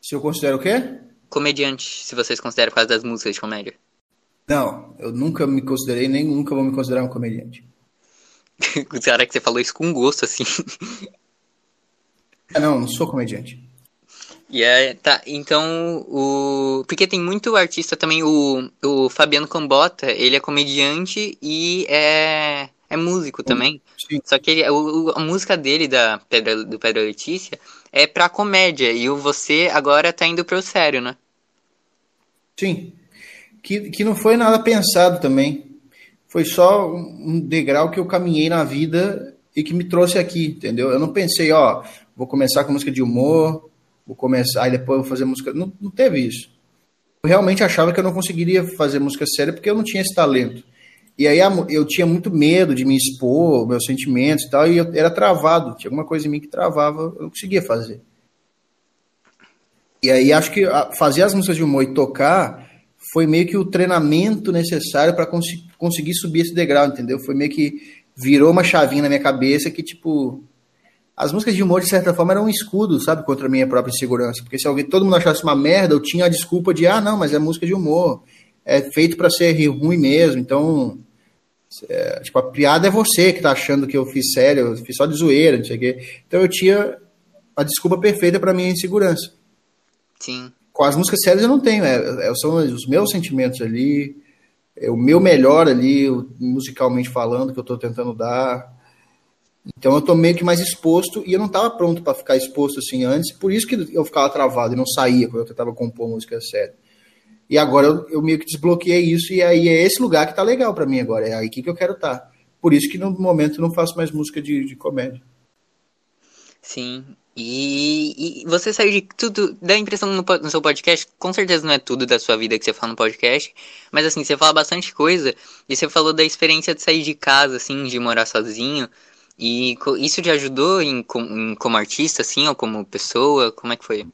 Se eu considero o quê? Comediante, se vocês consideram por causa das músicas de comédia. Não, eu nunca me considerei, nem nunca vou me considerar um comediante. [laughs] Será que você falou isso com gosto, assim? É, não, não sou comediante. E yeah, é, tá, então o. Porque tem muito artista também, o, o Fabiano Cambota, ele é comediante e é, é músico também. Sim. Só que ele, o, a música dele, da Pedra, do Pedra Letícia, é pra comédia. E o você agora tá indo pro sério, né? Sim. Que, que não foi nada pensado também. Foi só um degrau que eu caminhei na vida e que me trouxe aqui, entendeu? Eu não pensei, ó, vou começar com música de humor, vou começar, aí depois vou fazer música. Não, não teve isso. Eu realmente achava que eu não conseguiria fazer música séria porque eu não tinha esse talento. E aí eu tinha muito medo de me expor, meus sentimentos e tal, e eu era travado. Tinha alguma coisa em mim que travava, eu não conseguia fazer. E aí acho que fazer as músicas de humor e tocar foi meio que o treinamento necessário para cons conseguir subir esse degrau, entendeu? Foi meio que virou uma chavinha na minha cabeça que, tipo, as músicas de humor, de certa forma, eram um escudo, sabe, contra a minha própria insegurança. Porque se alguém, todo mundo achasse uma merda, eu tinha a desculpa de, ah, não, mas é música de humor. É feito para ser ruim mesmo. Então, é, tipo, a piada é você que tá achando que eu fiz sério, eu fiz só de zoeira, não sei o quê. Então eu tinha a desculpa perfeita para minha insegurança. Sim. Com as músicas sérias eu não tenho, é, é, são os meus sentimentos ali, é o meu melhor ali, musicalmente falando, que eu tô tentando dar. Então eu tô meio que mais exposto e eu não estava pronto para ficar exposto assim antes, por isso que eu ficava travado e não saía quando eu tentava compor música séria. E agora eu, eu, meio que desbloqueei isso e aí é esse lugar que tá legal para mim agora, é aí que eu quero estar. Tá. Por isso que no momento eu não faço mais música de, de comédia. Sim. E, e, você saiu de tudo, dá a impressão no, no, seu podcast, com certeza não é tudo da sua vida que você fala no podcast, mas assim, você fala bastante coisa, e você falou da experiência de sair de casa, assim, de morar sozinho, e isso te ajudou em, em, como artista, assim, ou como pessoa? Como é que foi?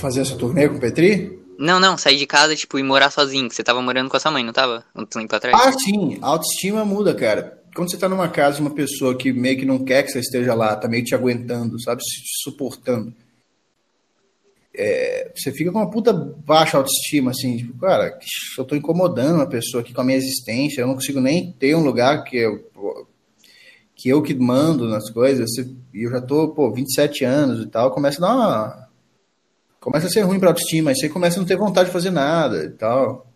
Fazer essa turnê com o Petri? Não, não, sair de casa, tipo, e morar sozinho, que você tava morando com a sua mãe, não tava? Um tempo atrás? Ah, sim, a autoestima muda, cara. Quando você tá numa casa de uma pessoa que meio que não quer que você esteja lá, tá meio te aguentando, sabe, se suportando, é, você fica com uma puta baixa autoestima, assim, tipo, cara, eu tô incomodando uma pessoa aqui com a minha existência, eu não consigo nem ter um lugar que eu que eu que mando nas coisas, e eu já tô, pô, 27 anos e tal, começa a dar uma... Começa a ser ruim pra autoestima, aí você começa a não ter vontade de fazer nada e tal.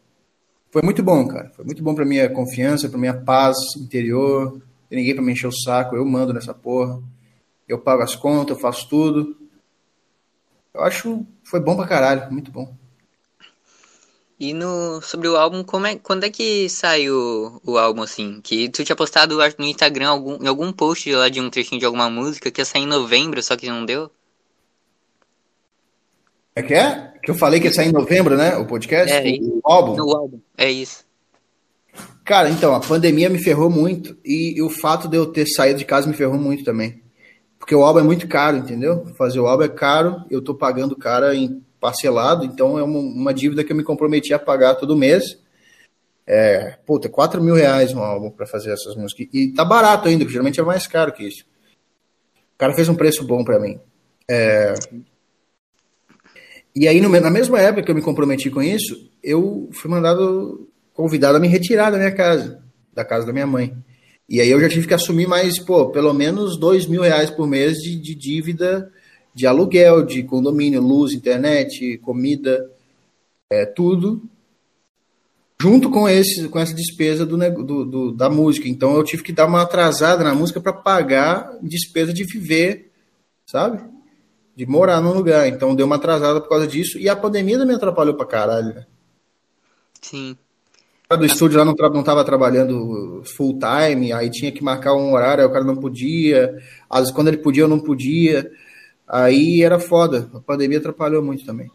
Foi muito bom, cara. Foi muito bom pra minha confiança, pra minha paz interior. Tem ninguém pra me encher o saco, eu mando nessa porra. Eu pago as contas, eu faço tudo. Eu acho foi bom pra caralho, muito bom. E no, sobre o álbum, como é, quando é que saiu o, álbum, assim? Que tu tinha postado no Instagram algum, em algum post lá de um trechinho de alguma música que ia sair em novembro, só que não deu? É que é? Que eu falei que ia sair em novembro, né? O podcast? É, o, o álbum? No álbum, é isso. Cara, então, a pandemia me ferrou muito e, e o fato de eu ter saído de casa me ferrou muito também. Porque o álbum é muito caro, entendeu? Fazer o álbum é caro, eu tô pagando cara em parcelado, então é uma, uma, dívida que eu me comprometi a pagar todo mês. É, puta, 4 mil reais um álbum para fazer essas músicas. E tá barato ainda, porque geralmente é mais caro que isso. O cara fez um preço bom para mim. É... E aí, no, na mesma época que eu me comprometi com isso, eu fui mandado, convidado a me retirar da minha casa, da casa da minha mãe. E aí eu já tive que assumir mais, pô, pelo menos dois mil reais por mês de, de dívida de aluguel, de condomínio, luz, internet, comida, é, tudo, junto com, esse, com essa despesa do, do, do, da música. Então eu tive que dar uma atrasada na música para pagar despesa de viver, sabe? De morar num lugar. Então deu uma atrasada por causa disso. E a pandemia também atrapalhou pra caralho, né? Sim. do estúdio lá não estava trabalhando full time, aí tinha que marcar um horário, aí o cara não podia. Às vezes, quando ele podia, eu não podia. Aí era foda. A pandemia atrapalhou muito também.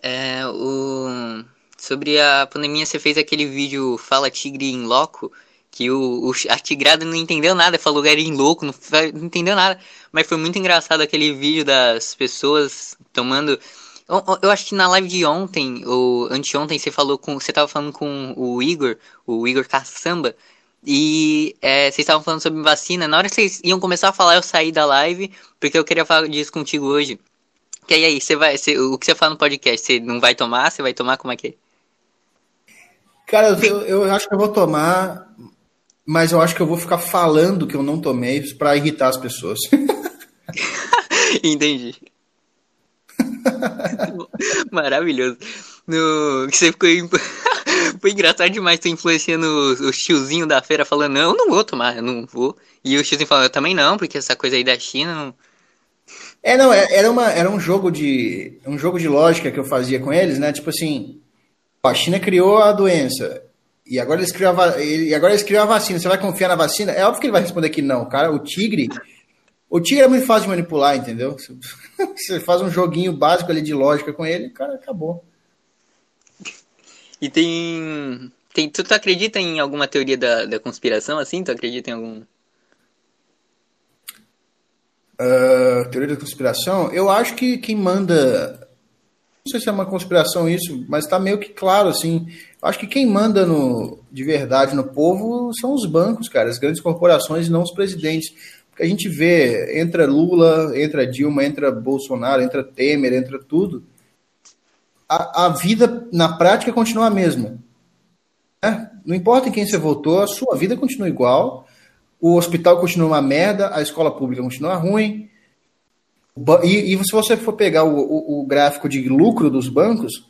É, o... Sobre a pandemia, você fez aquele vídeo Fala Tigre em Loco, que o, o, a tigrada não entendeu nada, falou que era em louco, não, não entendeu nada. Mas foi muito engraçado aquele vídeo das pessoas tomando eu, eu, acho que na live de ontem, ou anteontem, você falou com. Você tava falando com o Igor, o Igor Caçamba, e é, vocês estavam falando sobre vacina. Na hora que vocês iam começar a falar, eu saí da live, porque eu queria falar disso contigo hoje. Que aí, aí você vai. Você, o que você fala no podcast? Você não vai tomar? Você vai tomar? Como é que é? Cara, eu, eu acho que eu vou tomar, mas eu acho que eu vou ficar falando que eu não tomei para irritar as pessoas. [laughs] [laughs] Entendi. Maravilhoso. No, você ficou. [laughs] Foi engraçado demais tu influenciando o, o tiozinho da feira falando, não, eu não vou tomar, eu não vou. E o tiozinho falando, eu também não, porque essa coisa aí da China não. É, não, é, era, uma, era um jogo de. um jogo de lógica que eu fazia com eles, né? Tipo assim, a China criou a doença. E agora eles criam a, e agora eles criam a vacina. Você vai confiar na vacina? É óbvio que ele vai responder que não, cara. O tigre o Tigre é muito fácil de manipular, entendeu? [laughs] Você faz um joguinho básico ali de lógica com ele, cara, acabou. E tem. tem tu, tu acredita em alguma teoria da, da conspiração assim? Tu acredita em algum. Uh, teoria da conspiração? Eu acho que quem manda. Não sei se é uma conspiração isso, mas tá meio que claro, assim. Eu acho que quem manda no, de verdade no povo são os bancos, cara, as grandes corporações e não os presidentes a gente vê, entra Lula, entra Dilma, entra Bolsonaro, entra Temer, entra tudo, a, a vida na prática continua a mesma. Né? Não importa em quem você votou, a sua vida continua igual, o hospital continua uma merda, a escola pública continua ruim. E, e se você for pegar o, o, o, gráfico de lucro dos bancos,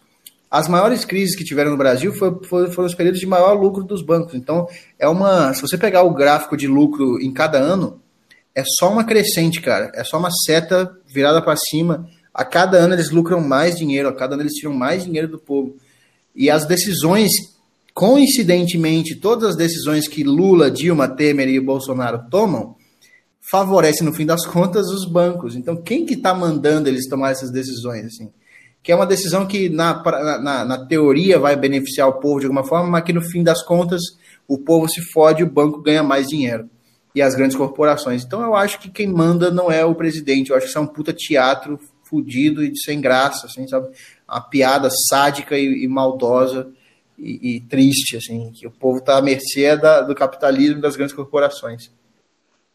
as maiores crises que tiveram no Brasil foi, foi, foram os períodos de maior lucro dos bancos. Então, é uma. Se você pegar o gráfico de lucro em cada ano, é só uma crescente, cara. É só uma seta virada para cima. A cada ano eles lucram mais dinheiro, a cada ano eles tiram mais dinheiro do povo. E as decisões, coincidentemente, todas as decisões que Lula, Dilma, Temer e Bolsonaro tomam, favorecem, no fim das contas, os bancos. Então, quem que está mandando eles tomar essas decisões? assim? Que é uma decisão que, na, na, na teoria, vai beneficiar o povo de alguma forma, mas que, no fim das contas, o povo se fode e o banco ganha mais dinheiro e as grandes corporações. Então eu acho que quem manda não é o presidente, eu acho que isso é um puta teatro fudido e sem graça, assim, sabe? Uma piada sádica e, e maldosa e, e, triste, assim, que o povo tá à mercê da, do capitalismo das grandes corporações.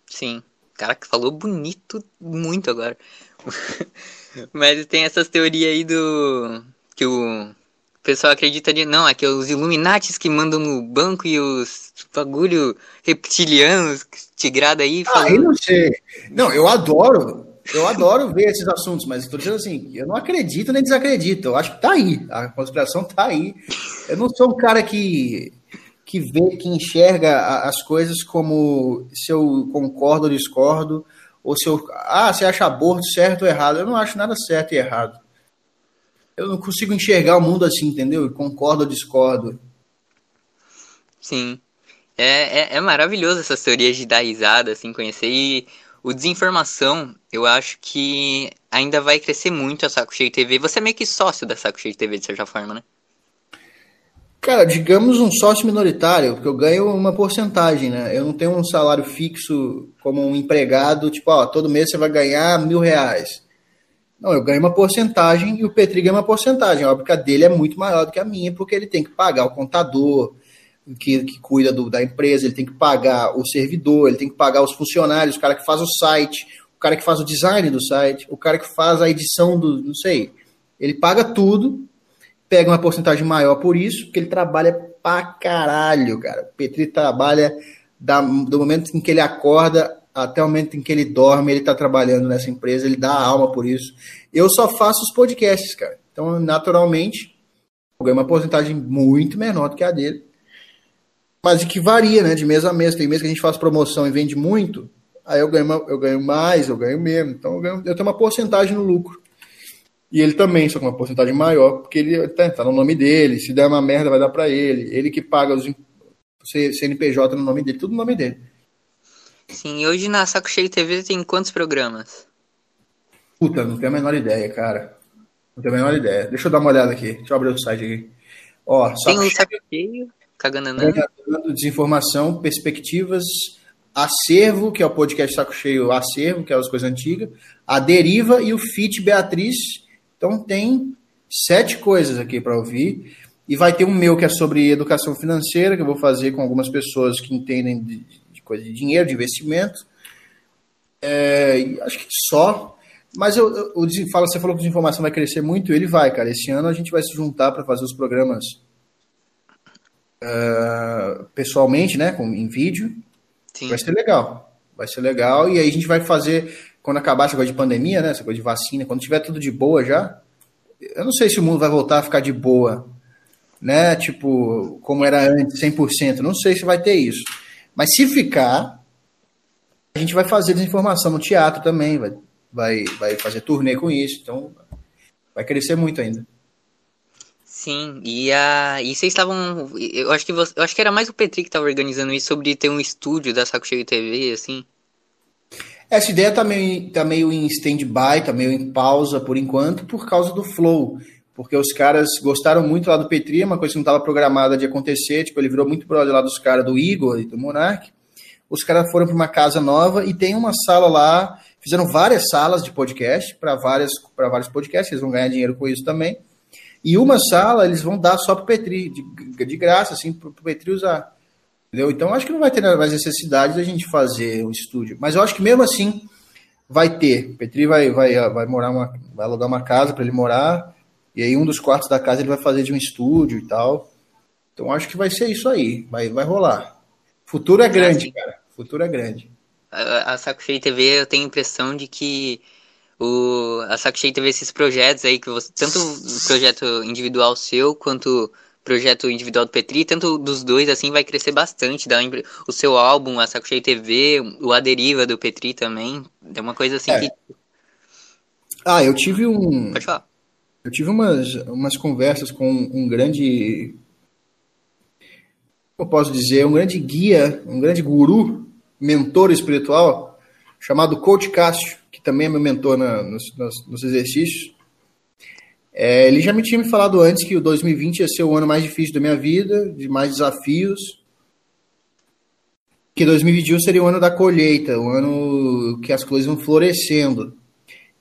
Sim, cara que falou bonito muito agora. [laughs] Mas tem essas teorias aí do que o pessoal acredita de não, é que os Illuminatis que mandam no banco e os bagulho reptilianos, tigrada aí. Ah, eu não sei. Não, eu adoro, eu adoro ver esses assuntos, mas estou dizendo assim, eu não acredito nem desacredito. Eu acho que tá aí, a conspiração tá aí. Eu não sou um cara que que vê, que enxerga as coisas como se eu concordo ou discordo, ou se eu, ah, você acha aborto certo ou errado. Eu não acho nada certo e errado eu não consigo enxergar o mundo assim, entendeu? Concordo ou discordo. Sim. É, é, é, maravilhoso essas teorias de dar risada, assim, conhecer. E o desinformação, eu acho que ainda vai crescer muito a Saco Cheio TV. Você é meio que sócio da Saco Cheio TV, de certa forma, né? Cara, digamos um sócio minoritário, porque eu ganho uma porcentagem, né? Eu não tenho um salário fixo como um empregado, tipo, ó, todo mês você vai ganhar mil reais. Não, eu ganho uma porcentagem e o Petri ganha uma porcentagem. Óbvio que a dele é muito maior do que a minha, porque ele tem que pagar o contador que, que cuida do, da empresa, ele tem que pagar o servidor, ele tem que pagar os funcionários, o cara que faz o site, o cara que faz o design do site, o cara que faz a edição do. não sei. Ele paga tudo, pega uma porcentagem maior por isso, porque ele trabalha pra caralho, cara. O Petri trabalha da, do momento em que ele acorda até o momento em que ele dorme, ele está trabalhando nessa empresa, ele dá a alma por isso. Eu só faço os podcasts, cara. Então, naturalmente, eu ganho uma porcentagem muito menor do que a dele. Mas que varia, né? De mês a mês. Tem mês que a gente faz promoção e vende muito, aí eu ganho, eu ganho mais, eu ganho menos. Então, eu, ganho, eu tenho uma porcentagem no lucro. E ele também, só com uma porcentagem maior, porque ele tá, tá no nome dele. Se der uma merda, vai dar para ele. Ele que paga os CNPJ no nome dele, tudo no nome dele. Sim, e hoje na Saco Cheio TV tem quantos programas? Puta, não tenho a menor ideia, cara. Não tenho a menor ideia. Deixa eu dar uma olhada aqui. Deixa eu abrir o site aqui. Ó, tem o Saco Cheio, Cagananã. Desinformação, perspectivas, Acervo, que é o podcast Saco Cheio Acervo, que é as coisas antigas. A Deriva e o Fit Beatriz. Então tem sete coisas aqui para ouvir. E vai ter um meu que é sobre educação financeira, que eu vou fazer com algumas pessoas que entendem de, de coisa de dinheiro, de investimento. É, acho que só. Mas eu, eu, fala, você falou que a informação vai crescer muito, ele vai, cara. Esse ano a gente vai se juntar para fazer os programas uh, pessoalmente, né, com, em vídeo. Sim. Vai ser legal. Vai ser legal. E aí a gente vai fazer, quando acabar essa coisa de pandemia, né, essa coisa de vacina, quando tiver tudo de boa já. Eu não sei se o mundo vai voltar a ficar de boa, né, tipo, como era antes, 100%. Não sei se vai ter isso. Mas se ficar, a gente vai fazer desinformação no teatro também, vai vai, vai fazer turnê com isso, então vai crescer muito ainda. Sim, e, a, e vocês estavam. Eu acho que você, eu acho que era mais o Petri que estava organizando isso sobre ter um estúdio da Saco Cheio TV, assim. Essa ideia tá meio, tá meio em stand-by, tá meio em pausa por enquanto, por causa do Flow. Porque os caras gostaram muito lá do Petri, uma coisa que não estava programada de acontecer. Tipo, ele virou muito brother lá dos caras do Igor e do Monark. Os caras foram para uma casa nova e tem uma sala lá Fizeram várias salas de podcast para vários podcasts, eles vão ganhar dinheiro com isso também. E uma sala eles vão dar só para o Petri, de, de graça, assim, para o Petri usar. Entendeu? Então acho que não vai ter mais necessidade da gente fazer um estúdio. Mas eu acho que mesmo assim vai ter. O Petri vai, vai, vai morar uma. vai alugar uma casa para ele morar. E aí um dos quartos da casa ele vai fazer de um estúdio e tal. Então acho que vai ser isso aí. Vai, vai rolar. Futuro é grande, cara. Futuro é grande a, a Saco Cheio TV, eu tenho a impressão de que o, a Saco Cheio TV, esses projetos aí, que você, tanto o projeto individual seu, quanto projeto individual do Petri, tanto dos dois, assim, vai crescer bastante. Dá o seu álbum, a Saco Cheio TV, o A Deriva do Petri também. É uma coisa assim é. que. Ah, eu tive um. Pode falar. Eu tive umas, umas conversas com um grande. Como eu posso dizer? Um grande guia, um grande guru mentor espiritual chamado Coach Cássio, que também é meu mentor na, nos, nos, nos, exercícios. É, ele já me tinha me falado antes que o 2020 ia ser o ano mais difícil da minha vida, de mais desafios. Que 2021 seria o ano da colheita, o ano que as coisas vão florescendo.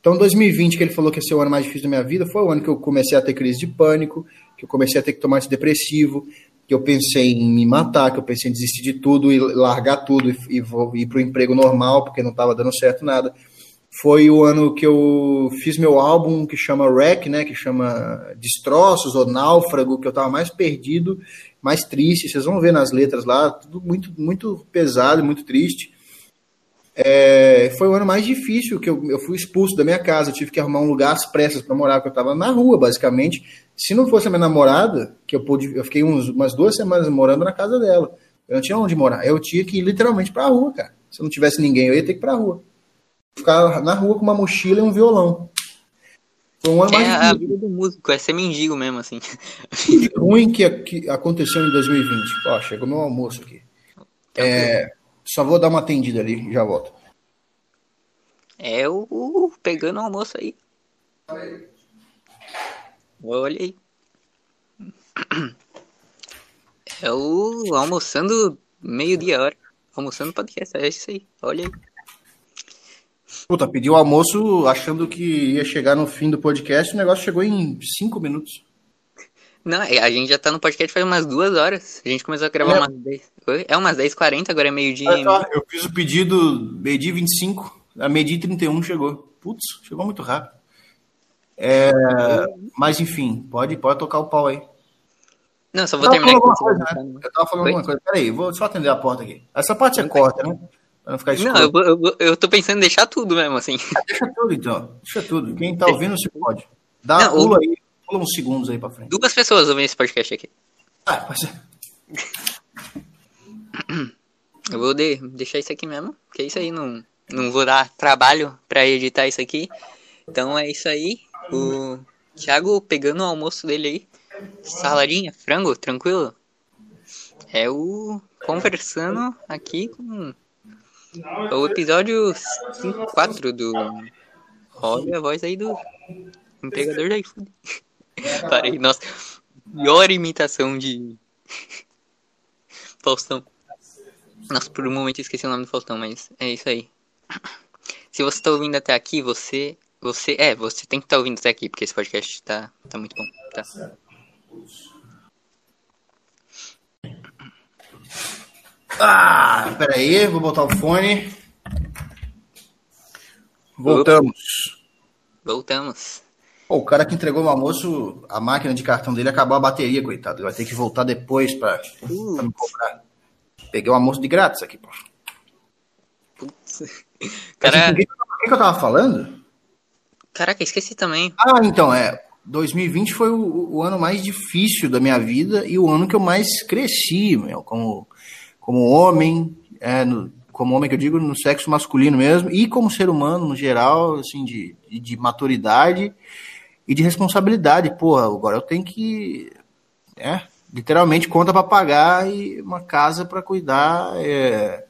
Então, 2020, que ele falou que ia ser o ano mais difícil da minha vida, foi o ano que eu comecei a ter crise de pânico, que eu comecei a ter que tomar antidepressivo, que eu pensei em me matar, que eu pensei em desistir de tudo e largar tudo e, e vou ir para o emprego normal, porque não estava dando certo nada. Foi o ano que eu fiz meu álbum que chama Wreck, né, que chama Destroços ou Náufrago, que eu estava mais perdido, mais triste. Vocês vão ver nas letras lá, tudo muito, muito pesado, muito triste. É, foi o ano mais difícil que eu, eu fui expulso da minha casa. Eu tive que arrumar um lugar às pressas para morar, porque eu estava na rua, basicamente. Se não fosse a minha namorada, que eu pude, eu fiquei uns, umas duas semanas morando na casa dela. Eu não tinha onde morar. Eu tinha que ir literalmente pra rua, cara. Se não tivesse ninguém, eu ia ter que ir pra rua. Ficar na rua com uma mochila e um violão. Foi um ano é mais a vida do músico, é ser mendigo mesmo, assim. [laughs] ruim que, que aconteceu em 2020. Ó, chegou meu almoço aqui. É, só vou dar uma atendida ali, já volto. É o, o pegando o almoço aí. aí. Olha aí. É o almoçando meio-dia hora. Almoçando podcast, é isso aí. Olha aí. Puta, pediu almoço achando que ia chegar no fim do podcast, o negócio chegou em cinco minutos. Não, é, a gente já tá no podcast faz umas duas horas. A gente começou a gravar é. umas 10. É umas 10h40, agora é meio-dia. Ah, tá. Eu fiz o pedido meio-dia 25, a meio-dia 31 chegou. Putz, chegou muito rápido. É, mas enfim, pode, pode tocar o pau aí. Não, só vou eu terminar aqui. Coisa, né? Eu tava falando Oi? uma coisa. Peraí, vou só atender a porta aqui. Essa parte você corta, né? Pra não ficar escuro. Não, eu, eu, eu tô pensando em deixar tudo mesmo, assim. Ah, deixa tudo, então. Deixa tudo. Quem tá ouvindo, se pode. Dá não, pula aí. Pula uns segundos aí pra frente. Duas pessoas ouvem esse podcast aqui. Ah, mas... Eu vou de, deixar isso aqui mesmo, porque isso aí não, não vou dar trabalho pra editar isso aqui. Então é isso aí. O Thiago pegando o almoço dele aí. Saladinha, frango, tranquilo? É o conversando aqui com o episódio 4 do. Olha a voz aí do empregador da iFood. [laughs] Parei, nossa, pior imitação de [laughs] Faustão. Nossa, por um momento esqueci o nome do Faustão, mas é isso aí. Se você tá ouvindo até aqui, você. Você. É, você tem que estar tá ouvindo até aqui, porque esse podcast tá, tá muito bom. Tá. Ah, peraí, vou botar o fone. Voltamos. Voltamos. Pô, o cara que entregou o almoço, a máquina de cartão dele acabou a bateria, coitado. Ele vai ter que voltar depois pra, pra me cobrar. Peguei o almoço de grátis aqui, pô. Putz. Cara... O que, que eu tava falando? Caraca, esqueci também. Ah, então, é. 2020 foi o, o, ano mais difícil da minha vida e o ano que eu mais cresci, meu, como, como homem, é, no, como homem que eu digo, no sexo masculino mesmo, e como ser humano no geral, assim, de, de maturidade e de responsabilidade. Porra, agora eu tenho que. É, literalmente conta para pagar e uma casa para cuidar. É,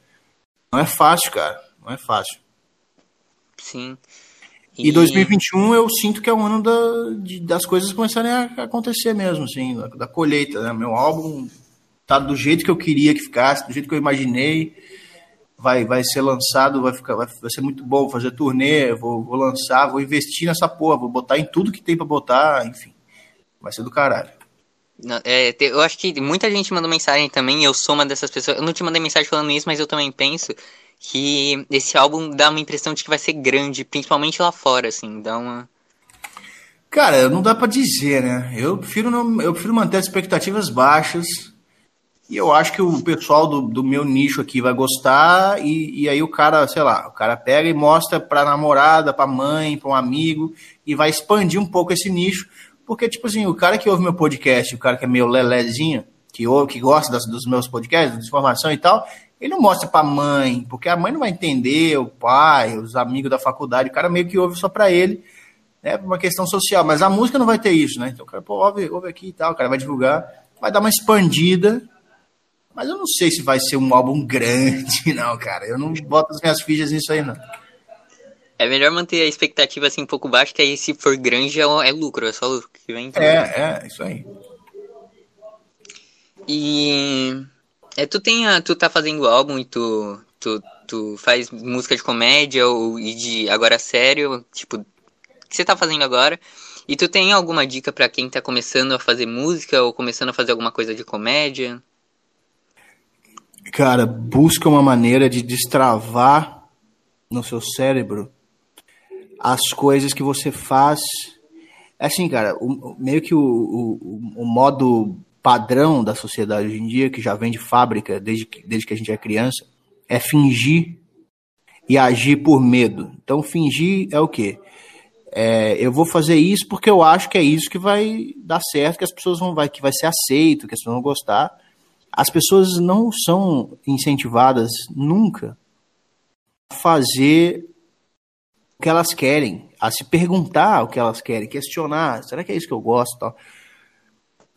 não é fácil, cara. Não é fácil. Sim. E, e 2021 eu sinto que é o ano da, de, das coisas começarem a acontecer mesmo, assim, da, da colheita. Né? Meu álbum tá do jeito que eu queria que ficasse, do jeito que eu imaginei vai, vai ser lançado, vai, ficar, vai, vai ser muito bom, vou fazer turnê, vou, vou lançar, vou investir nessa porra, vou botar em tudo que tem para botar, enfim. Vai ser do caralho. É, eu acho que muita gente mandou mensagem também, eu sou uma dessas pessoas. Eu não te mandei mensagem falando isso, mas eu também penso que esse álbum dá uma impressão de que vai ser grande, principalmente lá fora, assim, dá uma. Cara, não dá para dizer, né? Eu prefiro, não, eu prefiro manter as expectativas baixas e eu acho que o pessoal do, do meu nicho aqui vai gostar, e, e aí o cara, sei lá, o cara pega e mostra pra namorada, pra mãe, pra um amigo, e vai expandir um pouco esse nicho, porque, tipo assim, o cara que ouve meu podcast, o cara que é meio lelezinho, que, ouve, que gosta das, dos meus podcasts, de informação e tal, ele não mostra pra mãe, porque a mãe não vai entender, o pai, os amigos da faculdade, o cara meio que ouve só pra ele, né, por uma questão social, mas a música não vai ter isso, né? Então o cara, pô, ouve, ouve aqui e tal, o cara vai divulgar, vai dar uma expandida, mas eu não sei se vai ser um álbum grande, [laughs] não, cara. Eu não boto as minhas fichas nisso aí, não. É melhor manter a expectativa assim um pouco baixa, que aí se for grande é, é lucro, é só lucro que vem. É, é, isso aí. E é, tu tem a, tu tá fazendo álbum e tu, tu, tu faz música de comédia ou e de agora sério, tipo, o que você tá fazendo agora? E tu tem alguma dica para quem tá começando a fazer música ou começando a fazer alguma coisa de comédia? Cara, busca uma maneira de destravar no seu cérebro as coisas que você faz. É assim, cara, o, meio que o, o, o, modo padrão da sociedade hoje em dia, que já vem de fábrica desde que, desde que a gente é criança, é fingir e agir por medo. Então, fingir é o quê? É, eu vou fazer isso porque eu acho que é isso que vai dar certo, que as pessoas vão vai, que vai ser aceito, que as pessoas vão gostar as pessoas não são incentivadas nunca a fazer o que elas querem, a se perguntar o que elas querem, questionar, será que é isso que eu gosto.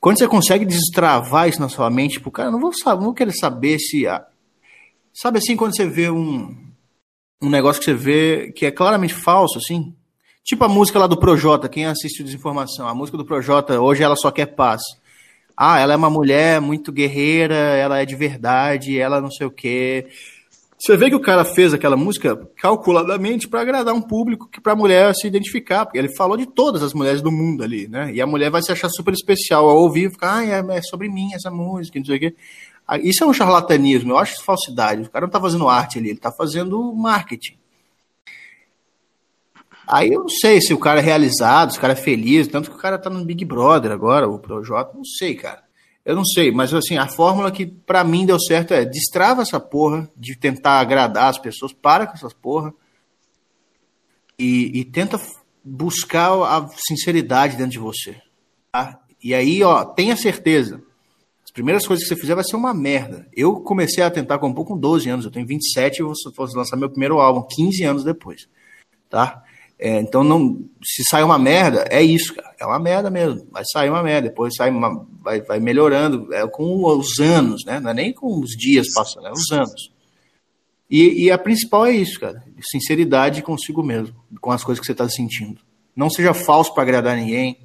Quando você consegue destravar isso na sua mente, tipo, cara, não vou saber, não vou querer saber se. Sabe assim, quando você vê um, um negócio que você vê que é claramente falso, assim? Tipo a música lá do Projota, quem assiste Desinformação, a música do Projota, hoje ela só quer paz ah, ela é uma mulher muito guerreira, ela é de verdade, ela não sei o quê. Você vê que o cara fez aquela música calculadamente para agradar um público que para a mulher se identificar, porque ele falou de todas as mulheres do mundo ali, né? E a mulher vai se achar super especial ao ouvir, ficar, ah, é, sobre mim essa música, não sei o quê. Ah, isso é um charlatanismo, eu acho falsidade. O cara não tá fazendo arte ali, ele tá fazendo marketing. Aí eu não sei se o cara é realizado, se o cara é feliz, tanto que o cara tá no Big Brother agora, o Projota, não sei, cara. Eu não sei, mas assim, a fórmula que para mim deu certo é destrava essa porra de tentar agradar as pessoas, para com essas porra e, e tenta buscar a sinceridade dentro de você. Tá? E aí, ó, tenha certeza. As primeiras coisas que você fizer vai ser uma merda. Eu comecei a tentar compor com 12 anos, eu tenho 27 e vou, vou lançar meu primeiro álbum 15 anos depois. Tá? É, então, não, se sai uma merda, é isso, cara. É uma merda mesmo. Vai sair uma merda, depois sai uma, vai, vai melhorando é, com os anos, né? Não é nem com os dias passando, é os anos. E, e a principal é isso, cara. Sinceridade consigo mesmo, com as coisas que você está sentindo. Não seja falso para agradar ninguém.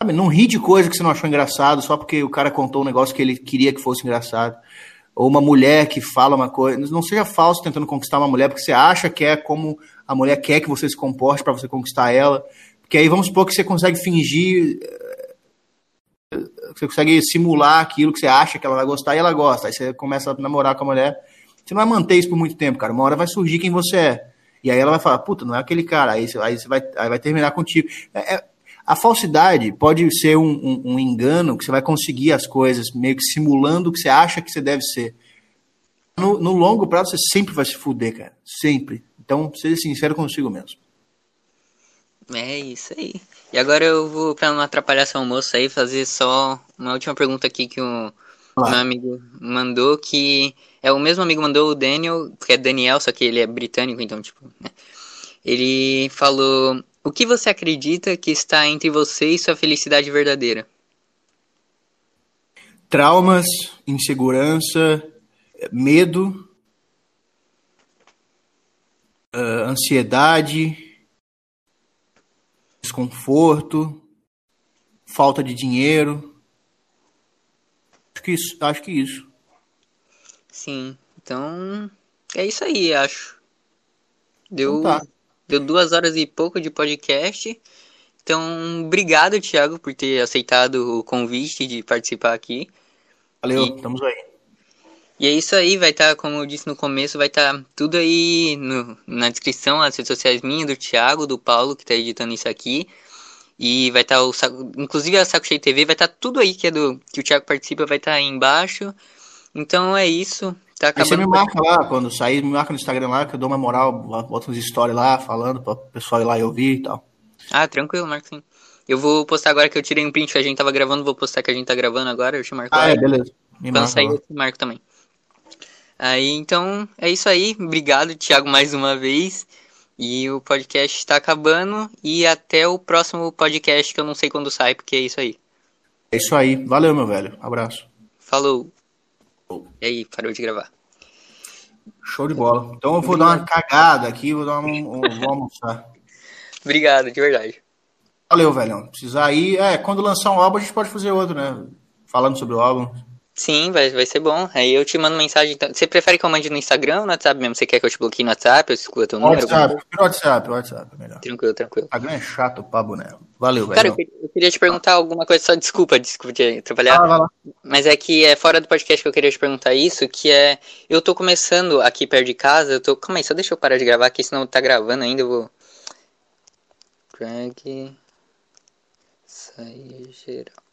Sabe, não ri de coisa que você não achou engraçado só porque o cara contou um negócio que ele queria que fosse engraçado ou uma mulher que fala uma coisa. Não seja falso tentando conquistar uma mulher porque você acha que é como a mulher quer que você se comporte para você conquistar ela. Porque aí vamos supor que você consegue fingir. Eh, você consegue simular aquilo que você acha que ela vai gostar e ela gosta. Aí você começa a namorar com a mulher. Você não vai manter isso por muito tempo, cara. Uma hora vai surgir quem você é. E aí ela vai falar, puta, não é aquele cara. Aí, aí você vai, aí vai terminar contigo. É, é, a falsidade pode ser um, um, um, engano que você vai conseguir as coisas meio que simulando o que você acha que você deve ser. No, no longo prazo você sempre vai se fuder, cara. Sempre. Então, seja sincero consigo mesmo. É isso aí. E agora eu vou, pra não atrapalhar seu almoço aí, fazer só uma última pergunta aqui que o meu amigo mandou, que é o mesmo amigo mandou o Daniel, que é Daniel, só que ele é britânico, então, tipo, né? Ele falou o que você acredita que está entre você e sua felicidade verdadeira? Traumas, insegurança, medo, uh, ansiedade, desconforto, falta de dinheiro. Acho que isso. Acho que isso. Sim. Então é isso aí, acho. Deu. Então tá. Deu duas horas e pouco de podcast. Então, obrigado, Thiago, por ter aceitado o convite de participar aqui. Valeu, e, estamos aí. E é isso aí, vai estar, tá, como eu disse no começo, vai estar tá tudo aí no, na descrição, as redes sociais minhas, do Thiago, do Paulo, que está editando isso aqui. E vai estar tá o inclusive a Saco Cheio TV, vai estar tá tudo aí que é do que o Thiago participa, vai estar tá aí embaixo. Então é isso. Tá. Aí você me marca lá, quando sair, me marca no Instagram lá, que eu dou uma moral, boto uns stories lá, falando para o pessoal ir lá e ouvir e tal. Ah, tranquilo, marco sim. Eu vou postar agora que eu tirei um print que a gente tava gravando, vou postar que a gente tá gravando agora, eu te marco. Ah, é, beleza. Me Quando sair, eu te marco também. Aí, então, é isso aí. Obrigado, Thiago, mais uma vez. E o podcast está acabando. E até o próximo podcast, que eu não sei quando sai, porque é isso aí. É isso aí. Valeu, meu velho. Abraço. Falou. E aí, parou de gravar. Show de bola. Então eu vou Obrigado. dar uma cagada aqui, vou dar um, vou almoçar. [laughs] Obrigado, de verdade. Valeu, velhão. Precisar ir. É, quando lançar um álbum, a gente pode fazer outro, né? Falando sobre o álbum. Sim, vai, vai ser bom. Aí eu te mando mensagem. Então. Você prefere que eu mande no Instagram ou no WhatsApp mesmo? Você quer que eu te bloqueie no WhatsApp? Eu escuto teu número? WhatsApp, WhatsApp, WhatsApp, é melhor. Tranquilo, tranquilo. Instagram é chato pra boneco. Valeu, velho. Cara, eu, eu, queria te perguntar alguma coisa, só desculpa, desculpa de trabalhar. Ah, vai lá. Mas é que é fora do podcast que eu queria te perguntar isso, que é. Eu tô começando aqui perto de casa, eu tô. Calma aí, só deixa eu parar de gravar aqui, senão tá gravando ainda, eu vou. Drag. Sair geral.